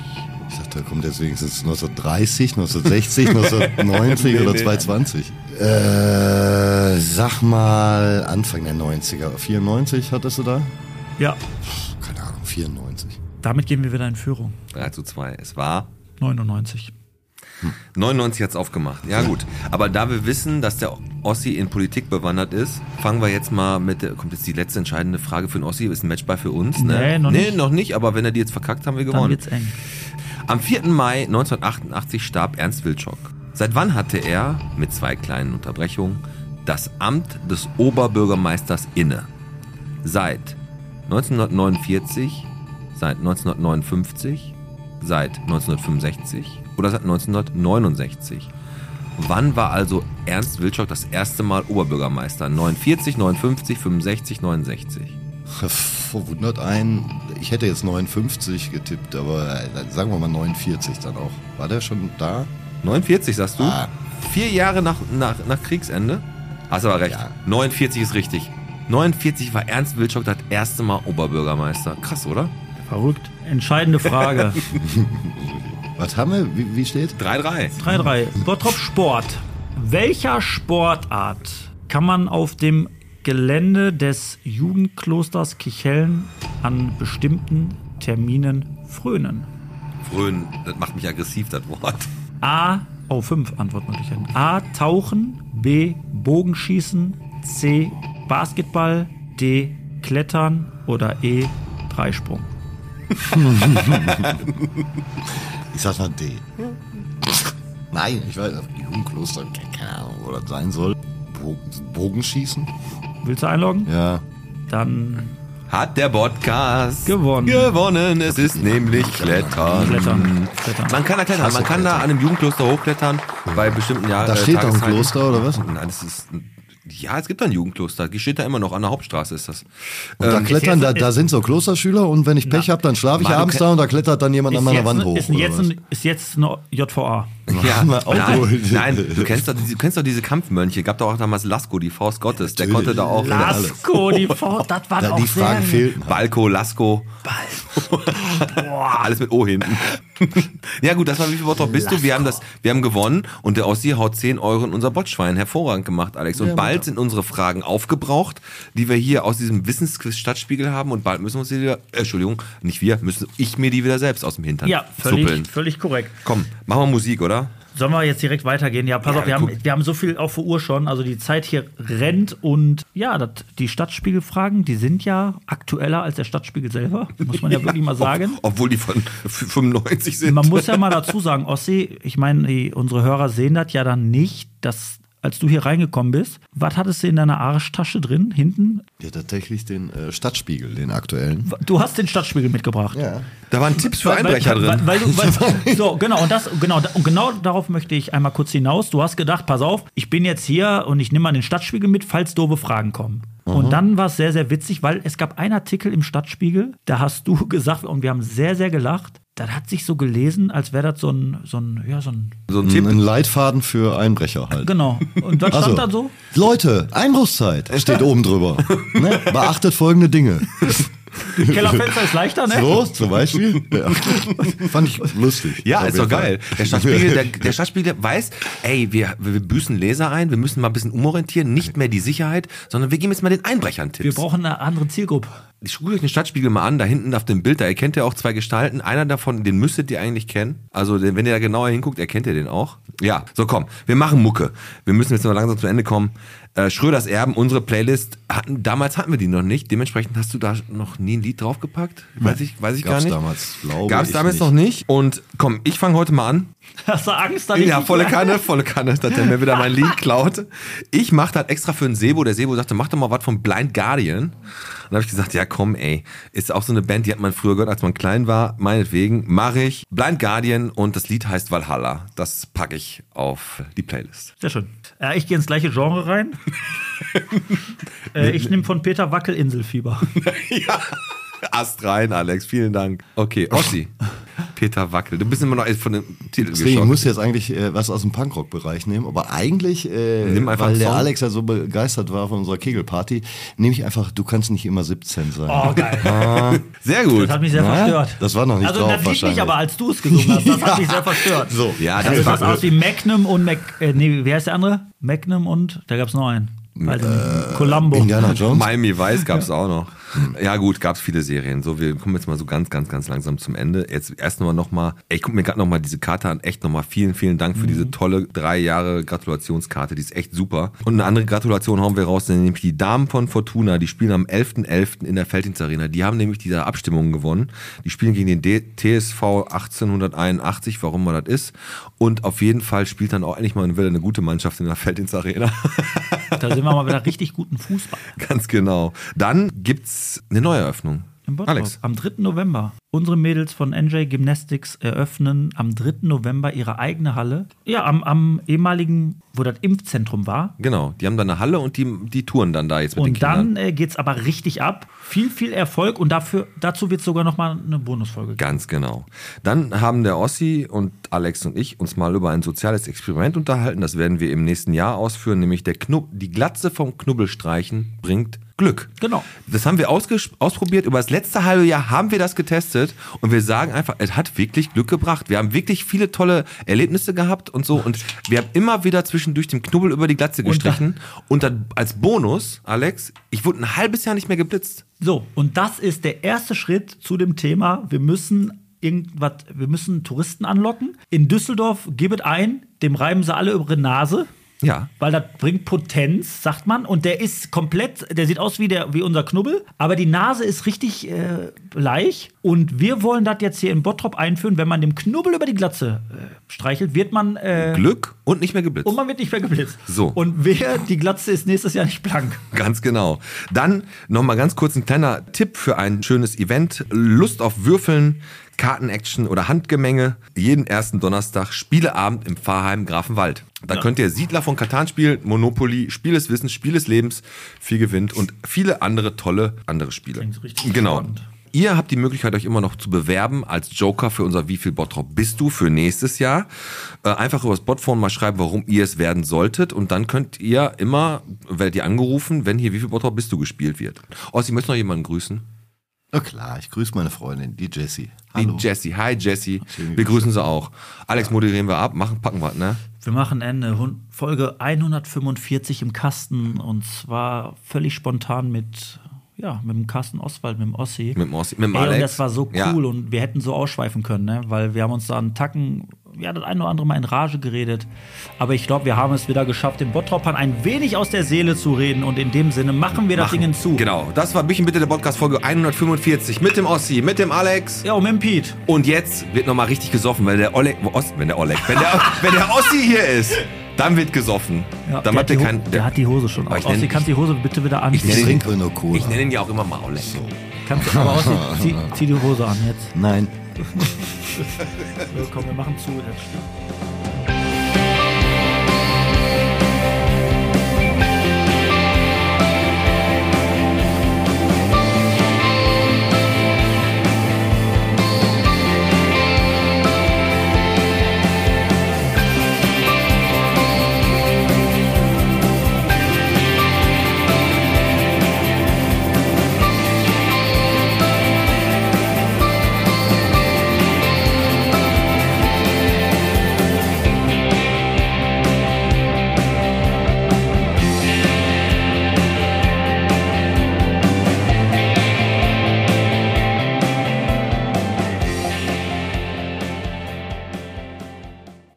Ich dachte, da kommt jetzt wenigstens 1930, 1960, 1990 oder 220. Äh, sag mal Anfang der 90er. 94 hattest du da? Ja, Keine Ahnung, 94. damit gehen wir wieder in Führung. 3 zu 2. Es war 99. 99 hat's aufgemacht. Ja gut, aber da wir wissen, dass der Ossi in Politik bewandert ist, fangen wir jetzt mal mit, der, kommt jetzt die letzte entscheidende Frage für den Ossi, ist ein Matchball für uns, ne? Nee, noch nee, nicht. noch nicht, aber wenn er die jetzt verkackt, haben wir Dann gewonnen. wird's eng. Am 4. Mai 1988 starb Ernst Wilczok. Seit wann hatte er, mit zwei kleinen Unterbrechungen, das Amt des Oberbürgermeisters inne? Seit 1949, seit 1959, seit 1965 oder seit 1969? Wann war also Ernst Wilczok das erste Mal Oberbürgermeister? 49, 59, 65, 69? Verwundert einen, ich hätte jetzt 59 getippt, aber äh, sagen wir mal 49 dann auch. War der schon da? 49 sagst du? Ah. Vier Jahre nach, nach, nach Kriegsende? Hast aber recht. Ja. 49 ist richtig. 49 war Ernst Wilczok das erste Mal Oberbürgermeister. Krass, oder? Verrückt. Entscheidende Frage. Was haben wir? Wie, wie steht? 3-3. 3-3. Bottrop Sport. Welcher Sportart kann man auf dem Gelände des Jugendklosters Kichellen an bestimmten Terminen frönen? Fröhn, das macht mich aggressiv, das Wort. A. Oh, fünf Antwortmöglichkeiten. A. Tauchen. B. Bogenschießen. C. Basketball. D. Klettern. Oder E. Dreisprung. Ich sag mal D. Nein, ich weiß, Jugendkloster, keine Ahnung, wo das sein soll. Bo Bogenschießen? Willst du einloggen? Ja. Dann Hat der Podcast Gewonnen. Gewonnen. Es ist nämlich Klettern. Klettern. Klettern. Man kann da klettern. Man kann da an einem Jugendkloster hochklettern bei bestimmten Jahren. Da steht doch ein Kloster, oder was? Nein, das ist. Ja, es gibt da ein Jugendkloster. Die steht da immer noch. An der Hauptstraße ist das. Und da Ähm, klettern, da, da sind so Klosterschüler und wenn ich Pech habe, dann schlafe ich Mann, du abends da und da klettert dann jemand an meiner jetzt, Wand hoch. ist, oder jetzt ein, ist jetzt eine JVA. Ja, auch nein, nein, du kennst doch, diese- du kennst doch diese Kampfmönche. Gab doch auch damals Lasko, die Faust Gottes. Der Natürlich. konnte da auch. Lasko, die Faust, das war Da, doch die Fragen fehlten. Balko, Lasko. Alles mit O hinten. ja gut, das war wie viel Bottrop bist du? Wir haben das, wir haben gewonnen und der Ossi haut 10 Euro in unser Botschwein. Hervorragend gemacht, Alex. Und bald sind unsere Fragen aufgebraucht, die wir hier aus diesem Wissensquiz Stadtspiegel haben und bald müssen wir uns die wieder, äh, Entschuldigung, nicht wir, müssen ich mir die wieder selbst aus dem Hintern Ja, völlig, zuppeln. völlig korrekt. Komm, machen wir Musik, oder? Sollen wir jetzt direkt weitergehen? Ja, pass Ja, auf, wir haben, wir haben so viel auf der Uhr schon. Also die Zeit hier rennt und ja, das, die Stadtspiegelfragen, die sind ja aktueller als der Stadtspiegel selber, muss man ja, wirklich mal sagen. Ob, obwohl die von 95 sind. Man muss ja mal dazu sagen, Ossi, ich meine, unsere Hörer sehen das ja dann nicht, dass als du hier reingekommen bist, was hattest du in deiner Arschtasche drin, hinten? Ja, tatsächlich den äh, Stadtspiegel, den aktuellen. Du hast den Stadtspiegel mitgebracht. Ja. Da waren Tipps für Einbrecher weil, drin. Weil, weil du, weil, so, genau, und, das, genau, und genau darauf möchte ich einmal kurz hinaus. Du hast gedacht, pass auf, ich bin jetzt hier und ich nehme mal den Stadtspiegel mit, falls doofe Fragen kommen. Und dann war es sehr, sehr witzig, weil es gab einen Artikel im Stadtspiegel, da hast du gesagt, und wir haben sehr, sehr gelacht. Das hat sich so gelesen, als wäre das so ein, so ein, ja, so ein, so ein Tipp. ein Leitfaden für Einbrecher halt. genau. Und was stand Also, da so? Leute, Einbruchszeit steht oben drüber. ne? Beachtet folgende Dinge. Kellerfenster ist leichter, ne? So, zum Beispiel. Ja. Fand ich lustig. Ja, ist doch geil. Der Stadtspiegel, der, der Stadtspiegel weiß, ey, wir, wir büßen Leser ein, wir müssen mal ein bisschen umorientieren, nicht mehr die Sicherheit, sondern wir geben jetzt mal den Einbrechern Tipps. Wir brauchen eine andere Zielgruppe. Ich gucke euch den Stadtspiegel mal an, da hinten auf dem Bild, da erkennt ihr auch zwei Gestalten. Einer davon, den müsstet ihr eigentlich kennen. Also, wenn ihr da genauer hinguckt, erkennt ihr den auch. Ja, so komm, wir machen Mucke. Wir müssen jetzt mal langsam zum Ende kommen. Äh, Schröders Erben, unsere Playlist, hatten, damals hatten wir die noch nicht. Dementsprechend hast du da noch nie ein Lied draufgepackt? Weiß ich, weiß ich gar Gab's nicht. damals, glaube Gab's ich damals nicht. noch nicht. Und komm, ich fange heute mal an. Hast du Angst? dass ich Ja, volle Kanne, volle Kanne, dass er mir wieder mein Lied klaut. Ich machte halt extra für den Sebo. Der Sebo sagte, mach doch mal was von Blind Guardian. Und dann habe ich gesagt, ja komm ey, ist auch so eine Band, die hat man früher gehört, als man klein war. Meinetwegen mache ich Blind Guardian und das Lied heißt Valhalla. Das packe ich auf die Playlist. Sehr schön. Ja, ich gehe ins gleiche Genre rein. äh, ich nehme von Peter Wackel Inselfieber. Ast rein, Alex, vielen Dank. Okay, Ossi. Peter Wackel. Du bist immer noch von dem Titel Deswegen, ich geschockt. muss jetzt eigentlich äh, was aus dem Punkrock-Bereich nehmen, aber eigentlich, äh, Nimm einfach weil der. Alex ja so begeistert war von unserer Kegelparty, nehme ich einfach, du kannst nicht immer 17 sein. Oh, geil. Sehr gut. Das hat mich sehr Na, verstört. das war noch nicht also, drauf das Lied wahrscheinlich. nicht, aber als du es gesungen hast, das hat mich sehr verstört. So. Ja, Das das sah war aus wie Magnum und Mac. Äh, nee, wie heißt der andere? Magnum und. Da gab es noch einen. Ich nicht. Columbo. Indiana Jones. Miami Vice gab es auch noch. Ja gut, gab es viele Serien. So, wir kommen jetzt mal so ganz, ganz, ganz langsam zum Ende. Jetzt erst nochmal nochmal, ich gucke mir gerade nochmal diese Karte an. Echt nochmal vielen, vielen Dank für diese tolle drei Jahre Gratulationskarte. Die ist echt super. Und eine andere Gratulation hauen wir raus, nämlich die Damen von Fortuna. Die spielen am 11.11. in der Felddienst Arena. Die haben nämlich diese Abstimmung gewonnen. Die spielen gegen den D TSV 1881, warum man das ist. Und auf jeden Fall spielt dann auch endlich mal eine gute Mannschaft in der Felddienst Arena. Da sind wir mal wieder richtig guten Fußball. Ganz genau. Dann gibt's eine Neueröffnung. Im Bottrop. Alex. Am 3. November. Unsere Mädels von NJ Gymnastics eröffnen am 3. November ihre eigene Halle. Ja, am, am ehemaligen, wo das Impfzentrum war. Genau, die haben da eine Halle und die, die touren dann da jetzt mit den Und Kindern. dann äh, geht es aber richtig ab. Viel, viel Erfolg und dafür, dazu wird sogar noch mal eine Bonusfolge geben. Ganz genau. Dann haben der Ossi und Alex und ich uns mal über ein soziales Experiment unterhalten. Das werden wir im nächsten Jahr ausführen, nämlich der Knub die Glatze vom Knubbelstreichen bringt Glück. Genau. Das haben wir ausprobiert. Über das letzte halbe Jahr haben wir das getestet und wir sagen einfach, es hat wirklich Glück gebracht. Wir haben wirklich viele tolle Erlebnisse gehabt und so und wir haben immer wieder zwischendurch den Knubbel über die Glatze gestrichen und dann als Bonus, Alex, ich wurde ein halbes Jahr nicht mehr geblitzt. So, und das ist der erste Schritt zu dem Thema, wir müssen irgendwas, wir müssen Touristen anlocken. In Düsseldorf, gibet ein, dem reiben sie alle über ihre Nase. Ja. Weil das bringt Potenz, sagt man. Und der ist komplett, der sieht aus wie, der, wie unser Knubbel, aber die Nase ist richtig äh, bleich. Und wir wollen das jetzt hier in Bottrop einführen. Wenn man dem Knubbel über die Glatze äh, streichelt, wird man. Äh, Glück und nicht mehr geblitzt. und man wird nicht mehr geblitzt. So. Und wer, die Glatze ist nächstes Jahr nicht blank. Ganz genau. Dann nochmal ganz kurz ein kleiner Tipp für ein schönes Event. Lust auf Würfeln, Kartenaction oder Handgemenge. Jeden ersten Donnerstag Spieleabend im Pfarrheim Grafenwald. Da könnt ihr Siedler von Katan spielen, Monopoly, Spiel des Wissens, Spiel des Lebens, viel gewinnt und viele andere tolle andere Spiele. Klingt richtig genau. spannend. Ihr habt die Möglichkeit, euch immer noch zu bewerben als Joker für unser Wie viel Bottrop bist du für nächstes Jahr. Äh, einfach über das Botphone mal schreiben, warum ihr es werden solltet. Und dann könnt ihr immer, werdet ihr angerufen, wenn hier Wie viel Bottrop bist du gespielt wird. Ossi, möchtest du noch jemanden grüßen? Na klar, ich grüße meine Freundin, die Jessie. Hallo. Die Jessie. Hi Jessie. Wir grüßen sie auch. Alex, moderieren wir ab, machen, packen wir, ne? Wir machen Ende. Folge 145 im Kasten und zwar völlig spontan mit, ja, mit dem Carsten Oswald, mit dem Ossi. Mit dem Ossi, mit dem Ey, Alex. Und das war so cool Ja. und wir hätten so ausschweifen können, ne? weil wir haben uns da einen Tacken, ja, das ein oder andere Mal in Rage geredet. Aber ich glaube, wir haben es wieder geschafft, den Bottropern ein wenig aus der Seele zu reden und in dem Sinne machen wir das Ding hinzu. Genau, das war Büchen bitte der Podcast Folge 145 mit dem Ossi, mit dem Alex. Ja, und mit dem Pete. Und jetzt wird nochmal richtig gesoffen, weil der Oleg, Os, wenn der Oleg, wenn der, wenn der Ossi hier ist, dann wird gesoffen. Ja, dann der, hat Ho- kein, der hat die Hose schon Aber aus. ich nenn- Ossi, kannst die Hose bitte wieder Ich Ich nenne ihn- anziehen? trinke nur Cola. ich nenne ihn ja auch immer mal Oleg. Kannst du aber Ossi, zieh, zieh die Hose an jetzt. Nein. So, komm, wir machen zu. Jetzt.